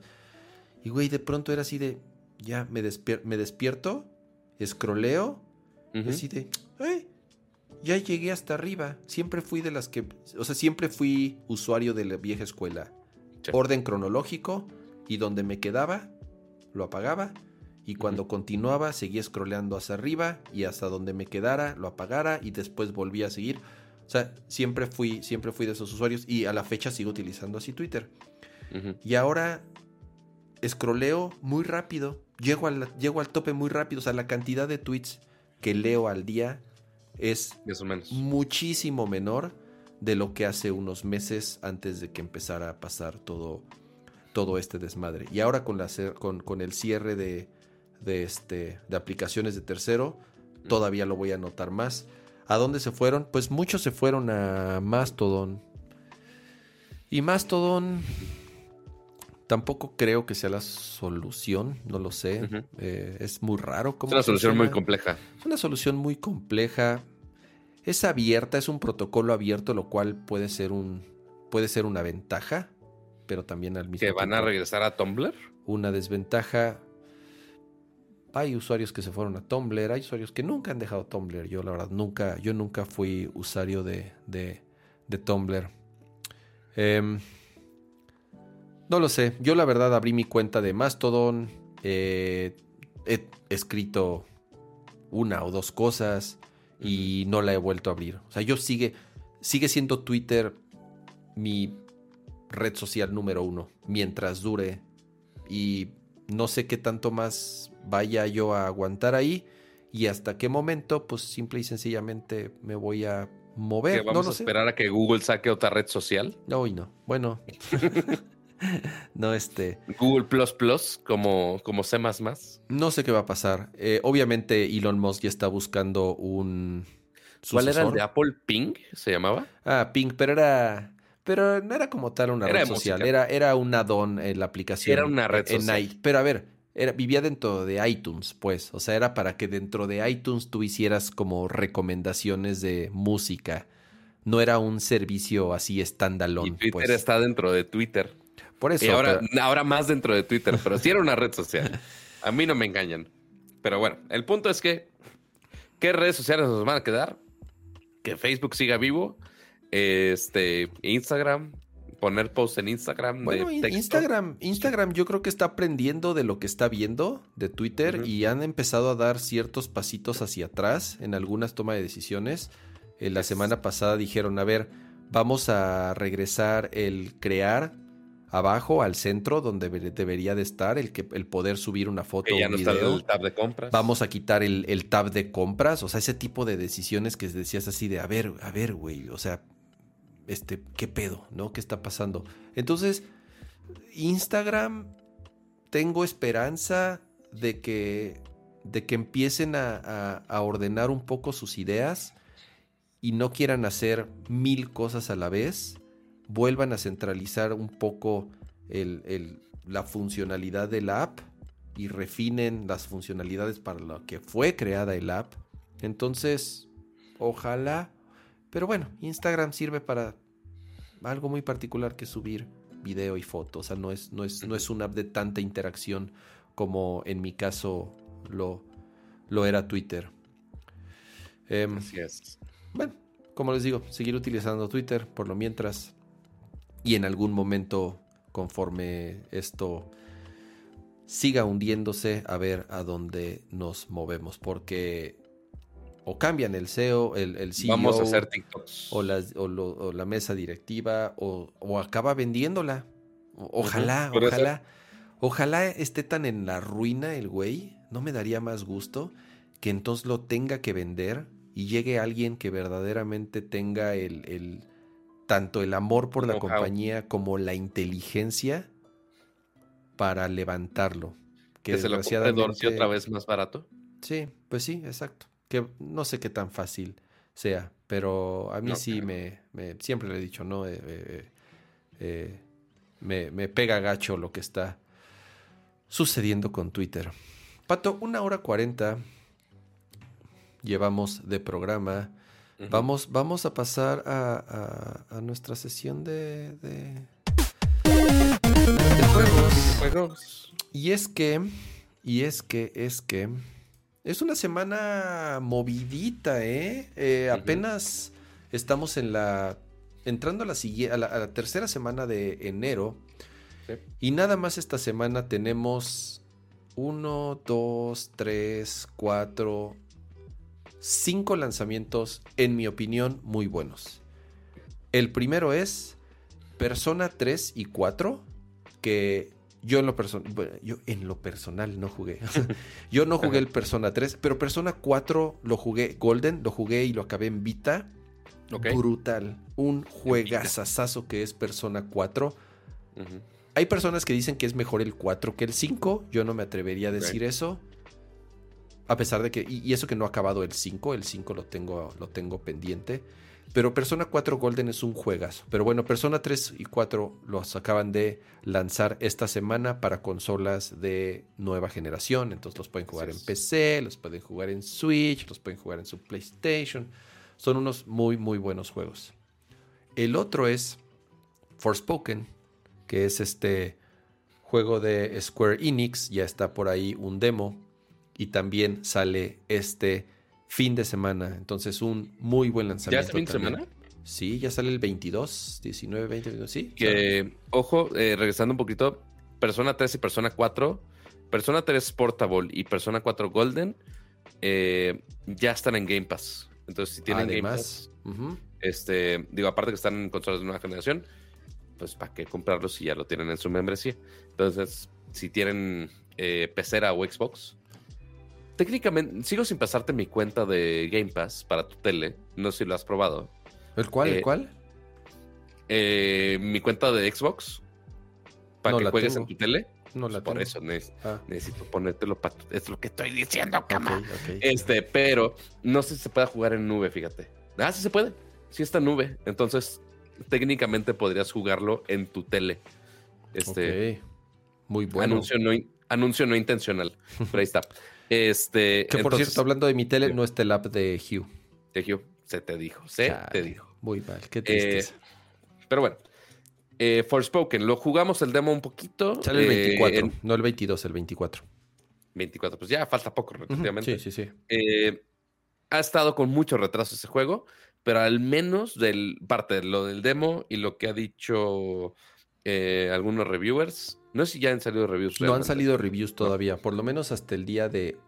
Speaker 2: Y güey, de pronto era así de, ya me, despier- me despierto, escroleo,
Speaker 1: Ujú.
Speaker 2: Así de, "Ay, ya llegué hasta arriba. Siempre fui de las que, o sea, siempre fui usuario de la vieja escuela.
Speaker 1: Sí.
Speaker 2: Orden cronológico, y donde me quedaba, lo apagaba. Y cuando continuaba, seguía scrolleando hacia arriba y hasta donde me quedara, lo apagara y después volvía a seguir. O sea, siempre fui, siempre fui de esos usuarios y a la fecha sigo utilizando así Twitter. Y ahora scrolleo muy rápido. Llego al, llego al tope muy rápido. O sea, la cantidad de tweets que leo al día es
Speaker 1: menos.
Speaker 2: muchísimo menor de lo que hace unos meses antes de que empezara a pasar todo, todo este desmadre. Y ahora con, la, con, con el cierre de, de, este, de aplicaciones de tercero, todavía lo voy a notar más. ¿A dónde se fueron? Pues muchos se fueron a Mastodon. Y Mastodon tampoco creo que sea la solución, no lo sé. Eh, es muy raro.
Speaker 1: Es
Speaker 2: cómo
Speaker 1: una solución muy compleja.
Speaker 2: Es una solución muy compleja. Es abierta, es un protocolo abierto, lo cual puede ser un puede ser una ventaja, pero también al mismo
Speaker 1: Que van a
Speaker 2: tiempo
Speaker 1: regresar a Tumblr.
Speaker 2: una desventaja. Hay usuarios que se fueron a Tumblr, hay usuarios que nunca han dejado Tumblr. Yo la verdad nunca, yo nunca fui usuario de, de, de Tumblr. Em, no lo sé. Yo la verdad abrí mi cuenta de Mastodon. eh, he escrito una o dos cosas y no la he vuelto a abrir. O sea, yo sigue, sigue siendo Twitter mi red social número uno mientras dure y no sé qué tanto más vaya yo a aguantar ahí y hasta qué momento pues simple y sencillamente me voy a
Speaker 1: Que
Speaker 2: mover.
Speaker 1: vamos
Speaker 2: no
Speaker 1: a
Speaker 2: sé.
Speaker 1: esperar a que Google saque otra red social.
Speaker 2: No, y no. Bueno. no, este.
Speaker 1: Google Plus Plus, como, como C.
Speaker 2: No sé qué va a pasar. Eh, obviamente Elon Musk ya está buscando un.
Speaker 1: ¿Cuál era el
Speaker 2: sucesor.
Speaker 1: de Apple Ping? ¿Se llamaba?
Speaker 2: Ah, Pink, pero era. Pero no era como tal una
Speaker 1: Era
Speaker 2: red social.
Speaker 1: música.
Speaker 2: Era, era un add-on en la aplicación.
Speaker 1: Era una red
Speaker 2: en
Speaker 1: social.
Speaker 2: i- Pero a ver, era, vivía dentro de iTunes, pues. O sea, era para que dentro de iTunes tú hicieras como recomendaciones de música. No era un servicio así
Speaker 1: Y
Speaker 2: standalone.
Speaker 1: Twitter
Speaker 2: pues.
Speaker 1: está dentro de Twitter.
Speaker 2: Por eso.
Speaker 1: Y ahora,
Speaker 2: pero-
Speaker 1: ahora más dentro de Twitter, pero sí era una red social. A mí no me engañan. Pero bueno, el punto es que, ¿qué redes sociales nos van a quedar? Que Facebook siga vivo. Este, Instagram, poner posts en Instagram.
Speaker 2: Bueno,
Speaker 1: de
Speaker 2: in-
Speaker 1: texto.
Speaker 2: Instagram, Instagram yo creo que está aprendiendo de lo que está viendo de Twitter y han empezado a dar ciertos pasitos hacia atrás en algunas tomas de decisiones. Eh, la semana pasada dijeron, a ver, vamos a regresar el crear abajo al centro donde debe- debería de estar, el, que, el poder subir una foto
Speaker 1: Que ya
Speaker 2: un
Speaker 1: no está el tab de compras.
Speaker 2: Vamos a quitar el, el tab de compras, o sea, ese tipo de decisiones que decías así de, a ver, a ver, güey, o sea, este, ¿qué pedo, no? ¿Qué está pasando? Entonces, Instagram, tengo esperanza de que, de que empiecen a, a- a ordenar un poco sus ideas y no quieran hacer mil cosas a la vez, vuelvan a centralizar un poco el- el- la funcionalidad de la app y refinen las funcionalidades para lo que fue creada el app. Entonces, ojalá. Pero bueno, Instagram sirve para algo muy particular que subir video y fotos. O sea, no es, no es, no es una app de tanta interacción como en mi caso lo, lo era Twitter. Em,
Speaker 1: Así es.
Speaker 2: bueno, como les digo, seguir utilizando Twitter por lo mientras. Y en algún momento, conforme esto siga hundiéndose, a ver a dónde nos movemos. Porque o cambian el CEO, el, el CEO,
Speaker 1: Vamos a hacer TikToks.
Speaker 2: o, las- o lo- o la mesa directiva, o, o acaba vendiéndola. Ojalá, ojalá. Ojalá esté tan en la ruina el güey. No me daría más gusto que entonces lo tenga que vender y llegue alguien que verdaderamente tenga el, el- tanto el amor por la compañía como la inteligencia para levantarlo.
Speaker 1: que se lo
Speaker 2: desgraciadamente-
Speaker 1: otra vez más barato.
Speaker 2: Sí, pues sí, exacto. Que no sé qué tan fácil sea, pero a mí
Speaker 1: No
Speaker 2: sí me- siempre le he dicho, ¿no? Eh, eh, eh, me, me pega gacho lo que está sucediendo con Twitter. Pato, una hora cuarenta llevamos de programa. Vamos, vamos a pasar a, a- a nuestra sesión de, de, de juegos.
Speaker 1: Juegos.
Speaker 2: Y es que, y es que, es que, es una semana movidita, ¿eh? Eh. Apenas estamos en la, entrando a la, a la, a la tercera semana de enero
Speaker 1: Sí.
Speaker 2: Y nada más esta semana tenemos uno, dos, tres, cuatro, cinco lanzamientos, en mi opinión, muy buenos. El primero es Persona 3 y 4, que yo en lo personal, yo en lo personal no jugué. yo no jugué el Persona 3, pero Persona 4 lo jugué Golden, lo jugué y lo acabé en Vita. Brutal. Un juegazazazo que es Persona 4.
Speaker 1: Ujú.
Speaker 2: Hay personas que dicen que es mejor el 4 que el 5. Yo no me atrevería a decir eso. A pesar de que. Y, y eso que no ha acabado el 5. El 5 lo tengo, lo tengo pendiente. Pero Persona 4 Golden es un juegazo. Pero bueno, Persona 3 y 4 los acaban de lanzar esta semana para consolas de nueva generación. Entonces los pueden jugar en. PC, los pueden jugar en Switch, los pueden jugar en su PlayStation. Son unos muy, muy buenos juegos. El otro es Forspoken, que es este juego de Square Enix. Ya está por ahí un demo. Y también sale este fin de semana. Entonces, un muy buen
Speaker 1: ¿Ya
Speaker 2: lanzamiento.
Speaker 1: es fin de semana?
Speaker 2: Sí, ya sale el 22, 19, 20, 21, sí.
Speaker 1: Que, ojo, eh, regresando un poquito, Persona 3 y Persona 4, Persona 3 Portable y Persona 4 Golden eh, ya están en Game Pass. Entonces, si tienen Game Pass,
Speaker 2: Además, ujú,
Speaker 1: este, digo, aparte que están en consolas de nueva generación, pues para qué comprarlos si ya lo tienen en su membresía. Entonces, si tienen eh, pecera o Xbox, técnicamente, sigo sin pasarte mi cuenta de Game Pass para tu tele, no sé si lo has probado.
Speaker 2: ¿El cuál? ¿El
Speaker 1: Eh,
Speaker 2: cuál?
Speaker 1: Eh, mi cuenta de Xbox, para
Speaker 2: No
Speaker 1: que
Speaker 2: la
Speaker 1: juegues
Speaker 2: tengo.
Speaker 1: en tu tele.
Speaker 2: No la
Speaker 1: Por
Speaker 2: tengo.
Speaker 1: eso neces-
Speaker 2: Ah,
Speaker 1: necesito ponértelo para Es lo que estoy diciendo, cama. Este, pero no sé si se puede jugar en nube, fíjate. Ah, sí se puede. Sí está en nube. Entonces, técnicamente podrías jugarlo en tu tele. Este.
Speaker 2: Muy bueno.
Speaker 1: anuncio, no, anuncio no intencional. Pero ahí está. Este,
Speaker 2: Que por
Speaker 1: entonces,
Speaker 2: cierto, hablando de mi tele, no está el app de Hugh.
Speaker 1: Sergio, se te dijo, se te dijo.
Speaker 2: Muy mal, qué
Speaker 1: Eh,
Speaker 2: tristeza.
Speaker 1: pero bueno, eh, Forspoken, lo jugamos el demo un poquito.
Speaker 2: Sale el
Speaker 1: eh,
Speaker 2: 24,
Speaker 1: en
Speaker 2: no el 22, el 24.
Speaker 1: 24, pues ya falta poco, relativamente.
Speaker 2: Sí, sí, sí.
Speaker 1: Eh, ha estado con mucho retraso ese juego, pero al menos del parte de lo del demo y lo que ha dicho eh, algunos reviewers, no sé si ya han salido reviews.
Speaker 2: No han salido reviews todavía, por lo menos hasta el día de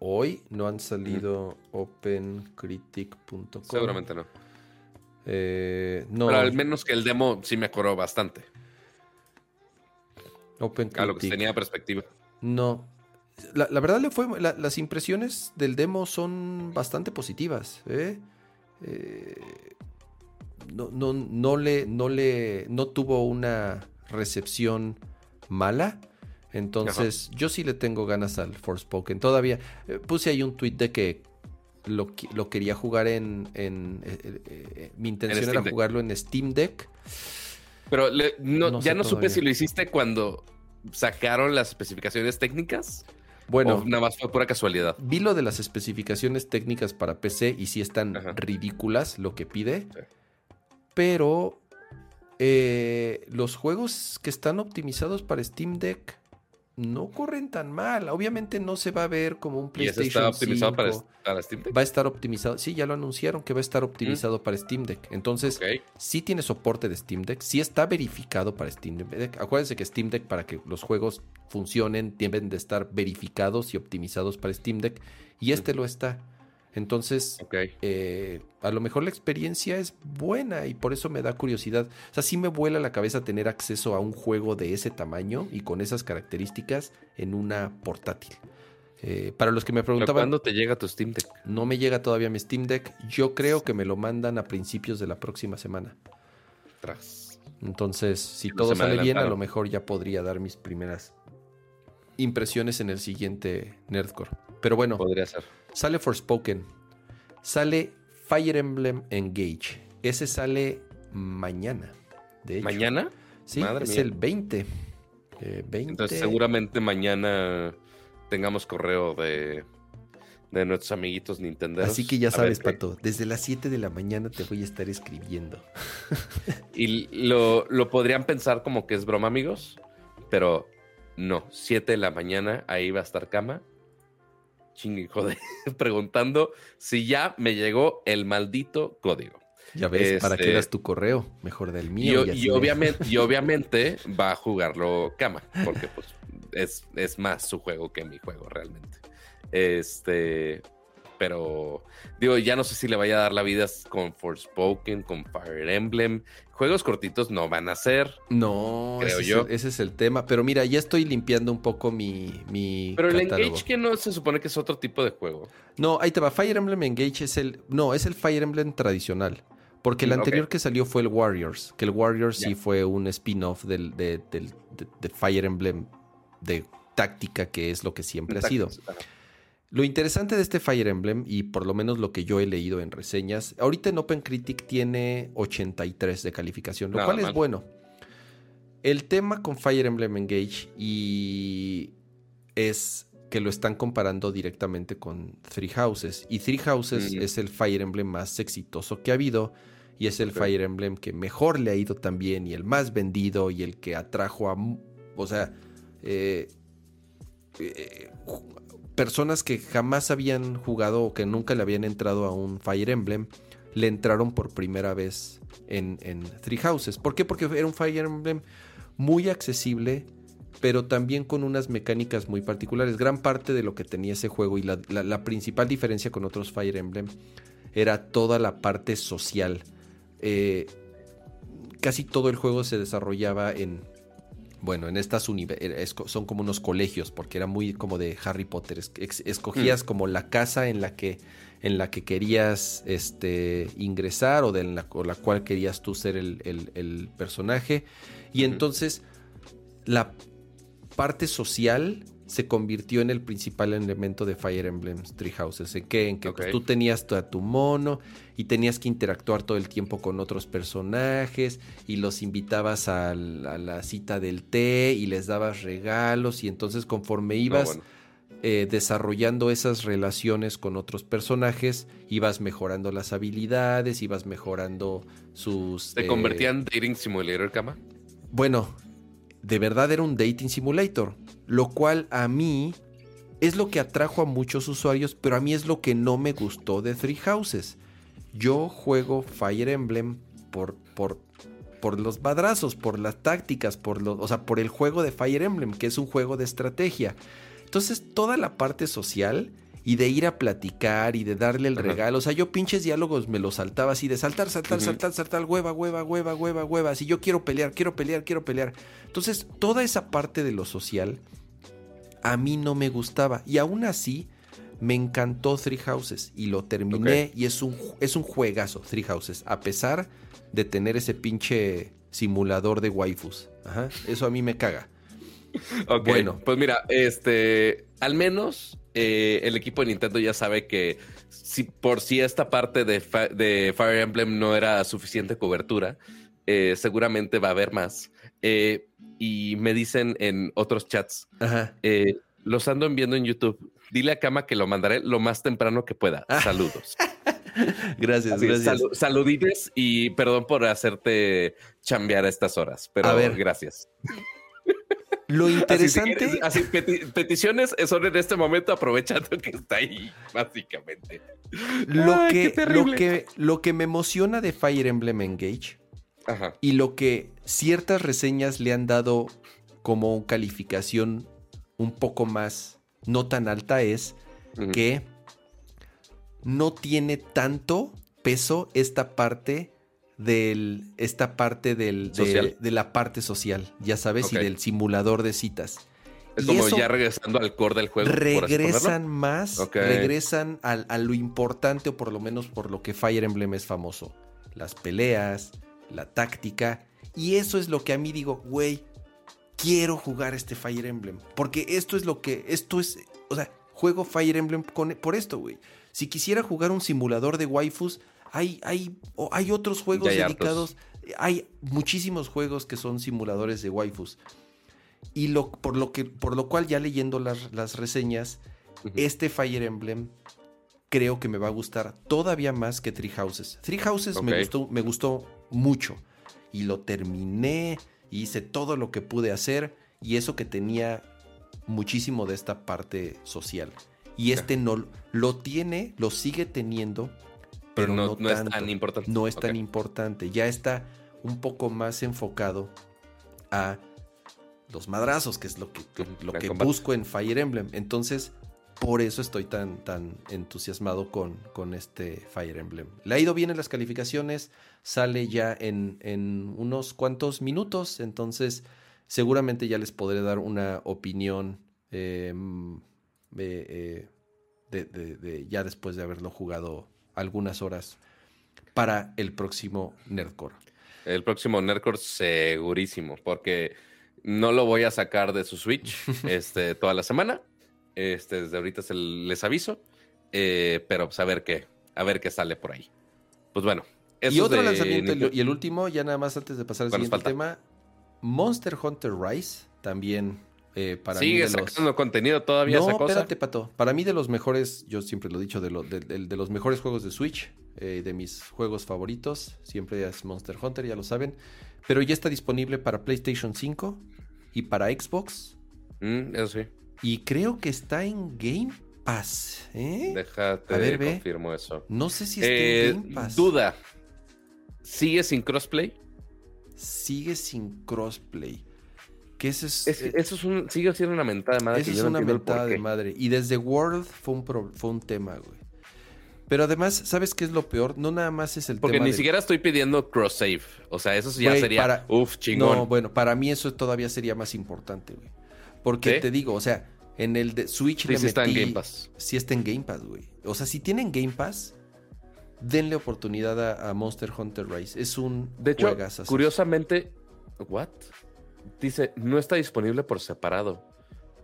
Speaker 2: hoy no han salido opencritic.com.
Speaker 1: Seguramente no.
Speaker 2: Eh, no,
Speaker 1: Pero al menos que el demo sí mejoró bastante. A lo que
Speaker 2: OpenCritic.
Speaker 1: tenía perspectiva.
Speaker 2: No. La, la verdad le fue. la- las impresiones del demo son bastante positivas. ¿eh? Eh, no, no, no le. No le. No tuvo una recepción mala. Entonces, yo sí le tengo ganas al Forspoken. Todavía. eh, puse ahí un tweet de que lo, lo quería jugar en. en, eh, eh, mi intención era
Speaker 1: Deck.
Speaker 2: jugarlo en Steam Deck.
Speaker 1: Pero le- no-
Speaker 2: No
Speaker 1: ya no supe si lo hiciste cuando sacaron las especificaciones técnicas
Speaker 2: Bueno,
Speaker 1: o nada más fue pura casualidad.
Speaker 2: Vi lo de las especificaciones técnicas para PC y sí están
Speaker 1: Ajá.
Speaker 2: ridículas lo que pide.
Speaker 1: Sí.
Speaker 2: Pero eh, los juegos que están optimizados para Steam Deck no corren tan mal. Obviamente no se va a ver como un
Speaker 1: Y
Speaker 2: PlayStation
Speaker 1: está optimizado para,
Speaker 2: 5.
Speaker 1: para Steam Deck.
Speaker 2: Va a estar optimizado. Sí, ya lo anunciaron que va a estar optimizado para Steam Deck. Entonces,
Speaker 1: Ok.
Speaker 2: sí tiene soporte de Steam Deck, sí está verificado para Steam Deck. Acuérdense que Steam Deck para que los juegos funcionen deben de estar verificados y optimizados para Steam Deck y este lo está. Entonces, eh, a lo mejor la experiencia es buena y por eso me da curiosidad. O sea, sí me vuela la cabeza tener acceso a un juego de ese tamaño y con esas características en una portátil. Eh, para los que me preguntaban,
Speaker 1: ¿Cuándo te llega tu Steam Deck?
Speaker 2: no me llega todavía mi Steam Deck. Yo creo que me lo mandan a principios de la próxima semana.
Speaker 1: Tras.
Speaker 2: Entonces, si todo sale bien, a lo mejor ya podría dar mis primeras impresiones en el siguiente Nerdcore. Pero bueno,
Speaker 1: Podría ser.
Speaker 2: Sale Forspoken. Sale Fire Emblem Engage. Ese sale mañana. De hecho.
Speaker 1: ¿Mañana?
Speaker 2: Sí,
Speaker 1: Madre
Speaker 2: es
Speaker 1: mía.
Speaker 2: el 20. Eh, 20.
Speaker 1: Entonces seguramente mañana tengamos correo de, de nuestros amiguitos Nintendo.
Speaker 2: Así que ya sabes, Pato, desde las 7 de la mañana te voy a estar escribiendo.
Speaker 1: Y lo, lo podrían pensar como que es broma, amigos, pero no. 7 de la mañana, ahí va a estar cama. Chingue, joder, preguntando si ya me llegó el maldito código.
Speaker 2: Ya ves, ¿para qué
Speaker 1: Este,
Speaker 2: das tu correo? Mejor del
Speaker 1: Y,
Speaker 2: mío.
Speaker 1: y obviamente, y obviamente va a jugarlo Kama, porque pues es, es más su juego que mi juego realmente. Este, pero digo, ya no sé si le vaya a dar la vida con Forspoken, con Fire Emblem. Juegos cortitos no van a ser.
Speaker 2: No,
Speaker 1: creo
Speaker 2: ese,
Speaker 1: yo.
Speaker 2: Es el, ese es el tema. Pero mira, ya estoy limpiando un poco mi, mi
Speaker 1: Pero el. Engage que no se supone que es otro tipo de juego.
Speaker 2: No, ahí te va. Fire Emblem Engage es el. No, es el Fire Emblem tradicional. Porque el
Speaker 1: Mm,
Speaker 2: anterior que salió fue el Warriors. Que el Warriors sí fue un spin-off del, de, del- de- de Fire Emblem de táctica, que es lo que siempre ha sido. Lo interesante de este Fire Emblem, y por lo menos lo que yo he leído en reseñas, ahorita en OpenCritic tiene 83 de calificación, lo
Speaker 1: Nada
Speaker 2: cual es bueno. El tema con Fire Emblem Engage y es que lo están comparando directamente con Three Houses. Y Three Houses
Speaker 1: Mm.
Speaker 2: es el Fire Emblem más exitoso que ha habido. Y es el. Fire Emblem que mejor le ha ido también. Y el más vendido. Y el que atrajo a. O sea. eh, eh, personas que jamás habían jugado o que nunca le habían entrado a un Fire Emblem. Le entraron por primera vez en, Three Houses. ¿Por qué? Porque era un Fire Emblem muy accesible pero también con unas mecánicas muy particulares. Gran parte de lo que tenía ese juego y la principal diferencia con otros Fire Emblem era toda la parte social. Eh, casi todo el juego se desarrollaba en, bueno, en estas universidades, son como unos colegios, porque era muy como de Harry Potter. Escogías como la casa en la que en la que querías este, ingresar o de la, o la cual querías tú ser el, el- el personaje. Y entonces la parte social se convirtió en el principal elemento de Fire Emblem Three Houses. ¿En qué? En que pues, tú tenías a tu mono y tenías que interactuar todo el tiempo con otros personajes y los invitabas a la, a la cita del té y les dabas regalos y entonces conforme
Speaker 1: No,
Speaker 2: ibas
Speaker 1: bueno.
Speaker 2: eh, desarrollando esas relaciones con otros personajes, ibas mejorando las habilidades, ibas mejorando sus...
Speaker 1: ¿Se
Speaker 2: eh,
Speaker 1: convertía en Dating Simulator, Kama?
Speaker 2: bueno, de verdad era un dating simulator, lo cual a mí es lo que atrajo a muchos usuarios, pero a mí es lo que no me gustó de Three Houses. Yo juego Fire Emblem por, por, por los badrazos, por las tácticas, por los, o sea, por el juego de Fire Emblem, que es un juego de estrategia. Entonces, toda la parte social y de ir a platicar y de darle el
Speaker 1: Ajá.
Speaker 2: regalo. O sea, yo pinches diálogos me los saltaba así de saltar, saltar, saltar, saltar, hueva, hueva, hueva, hueva, hueva. Si yo quiero pelear, quiero pelear, quiero pelear. Entonces, toda esa parte de lo social a mí no me gustaba. Y aún así, me encantó Three Houses y lo terminé. Y es un, es un juegazo, Three Houses, a pesar de tener ese pinche simulador de waifus. Ajá, eso a mí me caga.
Speaker 1: Ok,
Speaker 2: Bueno.
Speaker 1: pues mira, este, al menos eh, el equipo de Nintendo ya sabe que si por si esta parte de, Fire Emblem no era suficiente cobertura, eh, seguramente va a haber más. Eh, y me dicen en otros chats,
Speaker 2: Ajá.
Speaker 1: eh, los ando enviando en YouTube. Dile a Kama que lo mandaré lo más temprano que pueda.
Speaker 2: Ah.
Speaker 1: Saludos.
Speaker 2: Gracias,
Speaker 1: Así,
Speaker 2: gracias.
Speaker 1: saludites y perdón por hacerte chambear a estas horas, pero
Speaker 2: A ver.
Speaker 1: gracias.
Speaker 2: Lo
Speaker 1: Así, si
Speaker 2: interesante.
Speaker 1: quieres- así, peti- peticiones son en este momento aprovechando que está ahí, básicamente.
Speaker 2: Lo
Speaker 1: Ay, qué
Speaker 2: que, lo, que, lo que me emociona de Fire Emblem Engage
Speaker 1: Ajá.
Speaker 2: y lo que ciertas reseñas le han dado como calificación un poco más no tan alta es que no tiene tanto peso esta parte del esta parte del de,
Speaker 1: Social.
Speaker 2: de la parte social, ya sabes, y del simulador de citas.
Speaker 1: Es
Speaker 2: y
Speaker 1: como
Speaker 2: eso-
Speaker 1: ya regresando al core del juego.
Speaker 2: regresan más, regresan al- a, lo importante o por lo menos por lo que Fire Emblem es famoso. Las peleas, la táctica. Y eso es lo que a mí digo, güey, quiero jugar este Fire Emblem. Porque esto es lo que, esto es, o sea, juego Fire Emblem con- por esto, güey. Si quisiera jugar un simulador de waifus, hay, hay, hay otros juegos
Speaker 1: hay
Speaker 2: dedicados. Hay muchísimos juegos que son simuladores de waifus. Y lo, por, lo que, por lo cual, ya leyendo las, las reseñas, este Fire Emblem creo que me va a gustar todavía más que Three Houses. Three Houses me, gustó, me gustó mucho. Y lo terminé, hice todo lo que pude hacer. Y eso que tenía muchísimo de esta parte social. Y este no lo tiene, lo sigue teniendo, pero
Speaker 1: no,
Speaker 2: no,
Speaker 1: no es tan importante.
Speaker 2: No es tan importante. Ya está un poco más enfocado a los madrazos, que es lo que, lo que
Speaker 1: combate.
Speaker 2: busco en Fire Emblem. Entonces, por eso estoy tan, tan entusiasmado con, con este Fire Emblem. Le ha ido bien en las calificaciones, sale ya en, en unos cuantos minutos, entonces seguramente ya les podré dar una opinión eh, eh, eh, de, de- de- ya después de haberlo jugado algunas horas para el próximo Nerdcore.
Speaker 1: El próximo Nerdcore segurísimo, porque no lo voy a sacar de su Switch este, toda la semana. Este, desde ahorita se les aviso. eh, pero pues a ver qué, a ver qué sale por ahí. Pues bueno. eso
Speaker 2: y otro
Speaker 1: de
Speaker 2: lanzamiento, y
Speaker 1: Nintendo-
Speaker 2: lo- y el último, ya nada más antes de pasar al
Speaker 1: ¿Cuál nos
Speaker 2: siguiente tema, Monster Hunter Rise, también eh, para mí
Speaker 1: Sigue
Speaker 2: los...
Speaker 1: sacando contenido todavía
Speaker 2: No,
Speaker 1: esa cosa.
Speaker 2: espérate, Pato. Para mí de los mejores, yo siempre lo he dicho, de, lo- de- de- de los mejores juegos de Switch, eh, de mis juegos favoritos, siempre es Monster Hunter, ya lo saben. Pero ya está disponible para PlayStation 5 y para Xbox.
Speaker 1: Mm, eso sí.
Speaker 2: Y creo que está en Game Pass. ¿eh?
Speaker 1: Déjate,
Speaker 2: A ver, ve.
Speaker 1: confirmo eso.
Speaker 2: No sé si está
Speaker 1: Eh,
Speaker 2: en Game Pass.
Speaker 1: duda. ¿Sigue sin crossplay?
Speaker 2: Sigue sin crossplay. Que ese es,
Speaker 1: Es-
Speaker 2: eh,
Speaker 1: eso es un, sigue siendo una mentada de madre que
Speaker 2: es
Speaker 1: no
Speaker 2: una mentada de madre. Y desde World fue un, pro- fue un tema, güey. Pero además, ¿sabes qué es lo peor? No nada más es el
Speaker 1: Porque
Speaker 2: tema
Speaker 1: ni
Speaker 2: de-
Speaker 1: siquiera estoy pidiendo cross save. O sea, eso ya
Speaker 2: Güey,
Speaker 1: sería
Speaker 2: para-
Speaker 1: uf, chingón.
Speaker 2: No, bueno, para mí eso todavía sería más importante, güey. Porque
Speaker 1: ¿Sí?
Speaker 2: te digo, o sea, en el de Switch
Speaker 1: Sí,
Speaker 2: le
Speaker 1: sí está en
Speaker 2: metí-
Speaker 1: Game Pass.
Speaker 2: Sí está en Game Pass, güey. O sea, si tienen Game Pass, denle oportunidad a, a Monster Hunter Rise. Es un
Speaker 1: De hecho, curiosamente, ¿what? Dice, no está disponible por separado.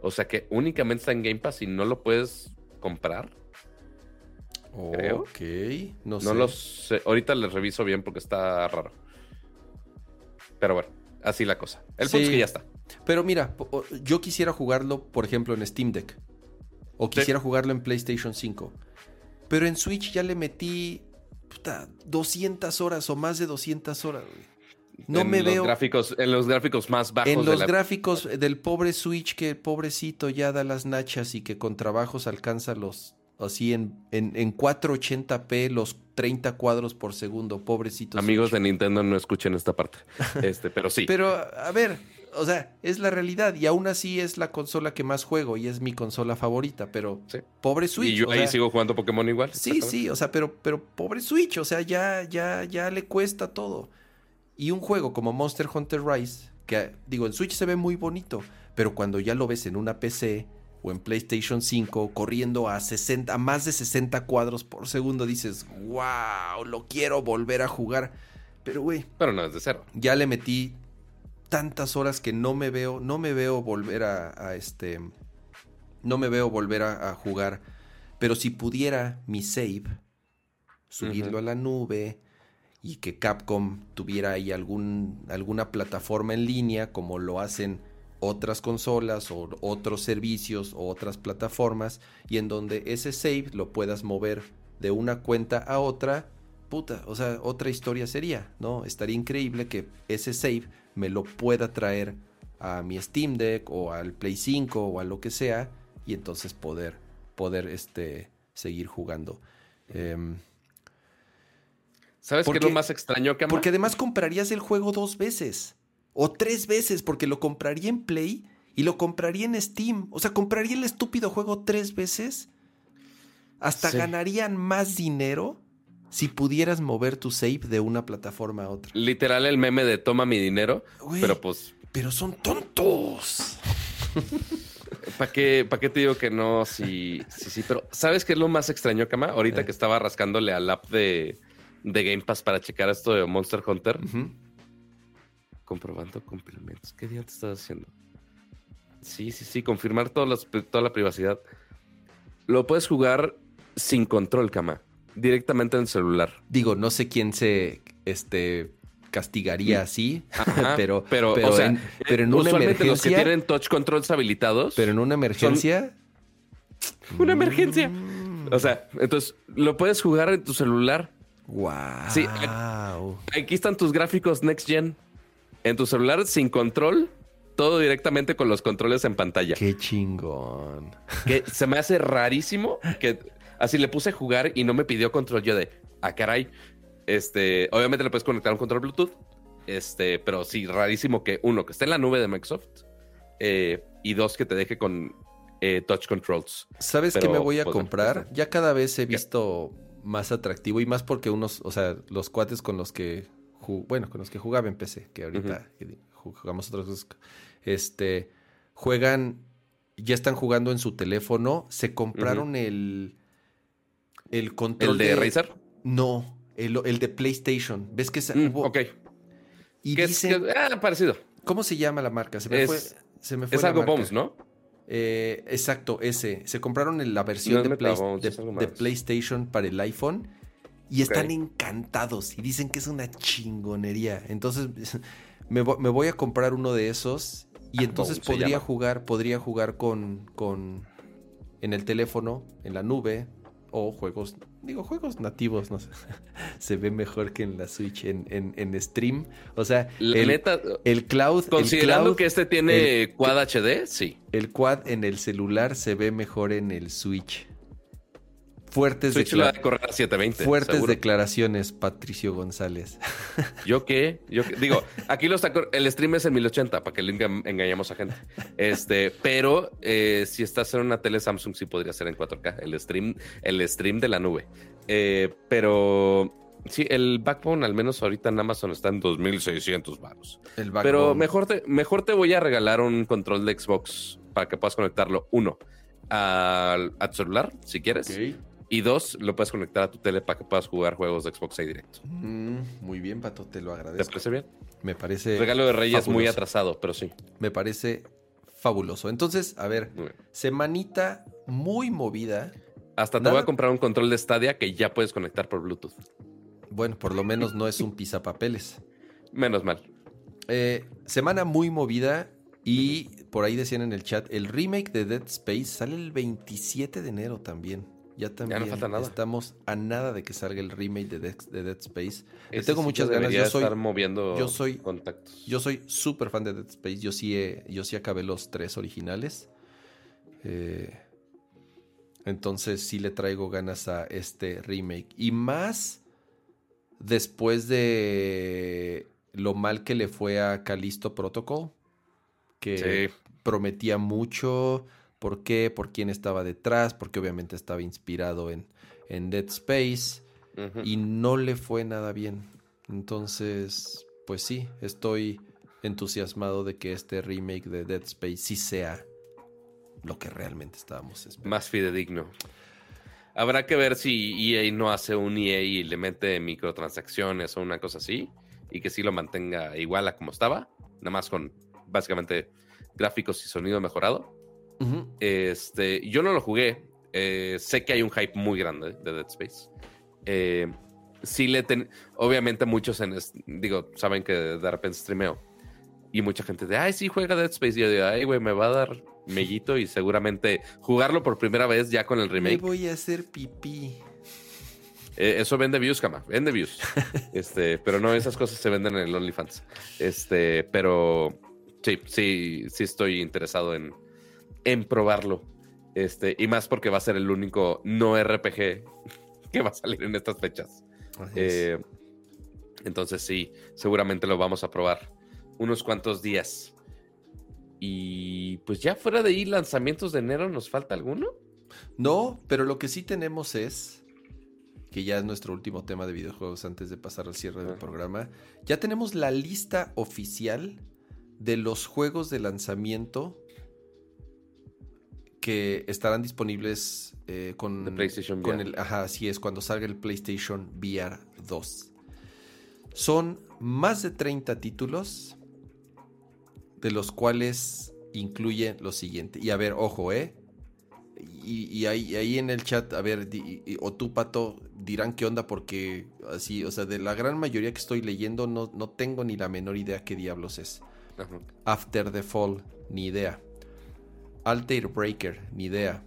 Speaker 1: O sea que únicamente está en Game Pass y no lo puedes comprar. creo.
Speaker 2: Ok, no,
Speaker 1: No,
Speaker 2: sé.
Speaker 1: lo sé. Ahorita les reviso bien porque está raro. Pero bueno, así la cosa. El punto es que ya está.
Speaker 2: Pero mira, yo quisiera jugarlo, por ejemplo, en Steam Deck. O
Speaker 1: Sí.
Speaker 2: quisiera jugarlo en PlayStation 5. Pero en Switch ya le metí puta, 200 horas o más de 200 horas, güey. No
Speaker 1: en
Speaker 2: me
Speaker 1: los
Speaker 2: veo
Speaker 1: Gráficos, en los gráficos más bajos
Speaker 2: en
Speaker 1: de
Speaker 2: los
Speaker 1: la-
Speaker 2: gráficos del pobre Switch que pobrecito ya da las nachas y que con trabajos alcanza los así en, en, en 480p los 30 cuadros por segundo, pobrecito.
Speaker 1: Amigos
Speaker 2: Switch.
Speaker 1: de Nintendo no escuchen esta parte. Este, pero sí.
Speaker 2: Pero a ver, o sea, es la realidad y aún así es la consola que más juego y es mi consola favorita, pero
Speaker 1: Sí.
Speaker 2: pobre Switch.
Speaker 1: y yo ahí
Speaker 2: sea,
Speaker 1: sigo jugando Pokémon igual.
Speaker 2: Sí, sí, o sea, pero, pero pobre Switch, o sea, ya, ya, ya le cuesta todo. Y un juego como Monster Hunter Rise, que digo, en Switch se ve muy bonito, pero cuando ya lo ves en una PC o en PlayStation 5 corriendo a 60, a más de 60 cuadros por segundo, dices, wow, lo quiero volver a jugar. Pero güey,
Speaker 1: Pero no es de cero.
Speaker 2: ya le metí tantas horas que no me veo, no me veo volver a, a este, no me veo volver a, a jugar. Pero si pudiera mi save, subirlo a la nube y que Capcom tuviera ahí algún, alguna plataforma en línea como lo hacen otras consolas o otros servicios o otras plataformas y en donde ese save lo puedas mover de una cuenta a otra, puta, o sea, otra historia sería, ¿no? Estaría increíble que ese save me lo pueda traer a mi Steam Deck o al Play 5 o a lo que sea y entonces poder, poder este, seguir jugando. Em,
Speaker 1: ¿Sabes qué es lo más extraño que
Speaker 2: porque además comprarías el juego dos veces o tres veces porque lo compraría en Play y lo compraría en Steam. O sea, compraría el estúpido juego tres veces. Hasta
Speaker 1: Sí.
Speaker 2: ganarían más dinero si pudieras mover tu save de una plataforma a otra.
Speaker 1: Literal el meme de toma mi dinero, pero pues,
Speaker 2: pero son tontos.
Speaker 1: ¿para qué, pa' qué te digo que no? Sí, sí, sí, pero ¿sabes qué es lo más extraño, Kama? Ahorita
Speaker 2: Eh.
Speaker 1: que estaba rascándole al app de, de Game Pass para checar esto de Monster Hunter, comprobando complementos. ¿Qué día te estás haciendo? Sí, sí, sí, confirmar todas las- toda la privacidad. Lo puedes jugar sin control, Kama, directamente en el celular.
Speaker 2: Digo, no sé quién se este, castigaría así,
Speaker 1: Ajá,
Speaker 2: pero,
Speaker 1: pero,
Speaker 2: pero
Speaker 1: o sea,
Speaker 2: en, pero en una
Speaker 1: Usualmente los que
Speaker 2: emergencia.
Speaker 1: tienen touch controls habilitados.
Speaker 2: Pero en una emergencia.
Speaker 1: Una emergencia.
Speaker 2: Mm.
Speaker 1: O sea, entonces lo puedes jugar en tu celular.
Speaker 2: Wow.
Speaker 1: Sí, Aquí están tus gráficos Next Gen. En tu celular sin control, todo directamente con los controles en pantalla.
Speaker 2: Qué chingón.
Speaker 1: Que se me hace rarísimo que así le puse a jugar y no me pidió control. Yo de, ah, caray. Este, obviamente le puedes conectar un control Bluetooth. Este, pero sí, rarísimo que uno, que esté en la nube de Microsoft. eh, y dos, que te deje con eh, touch controls.
Speaker 2: ¿Sabes qué me voy a
Speaker 1: pues,
Speaker 2: comprar? Ya cada vez he visto más atractivo y más porque unos, o sea, los cuates con los que, bueno, con los que jugaba en PC, que ahorita jugamos otras cosas, este, juegan, ya están jugando en su teléfono, se compraron el, el control
Speaker 1: ¿El de Razer?
Speaker 2: No, el, el de PlayStation. ¿Ves que se,
Speaker 1: Mm,
Speaker 2: hubo-
Speaker 1: ok.
Speaker 2: Y
Speaker 1: Que es- ah, parecido.
Speaker 2: ¿cómo se llama la marca? Se me
Speaker 1: Es-
Speaker 2: fue, se me fue
Speaker 1: Es algo
Speaker 2: marca.
Speaker 1: Bones, ¿no?
Speaker 2: Eh, exacto, ese. Se compraron la versión
Speaker 1: No
Speaker 2: de, Play- de-. PlayStation para el iPhone y están encantados y dicen que es una chingonería. Entonces me, vo- me voy a comprar uno de esos y entonces
Speaker 1: Bones se
Speaker 2: podría
Speaker 1: llama.
Speaker 2: jugar, podría jugar con, con en el teléfono, en la nube o juegos, digo juegos nativos, no sé. Se ve mejor que en la Switch en, en, en stream. O sea,
Speaker 1: La
Speaker 2: el,
Speaker 1: neta,
Speaker 2: el cloud, el
Speaker 1: considerando
Speaker 2: cloud-
Speaker 1: que este tiene Quad HD, sí.
Speaker 2: el quad en el celular se ve mejor en el Switch. Fuertes,
Speaker 1: Switch lo va
Speaker 2: decla-
Speaker 1: a correr a 720.
Speaker 2: fuertes
Speaker 1: seguro.
Speaker 2: declaraciones, Patricio González.
Speaker 1: ¿Yo qué? Yo qué? Digo, aquí lo está cor- el stream es en 1080 para que le enga- engañemos a gente. Este, pero eh, si estás en una tele Samsung sí podría ser en 4K, el stream, el stream de la nube. Eh, pero sí, el Backbone al menos ahorita en Amazon está en 2600 baros.
Speaker 2: El
Speaker 1: Pero mejor te, mejor te voy a regalar un control de Xbox para que puedas conectarlo, uno, al, a tu celular, si quieres. Y dos, lo puedes conectar a tu tele para que puedas jugar juegos de Xbox ahí directo.
Speaker 2: Mm, muy bien, Pato, te lo
Speaker 1: ¿Te
Speaker 2: agradezco.
Speaker 1: parece bien?
Speaker 2: Me parece.
Speaker 1: Regalo de Reyes muy atrasado, pero sí.
Speaker 2: Me parece fabuloso. Entonces, a ver,
Speaker 1: Muy
Speaker 2: semanita muy movida.
Speaker 1: Hasta te
Speaker 2: Nada-
Speaker 1: voy a comprar un control de Stadia que ya puedes conectar por Bluetooth.
Speaker 2: Bueno, por lo menos no es un pisapapeles.
Speaker 1: Menos mal.
Speaker 2: Eh, semana muy movida y por ahí decían en el chat, el remake de Dead Space sale el 27 de enero también. Ya también
Speaker 1: falta nada.
Speaker 2: estamos a nada de que salga el remake de Dead, de Dead Space. Le tengo
Speaker 1: sí
Speaker 2: muchas ganas. Yo soy,
Speaker 1: estar moviendo
Speaker 2: yo soy-
Speaker 1: contactos.
Speaker 2: yo soy súper fan de Dead Space. Yo sí, he- yo sí acabé los tres originales. Eh, entonces sí le traigo ganas a este remake. Y más después de lo mal que le fue a Callisto Protocol. Que
Speaker 1: Sí.
Speaker 2: prometía mucho. ¿Por qué? ¿Por quién estaba detrás? Porque obviamente estaba inspirado en, en Dead Space y no le fue nada bien. Entonces, pues sí, estoy entusiasmado de que este remake de Dead Space sí sea lo que realmente estábamos esperando.
Speaker 1: Más fidedigno. Habrá que ver si EA no hace un EA y le mete microtransacciones o una cosa así. Y que sí lo mantenga igual a como estaba. Nada más con básicamente gráficos y sonido mejorado.
Speaker 2: Ujú.
Speaker 1: Este, yo no lo jugué. eh, sé que hay un hype muy grande de Dead Space. Eh, sí le ten- obviamente muchos en es- digo, saben que de repente streameo. Y mucha gente de, ay, sí, juega Dead Space. Y yo digo, ay, güey, me va a dar mellito y seguramente jugarlo por primera vez ya con el
Speaker 2: Me
Speaker 1: remake.
Speaker 2: voy a hacer pipí.
Speaker 1: Eh, eso vende views, cama, vende views. Este, pero no, esas cosas se venden en el OnlyFans. Este, pero sí, sí, sí estoy interesado en, en probarlo. Este, y más porque va a ser el único no RPG que va a salir en estas fechas.
Speaker 2: Es.
Speaker 1: Eh, entonces sí, seguramente lo vamos a probar unos cuantos días. Y pues ya fuera de ahí, lanzamientos de enero, ¿nos falta alguno?
Speaker 2: No, pero lo que sí tenemos es que ya es nuestro último tema de videojuegos antes de pasar al cierre del
Speaker 1: Ajá.
Speaker 2: programa. Ya tenemos la lista oficial de los juegos de lanzamiento que estarán disponibles eh, con,
Speaker 1: PlayStation
Speaker 2: con
Speaker 1: VR.
Speaker 2: el, ajá, así es, cuando salga el PlayStation VR 2. Son más de 30 títulos, de los cuales incluye lo siguiente. Y a ver, ojo, ¿eh? Y, y ahí, ahí en el chat, a ver, di- y- o tú, Pato, dirán qué onda porque así, o sea, de la gran mayoría que estoy leyendo no, no tengo ni la menor idea qué diablos es.
Speaker 1: Ajá.
Speaker 2: After the Fall, ni idea. Alter Breaker, ni idea.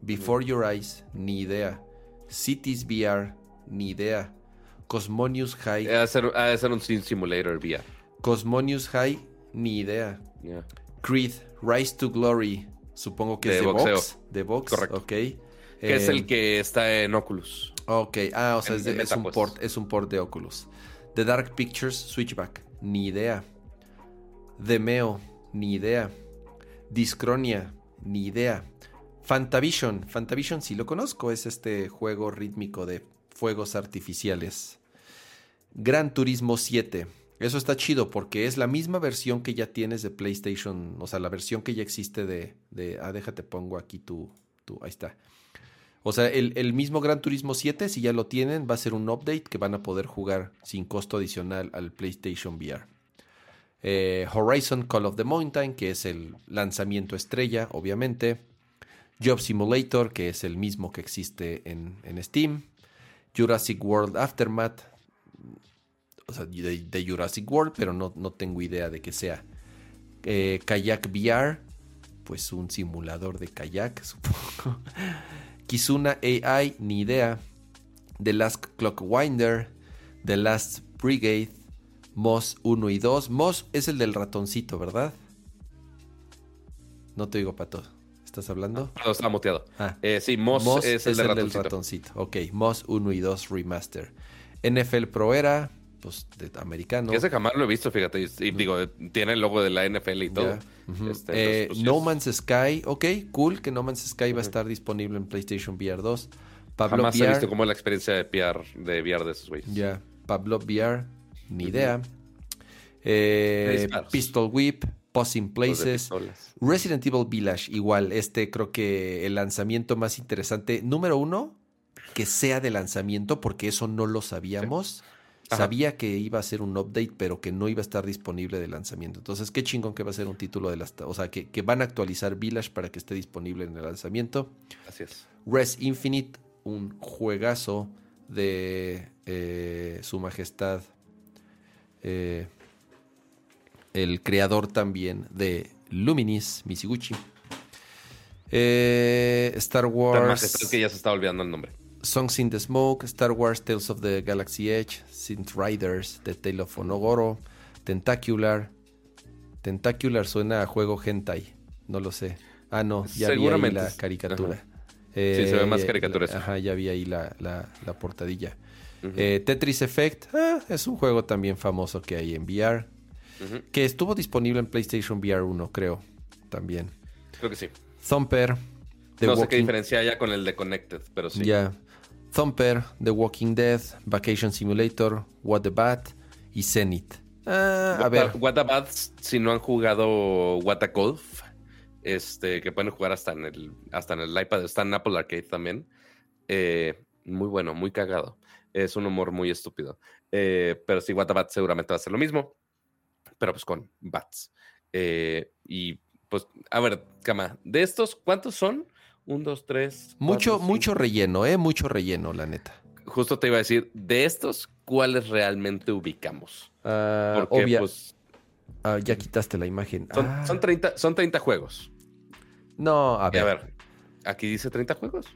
Speaker 2: Before Your Eyes, ni idea. Cities VR, ni idea. Cosmonius High,
Speaker 1: Ha de ser, ha de ser un Sim Simulator VR.
Speaker 2: Cosmonius High, ni idea. Creed, Rise to Glory, supongo que
Speaker 1: De
Speaker 2: es de
Speaker 1: boxeo.
Speaker 2: box. De box,
Speaker 1: Correcto.
Speaker 2: ok.
Speaker 1: Que es
Speaker 2: Eh,
Speaker 1: el que está en Oculus.
Speaker 2: Ok, ah, o sea,
Speaker 1: En-
Speaker 2: es, de- un
Speaker 1: pues.
Speaker 2: port, es un port de Oculus. The Dark Pictures Switchback, ni idea. Demeo, ni idea. Discronia, ni idea. Fantavision, Fantavision sí lo conozco, es este juego rítmico de fuegos artificiales. Gran Turismo 7. Eso está chido porque es la misma versión que ya tienes de PlayStation, o sea, la versión que ya existe de... ah, déjate, pongo aquí tu... tu ahí está. O sea, el, el mismo Gran Turismo 7, si ya lo tienen, va a ser un update que van a poder jugar sin costo adicional al PlayStation VR. Eh, Horizon Call of the Mountain, que es el lanzamiento estrella, obviamente. Job Simulator, que es el mismo que existe en, en Steam. Jurassic World Aftermath. O sea, de, Jurassic World, pero no, no tengo idea de qué sea. Eh, Kayak VR, pues un simulador de kayak, supongo. Kizuna AI, ni idea. The Last Clockwinder, The Last Brigade, Moss 1 y 2. Moss es el del ratoncito, ¿verdad? No te digo, Pato. ¿Estás hablando?
Speaker 1: Perdón, estaba muteado.
Speaker 2: Ah.
Speaker 1: Eh, sí, Moss,
Speaker 2: Moss
Speaker 1: es el de
Speaker 2: del
Speaker 1: ratoncito.
Speaker 2: ratoncito. Ok, Moss 1 y 2 Remaster. NFL Pro Era, pues de americano.
Speaker 1: Ese jamás lo he visto, fíjate. Y, y digo, tiene el logo de la NFL y todo. Este,
Speaker 2: Eh,
Speaker 1: entonces, pues,
Speaker 2: no
Speaker 1: es-
Speaker 2: Man's Sky, ok, cool que No Man's Sky va a estar disponible en PlayStation VR 2. Pablo
Speaker 1: Jamás he visto cómo es la experiencia de VR de, VR de esos güeyes.
Speaker 2: ya, Pablo VR, ni idea. Eh. Pistol Whip,
Speaker 1: de
Speaker 2: Places. Resident Evil Village, igual, este creo que el lanzamiento más interesante, número uno, que sea de lanzamiento, porque eso no lo sabíamos. Sabía que iba a ser un update, pero que no iba a estar disponible de lanzamiento. Entonces, qué chingón que va a ser un título de las... O sea, que, que van a actualizar Village para que esté disponible en el lanzamiento.
Speaker 1: Así es.
Speaker 2: Res Infinite, un juegazo de eh, Su Majestad, eh, el creador también de Luminis, Michiguchi. Eh, Star Wars,
Speaker 1: que ya se está olvidando el nombre.
Speaker 2: Songs in the Smoke, Star Wars Tales of the Galaxy Edge, Synth Riders, The Tale of Onogoro, Tentacular. Tentacular suena a juego hentai, no lo sé. Ah, no, ya vi ahí
Speaker 1: Seguramente.
Speaker 2: la caricatura.
Speaker 1: Sí, se ve más
Speaker 2: Eh,
Speaker 1: caricaturesco.
Speaker 2: Ajá, ya vi ahí la, la- la portadilla. Eh, Tetris Effect ah, es un juego también famoso que hay en VR, que estuvo disponible en PlayStation VR 1, creo, también.
Speaker 1: Creo que sí.
Speaker 2: Thumper, The
Speaker 1: no sé qué
Speaker 2: Walking
Speaker 1: diferencia haya con el de Connected, pero sí.
Speaker 2: ya. Thumper, The Walking Dead, Vacation Simulator, What the Bat y Zenith. Ah, a
Speaker 1: What
Speaker 2: ver,
Speaker 1: the- What About, si no han jugado What the Golf, este, que pueden jugar hasta en el, hasta en el iPad, está en Apple Arcade también. Eh, muy bueno, muy cagado. Es un humor muy estúpido. Eh, pero sí, What the Bat seguramente va a ser lo mismo, pero pues con bats. Eh, y pues, a ver, Cama, de estos, ¿cuántos son? Un, dos, tres.
Speaker 2: mucho,
Speaker 1: cuatro,
Speaker 2: mucho relleno, ¿eh? Mucho relleno, la neta.
Speaker 1: Justo te iba a decir, de estos, ¿cuáles realmente ubicamos?
Speaker 2: Ah,
Speaker 1: Porque,
Speaker 2: obvia-
Speaker 1: pues,
Speaker 2: ah, ya quitaste la imagen.
Speaker 1: son,
Speaker 2: Ah,
Speaker 1: son 30, son 30 juegos.
Speaker 2: No, a ver.
Speaker 1: a ver, aquí dice 30 juegos.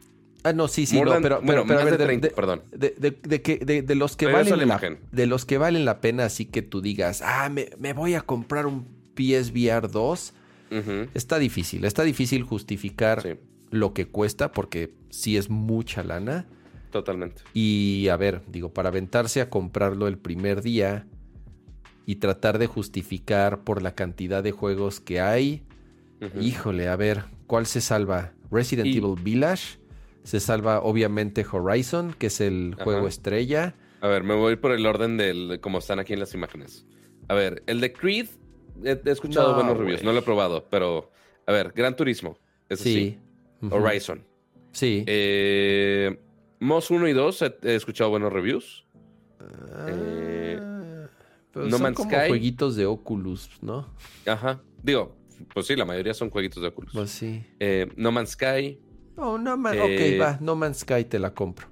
Speaker 2: Ah, no, sí, sí, no,
Speaker 1: than-
Speaker 2: pero,
Speaker 1: bueno,
Speaker 2: pero, pero a ver,
Speaker 1: de
Speaker 2: de-
Speaker 1: 30,
Speaker 2: de-
Speaker 1: perdón.
Speaker 2: De, de- de que, de, de los que
Speaker 1: Regreso
Speaker 2: valen
Speaker 1: la
Speaker 2: la, de los que valen la pena, así que tú digas, ah, me, me voy a comprar un PSVR 2,
Speaker 1: Ujú,
Speaker 2: está difícil, está difícil justificar
Speaker 1: Sí,
Speaker 2: lo que cuesta porque sí es mucha lana.
Speaker 1: totalmente.
Speaker 2: Y a ver, digo, para aventarse a comprarlo el primer día y tratar de justificar por la cantidad de juegos que hay,
Speaker 1: Ujú.
Speaker 2: híjole, a ver, ¿cuál se salva? Resident
Speaker 1: Y-
Speaker 2: Evil Village, se salva obviamente Horizon, que es el
Speaker 1: Ajá.
Speaker 2: juego estrella.
Speaker 1: A ver, me voy por el orden del como están aquí en las imágenes. A ver, el de Creed, he, he escuchado
Speaker 2: No,
Speaker 1: buenos reviews, no lo he probado, pero a ver, Gran Turismo, eso sí.
Speaker 2: Sí.
Speaker 1: Horizon.
Speaker 2: Sí.
Speaker 1: Eh, Moss 1 y 2, he, he escuchado buenos reviews.
Speaker 2: Ah,
Speaker 1: eh, No
Speaker 2: son
Speaker 1: Man's
Speaker 2: como
Speaker 1: Sky.
Speaker 2: jueguitos de Oculus, ¿no?
Speaker 1: Ajá. Digo, pues sí, la mayoría son jueguitos de Oculus.
Speaker 2: Pues sí.
Speaker 1: Eh, no Man's Sky,
Speaker 2: Oh, no Man,
Speaker 1: Eh,
Speaker 2: ok, va, No Man's Sky te la compro.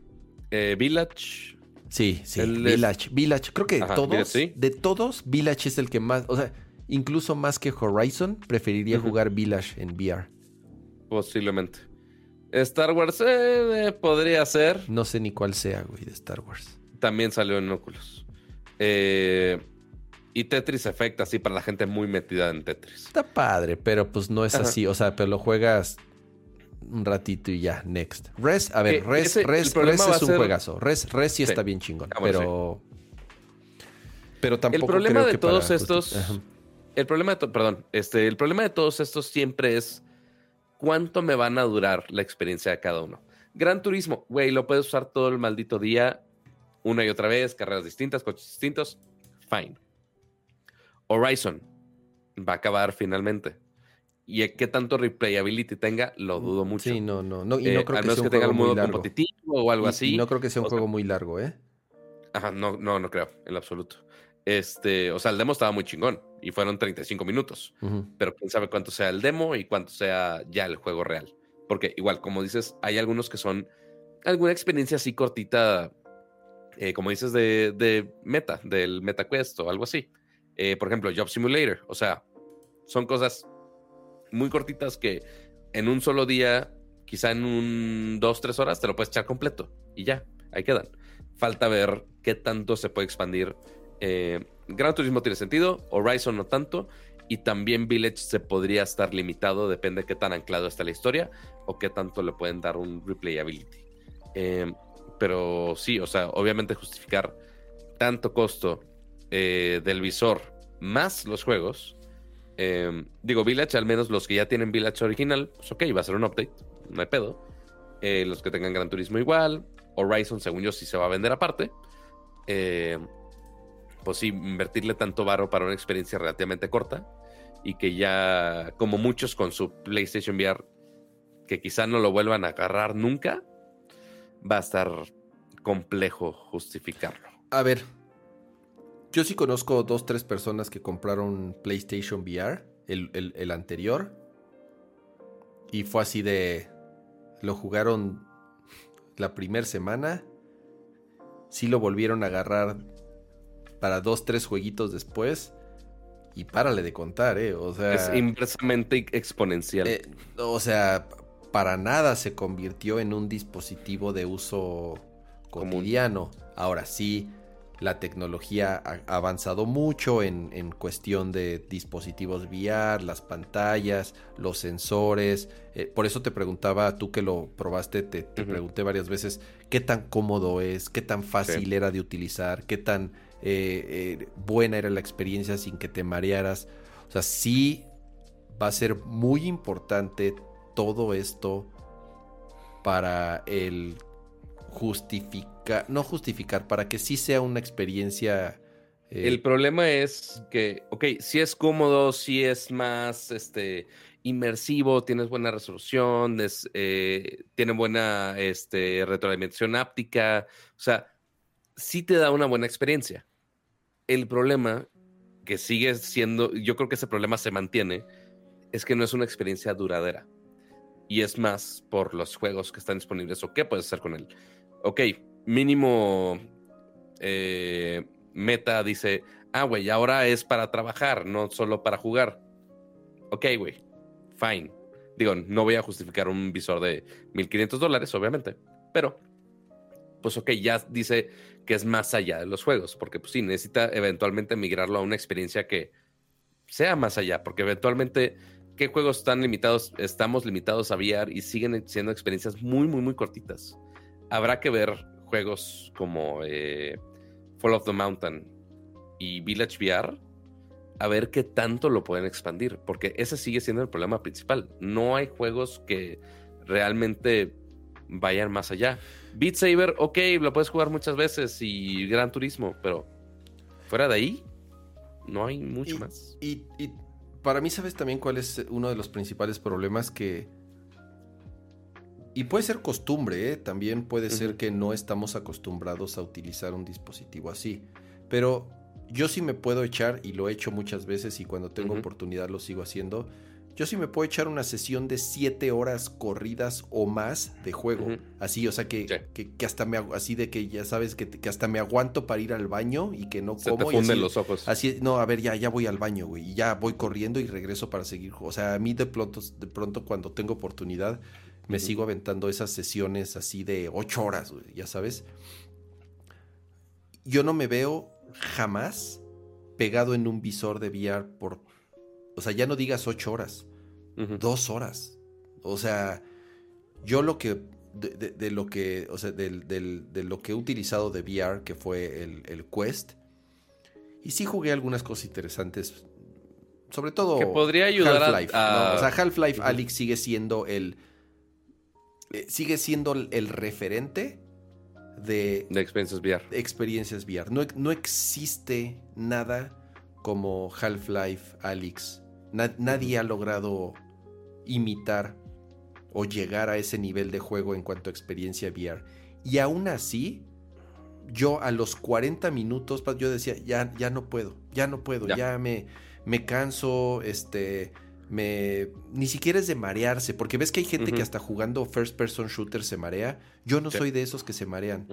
Speaker 1: eh, Village.
Speaker 2: Sí, sí,
Speaker 1: El
Speaker 2: Village. Village, creo que de
Speaker 1: Ajá,
Speaker 2: todos,
Speaker 1: Village, sí.
Speaker 2: de todos, Village es el que más, o sea, incluso más que Horizon, preferiría jugar Village en VR.
Speaker 1: Posiblemente. Star Wars eh, eh, podría ser.
Speaker 2: No sé ni cuál sea, güey, de Star Wars.
Speaker 1: También salió en Oculus. Eh, y Tetris Effect, así para la gente muy metida en Tetris.
Speaker 2: Está padre, pero pues no es
Speaker 1: Ajá.
Speaker 2: así, o sea, pero lo juegas un ratito y ya, next. Res, a ver,
Speaker 1: Que
Speaker 2: Res,
Speaker 1: ese-
Speaker 2: Res, Res es un
Speaker 1: ser-
Speaker 2: juegazo. Res, Res sí,
Speaker 1: Sí.
Speaker 2: está bien chingón,
Speaker 1: Ah, bueno,
Speaker 2: pero... Pero tampoco
Speaker 1: El problema
Speaker 2: creo
Speaker 1: de
Speaker 2: que
Speaker 1: todos estos,
Speaker 2: Ajá.
Speaker 1: el problema de to- perdón, este, el problema de todos estos siempre es cuánto me van a durar la experiencia de cada uno. Gran Turismo, güey, lo puedes usar todo el maldito día, una y otra vez, carreras distintas, coches distintos, fine. Horizon va a acabar finalmente. Y qué tanto replayability tenga, lo dudo mucho.
Speaker 2: Sí, no, no, no y
Speaker 1: Eh,
Speaker 2: no creo
Speaker 1: a
Speaker 2: que
Speaker 1: menos
Speaker 2: sea
Speaker 1: que
Speaker 2: un
Speaker 1: tenga
Speaker 2: juego
Speaker 1: el
Speaker 2: muy
Speaker 1: modo
Speaker 2: largo.
Speaker 1: competitivo o algo
Speaker 2: Y-
Speaker 1: así.
Speaker 2: y no creo que sea un
Speaker 1: O sea,
Speaker 2: juego muy largo, ¿eh?
Speaker 1: Ajá, no, no, no creo, en lo absoluto. Este, o sea, el demo estaba muy chingón y fueron 35 minutos,
Speaker 2: Ujú.
Speaker 1: pero quién sabe cuánto sea el demo y cuánto sea ya el juego real. Porque igual, como dices, hay algunos que son alguna experiencia así cortita, eh, como dices, de, de meta, del MetaQuest o algo así. Eh, por ejemplo, Job Simulator, o sea, son cosas muy cortitas que en un solo día, quizá en un dos, tres horas, te lo puedes echar completo y ya, ahí quedan. Falta ver qué tanto se puede expandir. Eh, Gran Turismo tiene sentido, Horizon no tanto, y también Village se podría estar limitado, depende de qué tan anclado está la historia o qué tanto le pueden dar un replayability. Eh, pero sí, o sea, obviamente justificar tanto costo eh, del visor más los juegos. Eh, digo, Village, al menos los que ya tienen Village original, pues ok, va a ser un update, no hay pedo. Eh, los que tengan Gran Turismo igual. Horizon, según yo, sí se va a vender aparte. Eh, pues sí, invertirle tanto varo para una experiencia relativamente corta y que ya, como muchos con su PlayStation VR, que quizá no lo vuelvan a agarrar nunca, va a estar complejo justificarlo.
Speaker 2: A ver, yo sí conozco dos, tres personas que compraron PlayStation VR, el, el- el anterior, y fue así de... Lo jugaron la primera semana, sí lo volvieron a agarrar para dos, tres jueguitos después, y párale de contar, ¿eh? O sea...
Speaker 1: es inversamente exponencial.
Speaker 2: Eh, o sea, para nada se convirtió en un dispositivo de uso cotidiano. Ahora sí, la tecnología ha avanzado mucho en, en cuestión de dispositivos VR, las pantallas, los sensores. Eh, por eso te preguntaba, tú que lo probaste, te, pregunté varias veces, qué tan cómodo es, qué tan fácil era de utilizar, qué tan eh, eh, buena era la experiencia sin que te marearas. O sea, sí va a ser muy importante todo esto para el justificar, no justificar, para que sí sea una experiencia. eh,
Speaker 1: El problema es que, ok, si es cómodo, si es más este, inmersivo, tienes buena resolución, es, eh, tiene buena este, retroalimentación áptica, o sea, sí te da una buena experiencia. El problema que sigue siendo, yo creo que ese problema se mantiene, es que no es una experiencia duradera. Y es más por los juegos que están disponibles o qué puedes hacer con él. Ok, mínimo eh, Meta dice, ah, güey, ahora es para trabajar, no solo para jugar. Ok, güey, fine. Digo, no voy a justificar un visor de 1500 dólares, obviamente, pero, pues ok, ya dice que es más allá de los juegos, porque pues sí, necesita eventualmente migrarlo a una experiencia que sea más allá, porque eventualmente, ¿qué juegos están limitados? Estamos limitados a VR y siguen siendo experiencias muy, muy, muy cortitas. Habrá que ver juegos como eh, Fall of the Mountain y Village VR, a ver qué tanto lo pueden expandir, porque ese sigue siendo el problema principal. No hay juegos que realmente vayan más allá. Beat Saber, ok, lo puedes jugar muchas veces y Gran Turismo, pero fuera de ahí, no hay mucho
Speaker 2: y,
Speaker 1: más.
Speaker 2: Y, y para mí, ¿sabes también cuál es uno de los principales problemas que... Y puede ser costumbre, ¿eh? también puede ser que no estamos acostumbrados a utilizar un dispositivo así. Pero yo sí me puedo echar, y lo he hecho muchas veces y cuando tengo oportunidad lo sigo haciendo, yo sí me puedo echar una sesión de 7 horas corridas o más de juego. Así, o sea, que,
Speaker 1: Sí.
Speaker 2: que, que hasta me... Así de que ya sabes que, que hasta me aguanto para ir al baño y que no
Speaker 1: Se
Speaker 2: como.
Speaker 1: te
Speaker 2: y
Speaker 1: funden
Speaker 2: así-
Speaker 1: los ojos.
Speaker 2: Así, no, a ver, ya, ya voy al baño, güey. Y ya voy corriendo y regreso para seguir. O sea, a mí de pronto, de pronto cuando tengo oportunidad, me sigo aventando esas sesiones así de ocho horas, güey, ya sabes. Yo no me veo jamás pegado en un visor de VR por. O sea, ya no digas ocho horas, dos horas. O sea, Yo lo que, de, de- de lo que, o sea, del- del- de lo que he utilizado de VR, que fue el, el Quest, y sí jugué algunas cosas interesantes, sobre todo
Speaker 1: Que podría ayudar a-
Speaker 2: Half-Life.
Speaker 1: a-
Speaker 2: ¿no? O sea, Half-Life. Alyx sigue siendo el, sigue siendo el, referente de
Speaker 1: De experiencias VR.
Speaker 2: experiencias VR. No, no existe nada como Half-Life Alyx. Na- nadie ha logrado imitar o llegar a ese nivel de juego en cuanto a experiencia VR. Y aún así, yo a los 40 minutos, yo decía, ya, ya no puedo, ya no puedo,
Speaker 1: Ya.
Speaker 2: ya, me, me canso, este, me... Ni siquiera es de marearse, porque ves que hay gente que hasta jugando first person shooter se marea. Yo no
Speaker 1: Sí.
Speaker 2: soy de esos que se marean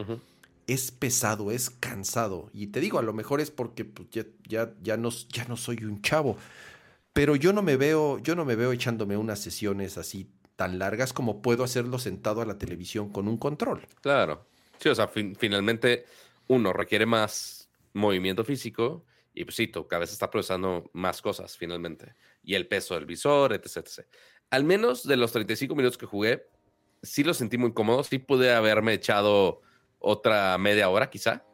Speaker 2: es pesado, es cansado. Y te digo, a lo mejor es porque pues, ya, ya, ya, no, ya no soy un chavo. Pero yo no me veo, yo no me veo echándome unas sesiones así tan largas como puedo hacerlo sentado a la televisión con un control.
Speaker 1: Claro. Sí, o sea, fin- finalmente uno requiere más movimiento físico y pues sí, tu cabeza está procesando más cosas finalmente. Y el peso del visor, etc, etc. Al menos de los 35 minutos que jugué, sí lo sentí muy cómodo. Sí pude haberme echado otra media hora quizá.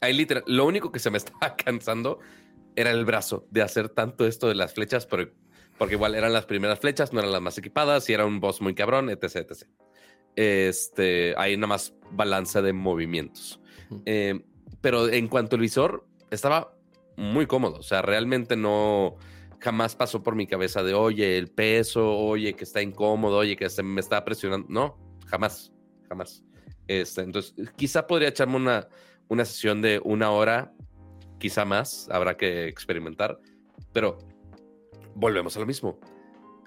Speaker 1: Ahí literal, lo único que se me estaba cansando era el brazo de hacer tanto esto de las flechas, pero, porque igual eran las primeras flechas, no eran las más equipadas y era un boss muy cabrón, etc, etc. Este, hay nada más balance de movimientos. Eh, pero en cuanto al visor, estaba muy cómodo. O sea, realmente no, jamás pasó por mi cabeza de, oye, el peso, oye, que está incómodo, oye, que se me está presionando. No, jamás, jamás. Este, entonces, quizá podría echarme una, una sesión de una hora, quizá más, habrá que experimentar, pero volvemos a lo mismo.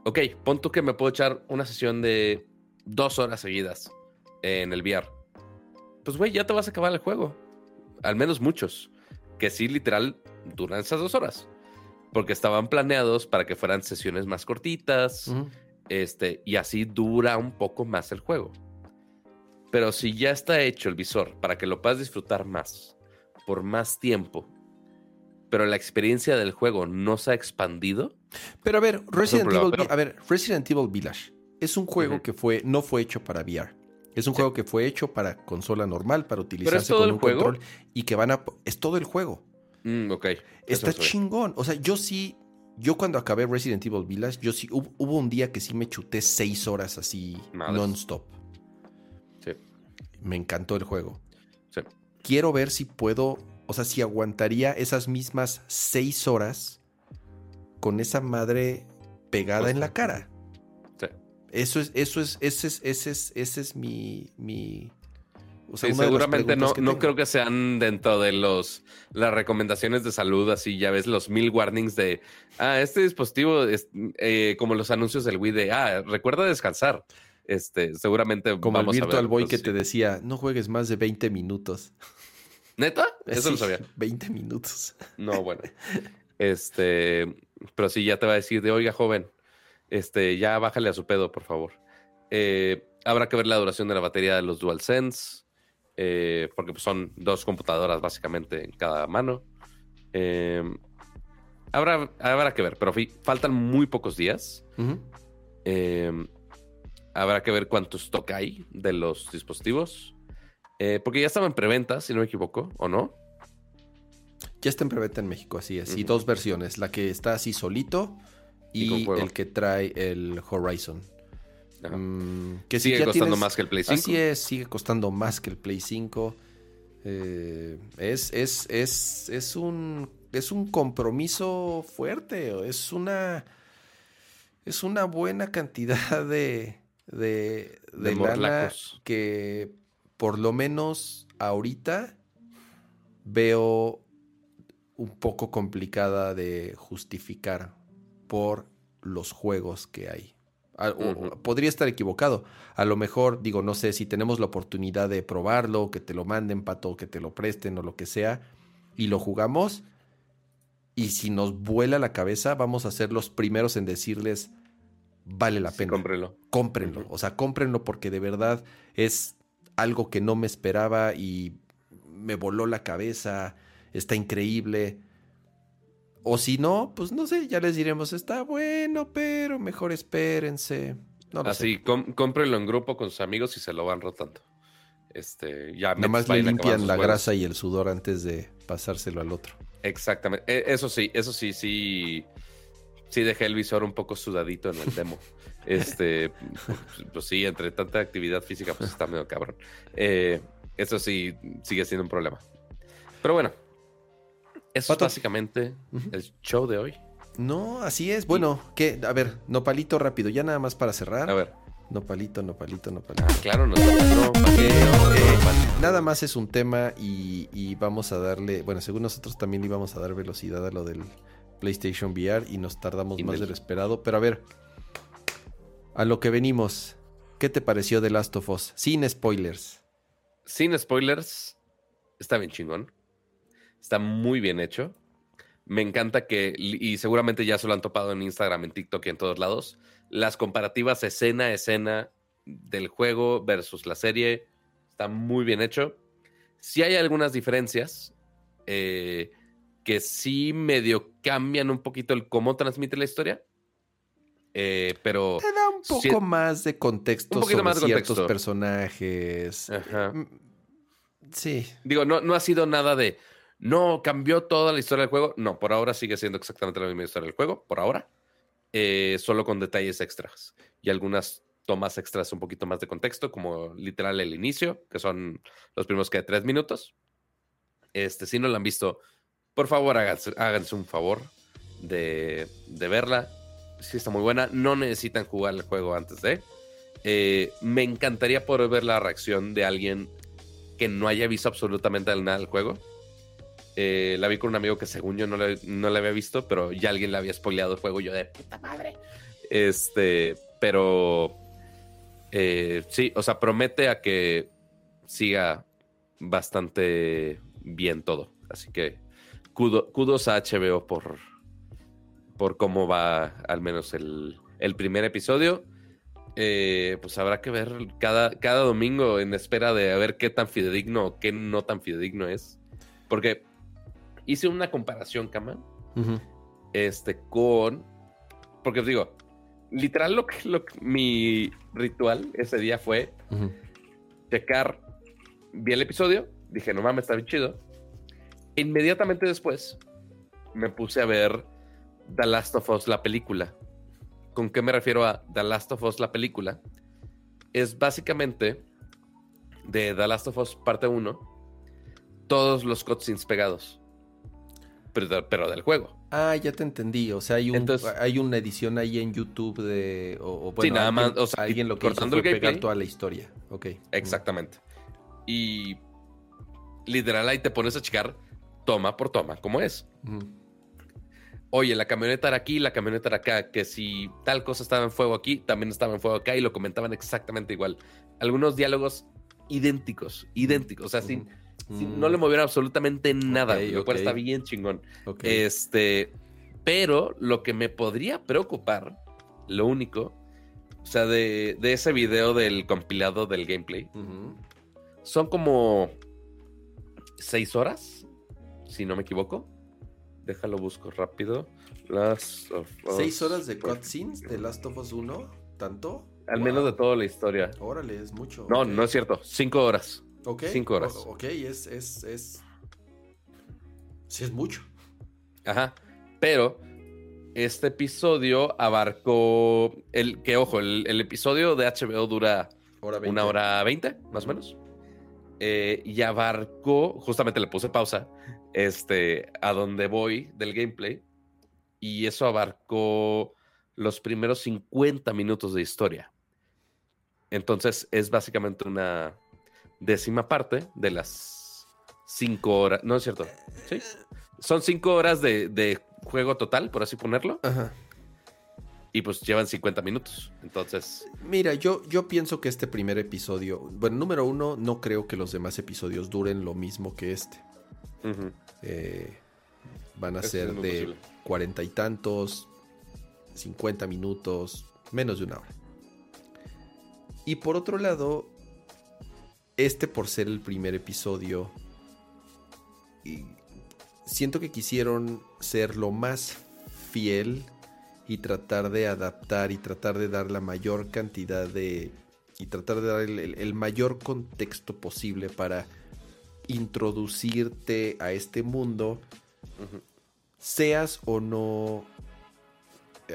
Speaker 1: Ok, pon tú que me puedo echar una sesión de dos horas seguidas en el VR. Pues, güey, ya te vas a acabar el juego. Al menos muchos. Que sí, literal, duran esas dos horas. Porque estaban planeados para que fueran sesiones más cortitas. Este, y así dura un poco más el juego. Pero si ya está hecho el visor para que lo puedas disfrutar más, por más tiempo, pero la experiencia del juego no se ha expandido,
Speaker 2: Pero a ver, Resident Evil,
Speaker 1: pero-
Speaker 2: a ver, Resident Evil Village es un juego que fue, no fue hecho para VR. Es un
Speaker 1: Sí.
Speaker 2: juego que fue hecho para consola normal, para utilizarse con un
Speaker 1: juego?
Speaker 2: control y que van a es todo el juego.
Speaker 1: Mm, ok.
Speaker 2: Está chingón. O sea, yo sí, yo cuando acabé Resident Evil Village, yo sí, hubo, hubo un día que sí me chuté seis horas así non-stop.
Speaker 1: Sí.
Speaker 2: Me encantó el juego.
Speaker 1: Sí.
Speaker 2: Quiero ver si puedo, o sea, si aguantaría esas mismas seis horas con esa madre pegada en la cara.
Speaker 1: Sí.
Speaker 2: Eso es, eso es, ese es, ese es, ese es mi, mi. O sea,
Speaker 1: Sí, seguramente no, no creo que sean dentro de los las recomendaciones de salud, así ya ves los mil warnings de, ah, este dispositivo es eh, como los anuncios del Wii de, ah, recuerda descansar. Este, seguramente
Speaker 2: Como el
Speaker 1: vamos a
Speaker 2: Virtual
Speaker 1: ver,
Speaker 2: Boy
Speaker 1: pues,
Speaker 2: que
Speaker 1: sí.
Speaker 2: te decía, no juegues más de 20 minutos.
Speaker 1: ¿Neta? Eso
Speaker 2: Sí,
Speaker 1: sabía.
Speaker 2: 20 minutos.
Speaker 1: No, bueno. Este, pero sí, ya te va a decir de, oiga, joven, este, ya bájale a su pedo, por favor. Eh, habrá que ver la duración de la batería de los DualSense, eh, porque pues, son dos computadoras básicamente en cada mano. Eh, habrá, habrá que ver, pero faltan muy pocos días. Eh, habrá que ver cuánto stock hay de los dispositivos. Eh, porque ya estaban en preventa, si no me equivoco, ¿o no?
Speaker 2: Ya está en preventa en México, así es. Y dos versiones, la que está así solito
Speaker 1: Y
Speaker 2: el que trae el Horizon. Mm, que si
Speaker 1: Sigue costando
Speaker 2: tienes-
Speaker 1: más que el Play 5.
Speaker 2: Así es, sigue costando más que el Play 5. Eh, es, es, es, es, un, es un compromiso fuerte, es una, es una buena cantidad de, de,
Speaker 1: De
Speaker 2: de lana
Speaker 1: morlacos.
Speaker 2: que por lo menos ahorita veo un poco complicada de justificar por los juegos que hay. A- o-. Podría estar equivocado. A lo mejor, digo, no sé si tenemos la oportunidad de probarlo, que te lo manden, pato, que te lo presten o lo que sea, y lo jugamos. Y si nos vuela la cabeza, vamos a ser los primeros en decirles, vale la
Speaker 1: Sí,
Speaker 2: pena cómprenlo.
Speaker 1: Ujú.
Speaker 2: O sea, cómprenlo porque de verdad es algo que no me esperaba y me voló la cabeza. Está increíble. O si no, pues no sé, ya les diremos, está bueno, pero mejor espérense. No lo
Speaker 1: Así, com- cómprenlo en grupo con sus amigos y se lo van rotando. Este, ya
Speaker 2: Nada más le limpian la grasa y el sudor antes de pasárselo al otro.
Speaker 1: Exactamente. E- Eso sí, eso sí, sí. Sí dejé el visor un poco sudadito en el demo. Este, pues, pues sí, entre tanta actividad física, pues está medio cabrón. Eh, eso sí, sigue siendo un problema. Pero bueno, eso
Speaker 2: Pato.
Speaker 1: es básicamente el show de hoy.
Speaker 2: No, así es. Bueno, ¿qué? A ver, nopalito rápido, ya nada más para cerrar.
Speaker 1: A ver,
Speaker 2: Nopalito, nopalito, nopalito.
Speaker 1: ah, claro, no, no,
Speaker 2: eh, nada más es un tema y, y vamos a darle, bueno, según nosotros también le íbamos a dar velocidad a lo del PlayStation VR y nos tardamos
Speaker 1: Y
Speaker 2: más
Speaker 1: del-
Speaker 2: de lo esperado. Pero a ver, a lo que venimos, ¿qué te pareció de Last of Us? Sin spoilers.
Speaker 1: Sin spoilers, está bien chingón. Está muy bien hecho. Me encanta que, y seguramente ya se lo han topado en Instagram, en TikTok y en todos lados, las comparativas escena a escena del juego versus la serie. Está muy bien hecho. Sí hay algunas diferencias eh, que sí medio cambian un poquito el cómo transmite la historia. Eh, pero...
Speaker 2: Te da un poco más de contexto
Speaker 1: Un poquito
Speaker 2: sobre
Speaker 1: más de
Speaker 2: ciertos
Speaker 1: contexto.
Speaker 2: personajes.
Speaker 1: Ajá.
Speaker 2: Mm, Sí.
Speaker 1: Digo, no, no ha sido nada de. No, cambió toda la historia del juego. No, por ahora sigue siendo exactamente la misma historia del juego, por ahora. Eh, solo con detalles extras y algunas tomas extras un poquito más de contexto, como literal el inicio, que son los primeros que tres minutos. Este, si no la han visto, por favor háganse, un favor de, de verla. Sí está muy buena. No necesitan jugar el juego antes de. Eh, me encantaría poder ver la reacción de alguien que no haya visto absolutamente nada del juego. Eh, la vi con un amigo que según yo no le, no le había visto, pero ya alguien le había spoileado el juego. Yo de puta madre. Este, pero eh, sí, o sea, promete a que siga bastante bien todo. Así que kudo- kudos a HBO por, por cómo va al menos el, el primer episodio. Eh, pues habrá que ver cada, cada domingo en espera de a ver qué tan fidedigno o qué no tan fidedigno es. Porque hice una comparación, Kama, este, con. Porque os digo, literal, lo que, lo que- mi ritual ese día fue checar. Vi el episodio, dije, no mames, está bien chido. Inmediatamente después me puse a ver The Last of Us, la película. ¿Con qué me refiero a The Last of Us, la película? Es básicamente de The Last of Us parte 1, todos los cutscenes pegados. Pero, de- pero del juego.
Speaker 2: Ah, ya te entendí. O sea, hay, un,
Speaker 1: Entonces-
Speaker 2: hay una edición ahí en YouTube de. O, o bueno,
Speaker 1: Sí, nada
Speaker 2: alguien,
Speaker 1: más, o sea,
Speaker 2: alguien lo que hizo fue
Speaker 1: el
Speaker 2: pegar
Speaker 1: gameplay.
Speaker 2: toda la historia. Ok.
Speaker 1: Exactamente. Y literal ahí te pones a checar toma por toma, como es. Oye, la camioneta era aquí, la camioneta era acá, que si tal cosa estaba en fuego aquí, también estaba en fuego acá y lo comentaban exactamente igual. Algunos diálogos idénticos, idénticos, o sea, sin, sin-
Speaker 2: Mm,
Speaker 1: no le movieron absolutamente nada,
Speaker 2: Ok,
Speaker 1: lo cual está bien chingón. Este, pero lo que me podría preocupar, lo único, o sea, de, de ese video del compilado del gameplay, son como seis horas, si no me equivoco. Déjalo busco rápido. Last of Us
Speaker 2: ¿Seis horas de cutscenes de Last of Us 1? ¿Tanto?
Speaker 1: Al
Speaker 2: Wow.
Speaker 1: menos de toda la historia.
Speaker 2: Órale, es mucho.
Speaker 1: No, no es cierto. Cinco horas.
Speaker 2: Ok,
Speaker 1: cinco horas.
Speaker 2: o- ok, es, es, es. Sí, es mucho.
Speaker 1: Ajá. Pero este episodio abarcó. El, que ojo, el, el episodio de HBO dura
Speaker 2: Hora
Speaker 1: una hora veinte, más o menos. Eh, y abarcó, justamente le puse pausa, este, a donde voy del gameplay. Y eso abarcó los primeros 50 minutos de historia. Entonces es básicamente una décima parte de las cinco horas. No es cierto. ¿Sí? Son cinco horas de, de juego total, por así ponerlo.
Speaker 2: Ajá.
Speaker 1: Y pues llevan 50 minutos. Entonces,
Speaker 2: Mira, yo, yo pienso que este primer episodio. Bueno, número uno, no creo que los demás episodios duren lo mismo que este. Eh, van a
Speaker 1: Eso
Speaker 2: ser de cuarenta y tantos, 50 minutos, menos de una hora. Y por otro lado, este por ser el primer episodio, y siento que quisieron ser lo más fiel y tratar de adaptar y tratar de dar la mayor cantidad de... y tratar de dar el, el- el mayor contexto posible para introducirte a este mundo, seas o no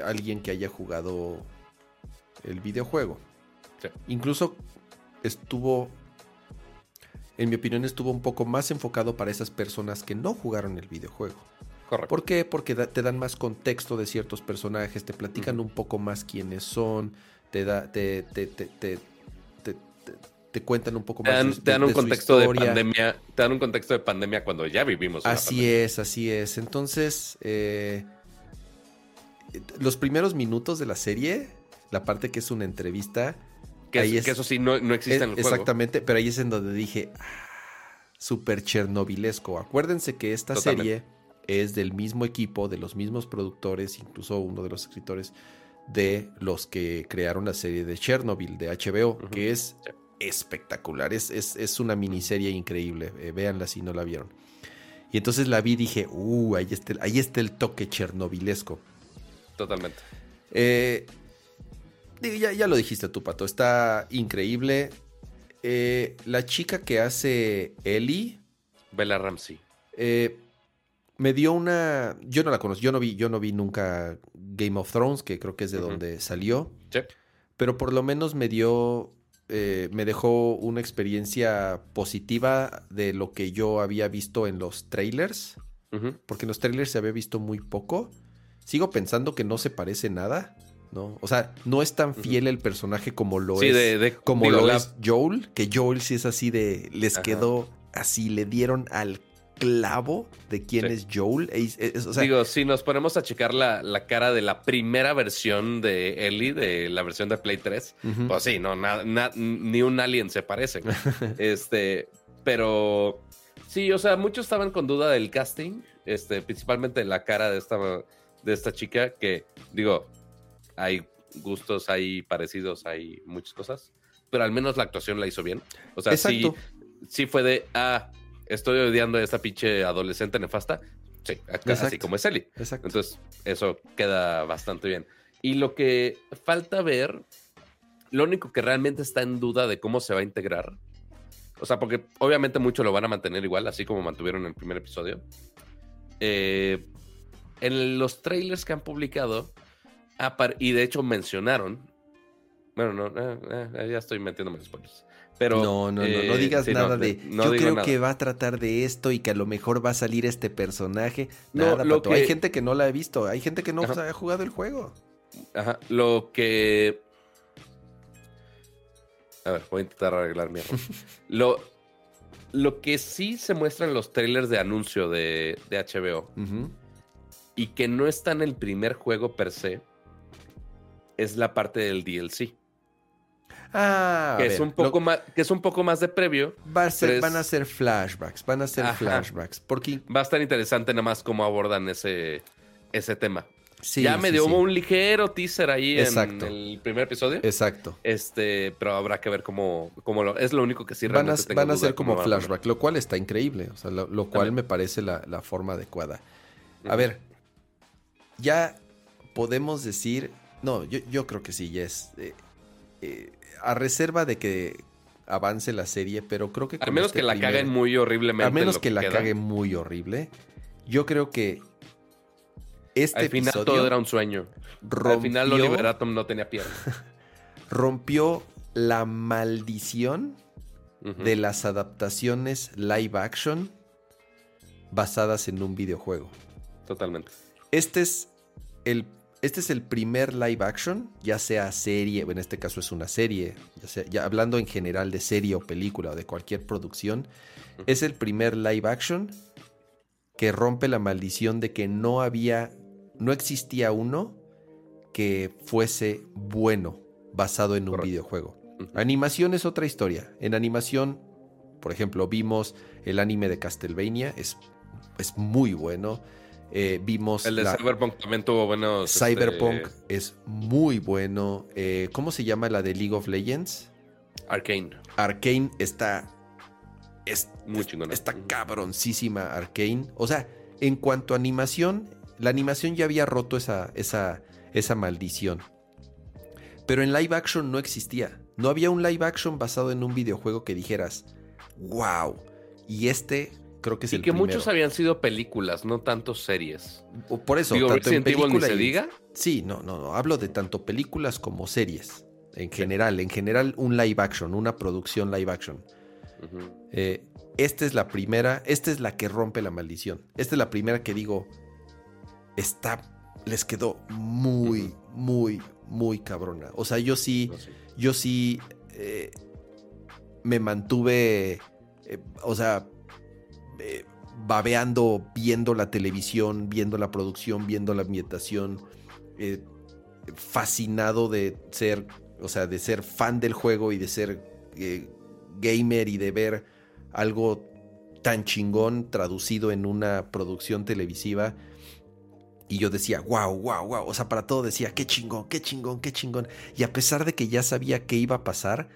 Speaker 2: alguien que haya jugado el videojuego.
Speaker 1: Sí.
Speaker 2: Incluso estuvo, en mi opinión, estuvo un poco más enfocado para esas personas que no jugaron el videojuego.
Speaker 1: Correcto.
Speaker 2: ¿Por qué? Porque da- te dan más contexto de ciertos personajes, te platican un poco más quiénes son, te da, te, te, te, te, te- te- te cuentan un poco más
Speaker 1: dan,
Speaker 2: de-
Speaker 1: te dan un contexto de pandemia. Te dan un contexto de pandemia cuando ya vivimos. una
Speaker 2: Así
Speaker 1: pandemia.
Speaker 2: es, así es. Entonces, eh, los primeros minutos de la serie, la parte que es una entrevista,
Speaker 1: Que,
Speaker 2: ahí
Speaker 1: es-
Speaker 2: es-
Speaker 1: que eso sí no, no existe
Speaker 2: es-
Speaker 1: en el juego.
Speaker 2: exactamente, pero ahí es en donde dije, ah, súper chernobilesco. Acuérdense que esta
Speaker 1: Totalmente.
Speaker 2: serie es del mismo equipo, de los mismos productores, incluso uno de los escritores de los que crearon la serie de Chernobyl de HBO, que es
Speaker 1: Sí.
Speaker 2: espectacular, es, es, es una miniserie increíble, eh, véanla si no la vieron. Y entonces la vi y dije, uh, ahí está, el- ahí está el toque chernobilesco.
Speaker 1: Totalmente.
Speaker 2: Eh, ya, ya lo dijiste tú, Pato. Está increíble. Eh, la chica que hace Ellie
Speaker 1: Bella Ramsey.
Speaker 2: eh, me dio una. Yo no la conozco. Yo no vi, yo no vi nunca Game of Thrones, que creo que es de donde salió.
Speaker 1: Sí.
Speaker 2: Pero por lo menos me dio. eh, me dejó una experiencia positiva de lo que yo había visto en los trailers. Porque en los trailers se había visto muy poco. Sigo pensando que no se parece nada, ¿no? O sea, no es tan fiel el personaje como lo
Speaker 1: Sí,
Speaker 2: es.
Speaker 1: de, de-
Speaker 2: como
Speaker 1: digo,
Speaker 2: lo
Speaker 1: la-
Speaker 2: es Joel, que Joel sí es así de. Les
Speaker 1: Ajá.
Speaker 2: quedó así, le dieron al clavo de quién
Speaker 1: Sí.
Speaker 2: es Joel. Es- es- o sea,
Speaker 1: digo, si nos ponemos a checar la, la cara de la primera versión de Ellie, de la versión de Play 3,
Speaker 2: ujú.
Speaker 1: pues sí, no, na- na- ni un alien se parece. este, pero sí, o sea, muchos estaban con duda del casting, este, principalmente la cara de esta, de esta chica, que digo, hay gustos, hay parecidos, hay muchas cosas, pero al menos la actuación la hizo bien. O sea, sí,
Speaker 2: Exacto.
Speaker 1: sí fue de, ah, estoy odiando a esta pinche adolescente nefasta. Sí, acá, así como es Ellie.
Speaker 2: Exacto.
Speaker 1: Entonces, eso queda bastante bien. Y lo que falta ver, lo único que realmente está en duda de cómo se va a integrar, o sea, porque obviamente mucho lo van a mantener igual, así como mantuvieron en el primer episodio. Eh, en los trailers que han publicado, y de hecho mencionaron, bueno, no, eh, eh, ya estoy metiéndome en spoilers. Pero,
Speaker 2: no, no, no, no
Speaker 1: eh,
Speaker 2: digas
Speaker 1: sí,
Speaker 2: nada
Speaker 1: no,
Speaker 2: de.
Speaker 1: no
Speaker 2: yo creo
Speaker 1: nada.
Speaker 2: que va a tratar de esto y que a lo mejor va a salir este personaje.
Speaker 1: No,
Speaker 2: Nada,
Speaker 1: lo que-
Speaker 2: Hay gente que no la ha visto. Hay gente que no ha jugado el juego.
Speaker 1: Ajá, lo que. A ver, voy a intentar arreglar mi error. lo, lo que sí se muestra en los trailers de anuncio de, de HBO y que no está en el primer juego per se es la parte del DLC.
Speaker 2: Ah, a
Speaker 1: que, es
Speaker 2: ver,
Speaker 1: un poco
Speaker 2: lo-
Speaker 1: más, que es un poco más de previo.
Speaker 2: va a ser-
Speaker 1: es-
Speaker 2: van a ser flashbacks. Van a ser
Speaker 1: Ajá.
Speaker 2: flashbacks. Porque
Speaker 1: Va a estar interesante nada más cómo abordan ese, ese tema.
Speaker 2: sí.
Speaker 1: ya me dio
Speaker 2: sí.
Speaker 1: un ligero teaser ahí
Speaker 2: Exacto.
Speaker 1: en el primer episodio.
Speaker 2: Exacto.
Speaker 1: Este, pero habrá que ver cómo, cómo lo. Es lo único que sí
Speaker 2: van a,
Speaker 1: realmente tengo
Speaker 2: van a ser como flashback, lo cual está increíble. O sea, lo, lo cual
Speaker 1: También.
Speaker 2: me parece la, la forma adecuada. A ver, ya podemos decir. No, yo, yo creo que sí, ya es. eh, eh, a reserva de que avance la serie, pero creo que.
Speaker 1: Al menos
Speaker 2: este
Speaker 1: que la
Speaker 2: primer-
Speaker 1: caguen muy horriblemente.
Speaker 2: A menos que la
Speaker 1: queda.
Speaker 2: cague muy horrible. Yo creo que. Este
Speaker 1: Al final todo era un sueño. Al final
Speaker 2: rompió-
Speaker 1: Oliver Atom no tenía pierna.
Speaker 2: rompió la maldición de las adaptaciones live action basadas en un videojuego.
Speaker 1: Totalmente.
Speaker 2: Este es el, este es el primer live action, ya sea serie, en este caso es una serie, ya sea, ya hablando en general de serie o película o de cualquier producción, es el primer live action que rompe la maldición de que no había, no existía uno que fuese bueno basado en un
Speaker 1: Correcto.
Speaker 2: videojuego. Animación es otra historia. En animación, por ejemplo, vimos el anime de Castlevania, es, es muy bueno. Eh, vimos
Speaker 1: El de
Speaker 2: la-
Speaker 1: Cyberpunk también tuvo buenos. este,
Speaker 2: Cyberpunk, es muy bueno. Eh, ¿Cómo se llama la de League of Legends?
Speaker 1: Arcane.
Speaker 2: Arcane está. es-
Speaker 1: Muy chingona.
Speaker 2: Está cabroncísima Arcane. O sea, en cuanto a animación, la animación ya había roto esa, esa, esa maldición. Pero en live action no existía. No había un live action basado en un videojuego que dijeras, wow. Y este creo que es
Speaker 1: Y
Speaker 2: el
Speaker 1: que
Speaker 2: primero.
Speaker 1: muchos habían sido películas, no tanto series.
Speaker 2: O Por eso,
Speaker 1: Digo,
Speaker 2: tanto en película
Speaker 1: se
Speaker 2: y-
Speaker 1: diga.
Speaker 2: Sí, no, no, no. Hablo de tanto películas como series. En general, en general, un live action, una producción live action. Eh, esta es la primera, esta es la que rompe la maldición. Esta es la primera que digo, está, les quedó muy, muy, muy cabrona. O sea, yo sí,
Speaker 1: No
Speaker 2: yo sí eh, me mantuve, eh, o sea, eh, babeando, viendo la televisión, viendo la producción, viendo la ambientación, eh, fascinado de ser, o sea, de ser fan del juego y de ser eh, gamer y de ver algo tan chingón traducido en una producción televisiva. Y yo decía, wow, wow, wow. O sea, para todo decía, qué chingón, qué chingón, qué chingón. Y a pesar de que ya sabía qué iba a pasar,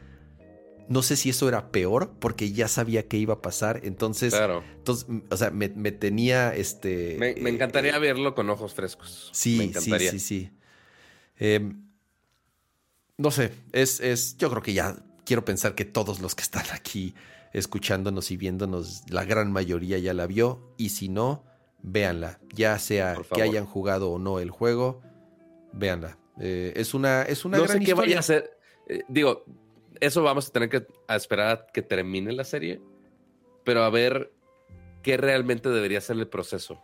Speaker 2: no sé si eso era peor porque ya sabía qué iba a pasar. Entonces,
Speaker 1: Claro.
Speaker 2: entonces o sea, me, me tenía este.
Speaker 1: Me, me
Speaker 2: eh,
Speaker 1: encantaría verlo con ojos frescos.
Speaker 2: Sí,
Speaker 1: me
Speaker 2: sí,
Speaker 1: encantaría.
Speaker 2: sí, sí. Eh, no sé, es, es, yo creo que ya quiero pensar que todos los que están aquí escuchándonos y viéndonos, la gran mayoría ya la vio. Y si no, véanla. Ya sea que hayan jugado o no el juego, véanla. Eh, es una, es una
Speaker 1: no
Speaker 2: gran
Speaker 1: sé qué
Speaker 2: historia.
Speaker 1: vaya a ser. Eh, digo, eso vamos a tener que a esperar a que termine la serie. Pero a ver qué realmente debería ser el proceso.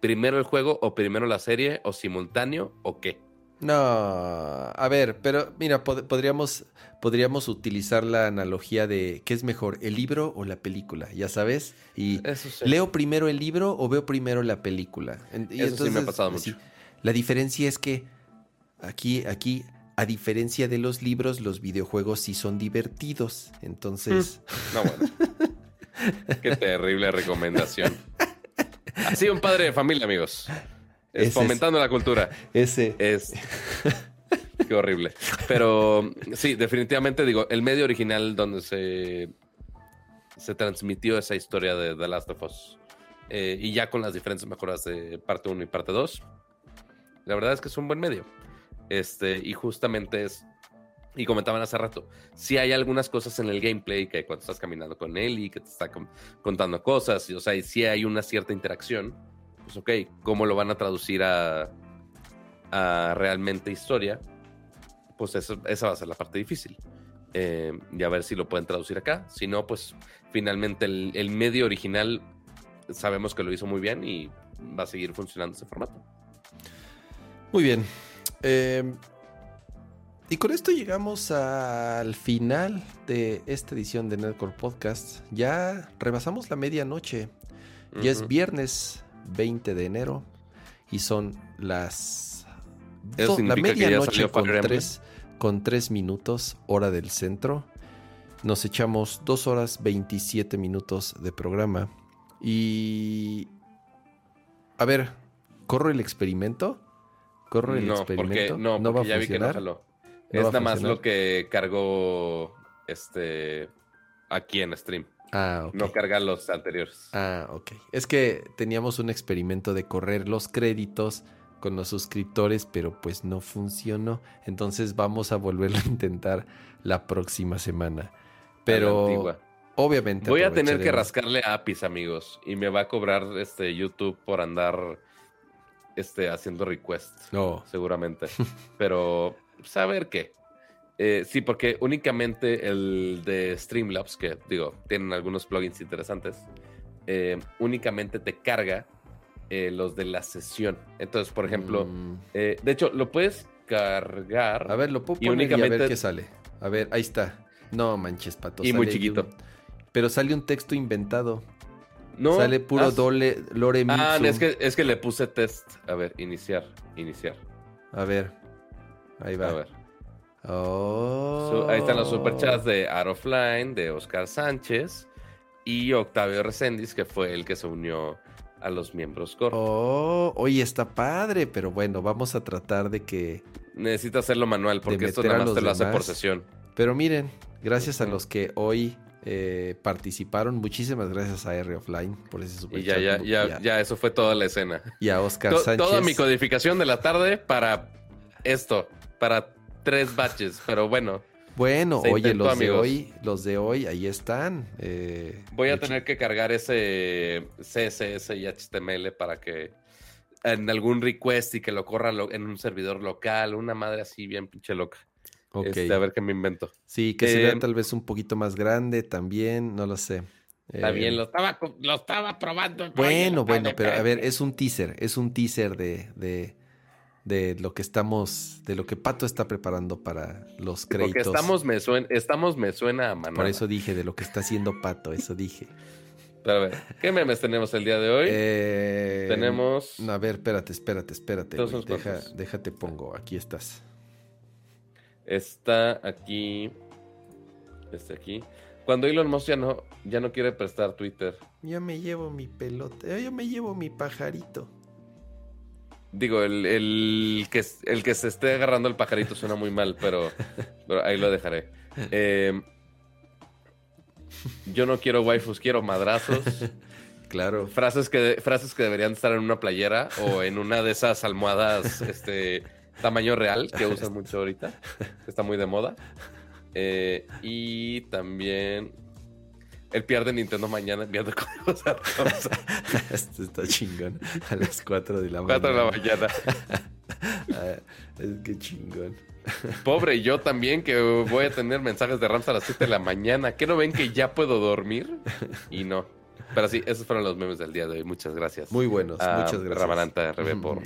Speaker 1: ¿Primero el juego o primero la serie o simultáneo o qué?
Speaker 2: No, a ver, pero mira, pod- podríamos, podríamos utilizar la analogía de ¿qué es mejor, el libro o la película? Ya sabes. Y
Speaker 1: Eso sí.
Speaker 2: ¿Leo primero el libro o veo primero la película? Y
Speaker 1: Eso sí me ha pasado
Speaker 2: sí,
Speaker 1: mucho.
Speaker 2: la diferencia es que aquí, aquí, a diferencia de los libros, los videojuegos sí son divertidos. Entonces,
Speaker 1: No, bueno. Qué terrible recomendación. Así un padre de familia, amigos. Es- fomentando la cultura.
Speaker 2: ese...
Speaker 1: Es. Qué horrible. Pero sí, definitivamente digo, el medio original donde se, se transmitió esa historia de The Last of Us. eh, y ya con las diferentes mejoras de parte 1 y parte 2. La verdad es que es un buen medio. Este, y justamente es. Y comentaban hace rato, si hay algunas cosas en el gameplay que cuando estás caminando con él y que te está contando cosas, y, o sea, si hay una cierta interacción, pues ok, ¿cómo lo van a traducir a, a realmente historia? Pues eso- esa va a ser la parte difícil. Eh, y a ver si lo pueden traducir acá. Si no, pues finalmente el, el medio original sabemos que lo hizo muy bien y va a seguir funcionando ese formato.
Speaker 2: Muy bien. Eh, y con esto llegamos al final de esta edición de Nerdcore Podcast. Ya rebasamos la medianoche. Ya es viernes 20 de enero y son las
Speaker 1: Eso
Speaker 2: la medianoche con tres, con tres minutos, hora del centro. Nos echamos dos horas 27 minutos de programa. Y... A ver, ¿corro el experimento? ¿Corro el
Speaker 1: no, porque,
Speaker 2: experimento?
Speaker 1: no, porque
Speaker 2: va a
Speaker 1: ya vi que no
Speaker 2: funcionar?
Speaker 1: jaló.
Speaker 2: ¿No
Speaker 1: es nada más
Speaker 2: funcionar?
Speaker 1: lo que cargó este aquí en stream.
Speaker 2: Ah.
Speaker 1: No carga los anteriores.
Speaker 2: Ah, ok. Es que teníamos un experimento de correr los créditos con los suscriptores, pero pues no funcionó. Entonces vamos a volverlo a intentar la próxima semana. Pero obviamente
Speaker 1: Voy a tener que rascarle a APIs, amigos. Y me va a cobrar este YouTube por andar este, haciendo requests,
Speaker 2: No.
Speaker 1: seguramente. Pero, pues, a ver qué. Eh, sí, porque únicamente el de Streamlabs, que digo, tienen algunos plugins interesantes, eh, únicamente te carga eh, los de la sesión. Entonces, por ejemplo,
Speaker 2: Mm,
Speaker 1: eh, de hecho, lo puedes cargar.
Speaker 2: a ver, lo puedo
Speaker 1: y
Speaker 2: poner y a ver
Speaker 1: únicamente-
Speaker 2: qué sale. A ver, ahí está. No manches, pato.
Speaker 1: Y muy chiquito.
Speaker 2: un- Pero sale un texto inventado.
Speaker 1: No,
Speaker 2: sale puro
Speaker 1: ah,
Speaker 2: dole, lore
Speaker 1: Ah,
Speaker 2: Mipsum.
Speaker 1: es que, es que le puse test. A ver, iniciar, iniciar.
Speaker 2: A ver. Ahí va.
Speaker 1: A ver.
Speaker 2: Oh.
Speaker 1: Ahí están los superchats de Art of Line, de Oscar Sánchez y Octavio Reséndiz, que fue el que se unió a los miembros core.
Speaker 2: Oh, oye, está padre, pero bueno, vamos a tratar de que...
Speaker 1: Necesita hacerlo manual porque esto nada más te lo hace por sesión.
Speaker 2: Pero miren, gracias a los que hoy eh, participaron, muchísimas gracias a R Offline por ese
Speaker 1: Y
Speaker 2: superchat.
Speaker 1: ya, ya,
Speaker 2: y
Speaker 1: ya, ya, eso fue toda la escena.
Speaker 2: Y a Oscar
Speaker 1: To-
Speaker 2: Sánchez.
Speaker 1: toda mi codificación de la tarde para esto para tres batches, pero bueno.
Speaker 2: Bueno, oye,
Speaker 1: intentó,
Speaker 2: los de hoy, los de hoy, ahí están. eh,
Speaker 1: Voy a tener que cargar ese CSS y HTML para que en algún request y que lo corra en un servidor local, una madre así bien pinche loca.
Speaker 2: Ok.
Speaker 1: Este, a ver qué me invento.
Speaker 2: Sí, que se vea
Speaker 1: Eh,
Speaker 2: tal vez un poquito más grande también, no lo sé.
Speaker 1: Está
Speaker 2: Eh,
Speaker 1: bien, lo estaba, lo estaba probando.
Speaker 2: Bueno, bueno, pero a ver, es un teaser, es un teaser de, de, de lo que estamos, de lo que Pato está preparando para los
Speaker 1: Porque
Speaker 2: créditos.
Speaker 1: estamos me suena, estamos me suena a manada.
Speaker 2: Por eso dije, de lo que está haciendo Pato, eso dije.
Speaker 1: Pero a ver, ¿qué memes tenemos el día de hoy?
Speaker 2: Eh,
Speaker 1: tenemos.
Speaker 2: no, a ver, espérate, espérate, espérate. Güey, Deja, déjate pongo, aquí estás.
Speaker 1: Está aquí. Este aquí. Cuando Elon Musk ya no, ya no quiere prestar Twitter.
Speaker 2: Yo me llevo mi pelota, yo me llevo mi pajarito.
Speaker 1: Digo, el, el que, el que se esté agarrando el pajarito suena muy mal, pero, pero ahí lo dejaré. Eh, yo no quiero waifus, quiero madrazos.
Speaker 2: Claro.
Speaker 1: Frases que, frases que deberían estar en una playera o en una de esas almohadas este, tamaño real que usan mucho ahorita, que está muy de moda. Eh, y también el PR de Nintendo mañana enviando códigos a todos
Speaker 2: Esto está chingón. A las 4 de la mañana.
Speaker 1: 4 de la mañana.
Speaker 2: Ah, es que chingón.
Speaker 1: Pobre yo también, que voy a tener mensajes de Rams a las 7 de la mañana. ¿Qué no ven que ya puedo dormir? Y no. Pero sí, esos fueron los memes del día de hoy. Muchas gracias.
Speaker 2: Muy buenos,
Speaker 1: a
Speaker 2: muchas gracias.
Speaker 1: Ramananta RB por,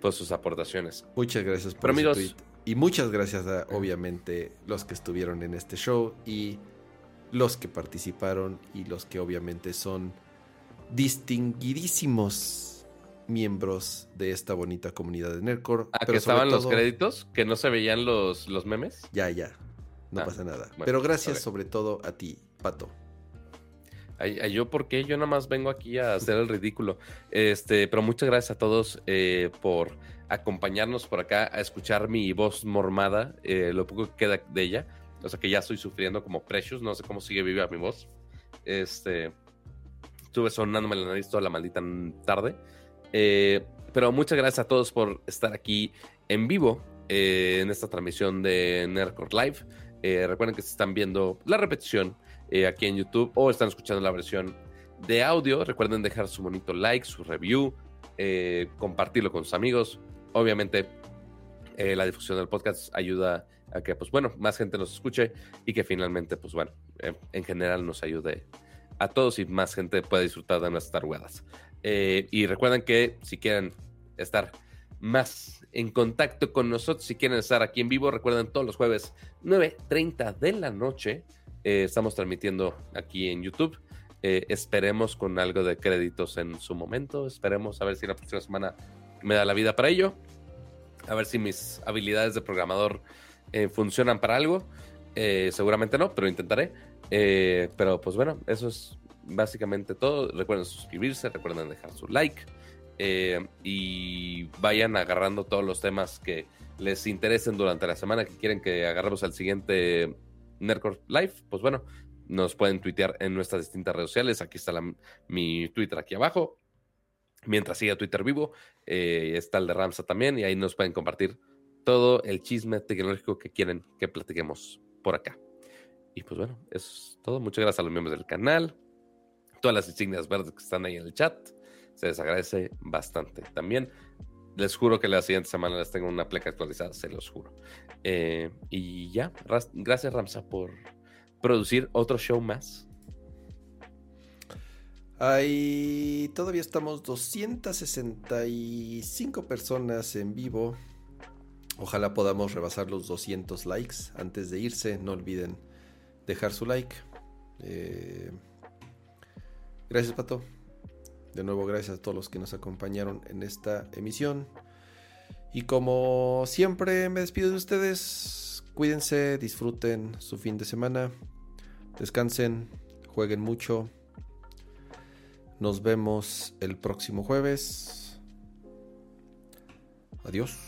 Speaker 1: por sus aportaciones.
Speaker 2: Muchas gracias por
Speaker 1: Pero, amigos-
Speaker 2: tweet. Y muchas gracias a, obviamente, los que estuvieron en este show y los que participaron y los que obviamente son distinguidísimos miembros de esta bonita comunidad de Nerdcore.
Speaker 1: Ah,
Speaker 2: pero
Speaker 1: que estaban los créditos, que no se veían los, los memes.
Speaker 2: Ya, ya. No
Speaker 1: Ah,
Speaker 2: pasa nada.
Speaker 1: bueno,
Speaker 2: pero gracias
Speaker 1: ok.
Speaker 2: sobre todo a ti, Pato.
Speaker 1: Ay, ay, yo, ¿por qué? Yo nada más vengo aquí a hacer el ridículo. Este, pero muchas gracias a todos eh, por acompañarnos por acá, a escuchar mi voz mormada, eh, lo poco que queda de ella. O sea que ya estoy sufriendo como Precious, no sé cómo sigue viva mi voz. Este, estuve sonándome la nariz toda la maldita tarde. Eh, pero muchas gracias a todos por estar aquí en vivo eh, en esta transmisión de Nerdcore Live. Eh, recuerden que se están viendo la repetición eh, aquí en YouTube o están escuchando la versión de audio. Recuerden dejar su bonito like, su review, eh, compartirlo con sus amigos. Obviamente, eh, la difusión del podcast ayuda a que, pues bueno, más gente nos escuche y que finalmente, pues bueno, eh, en general nos ayude a todos y más gente pueda disfrutar de nuestras tarugadas. Eh, y recuerden que si quieren estar más en contacto con nosotros, si quieren estar aquí en vivo, recuerden todos los jueves 9.30 de la noche. Eh, estamos transmitiendo aquí en YouTube. Eh, esperemos con algo de créditos en su momento. Esperemos a ver si la próxima semana me da la vida para ello. A ver si mis habilidades de programador eh, funcionan para algo. Seguramente no, pero intentaré. Pero pues bueno, eso es básicamente todo. Recuerden suscribirse, recuerden dejar su like. y vayan agarrando todos los temas que les interesen durante la semana, que quieren que agarremos al siguiente Nerdcore Live. Pues bueno, nos pueden tuitear en nuestras distintas redes sociales. Aquí está mi Twitter aquí abajo. Mientras siga Twitter vivo, eh, está el de Ramsa también, y ahí nos pueden compartir todo el chisme tecnológico que quieren que platiquemos por acá. Y pues bueno, eso es todo. Muchas gracias a los miembros del canal, todas las insignias verdes que están ahí en el chat. Se les agradece bastante. También les juro que la siguiente semana les tengo una pleca actualizada, se los juro. Eh, y ya, gracias Ramsa por producir otro show más.
Speaker 2: Ahí todavía estamos 265 personas en vivo. Ojalá podamos rebasar los 200 likes antes de irse. No olviden dejar su like. Eh, gracias, Pato. De nuevo, gracias a todos los que nos acompañaron en esta emisión. Y como siempre, me despido de ustedes. Cuídense, disfruten su fin de semana. Descansen, jueguen mucho. Nos vemos el próximo jueves. Adiós.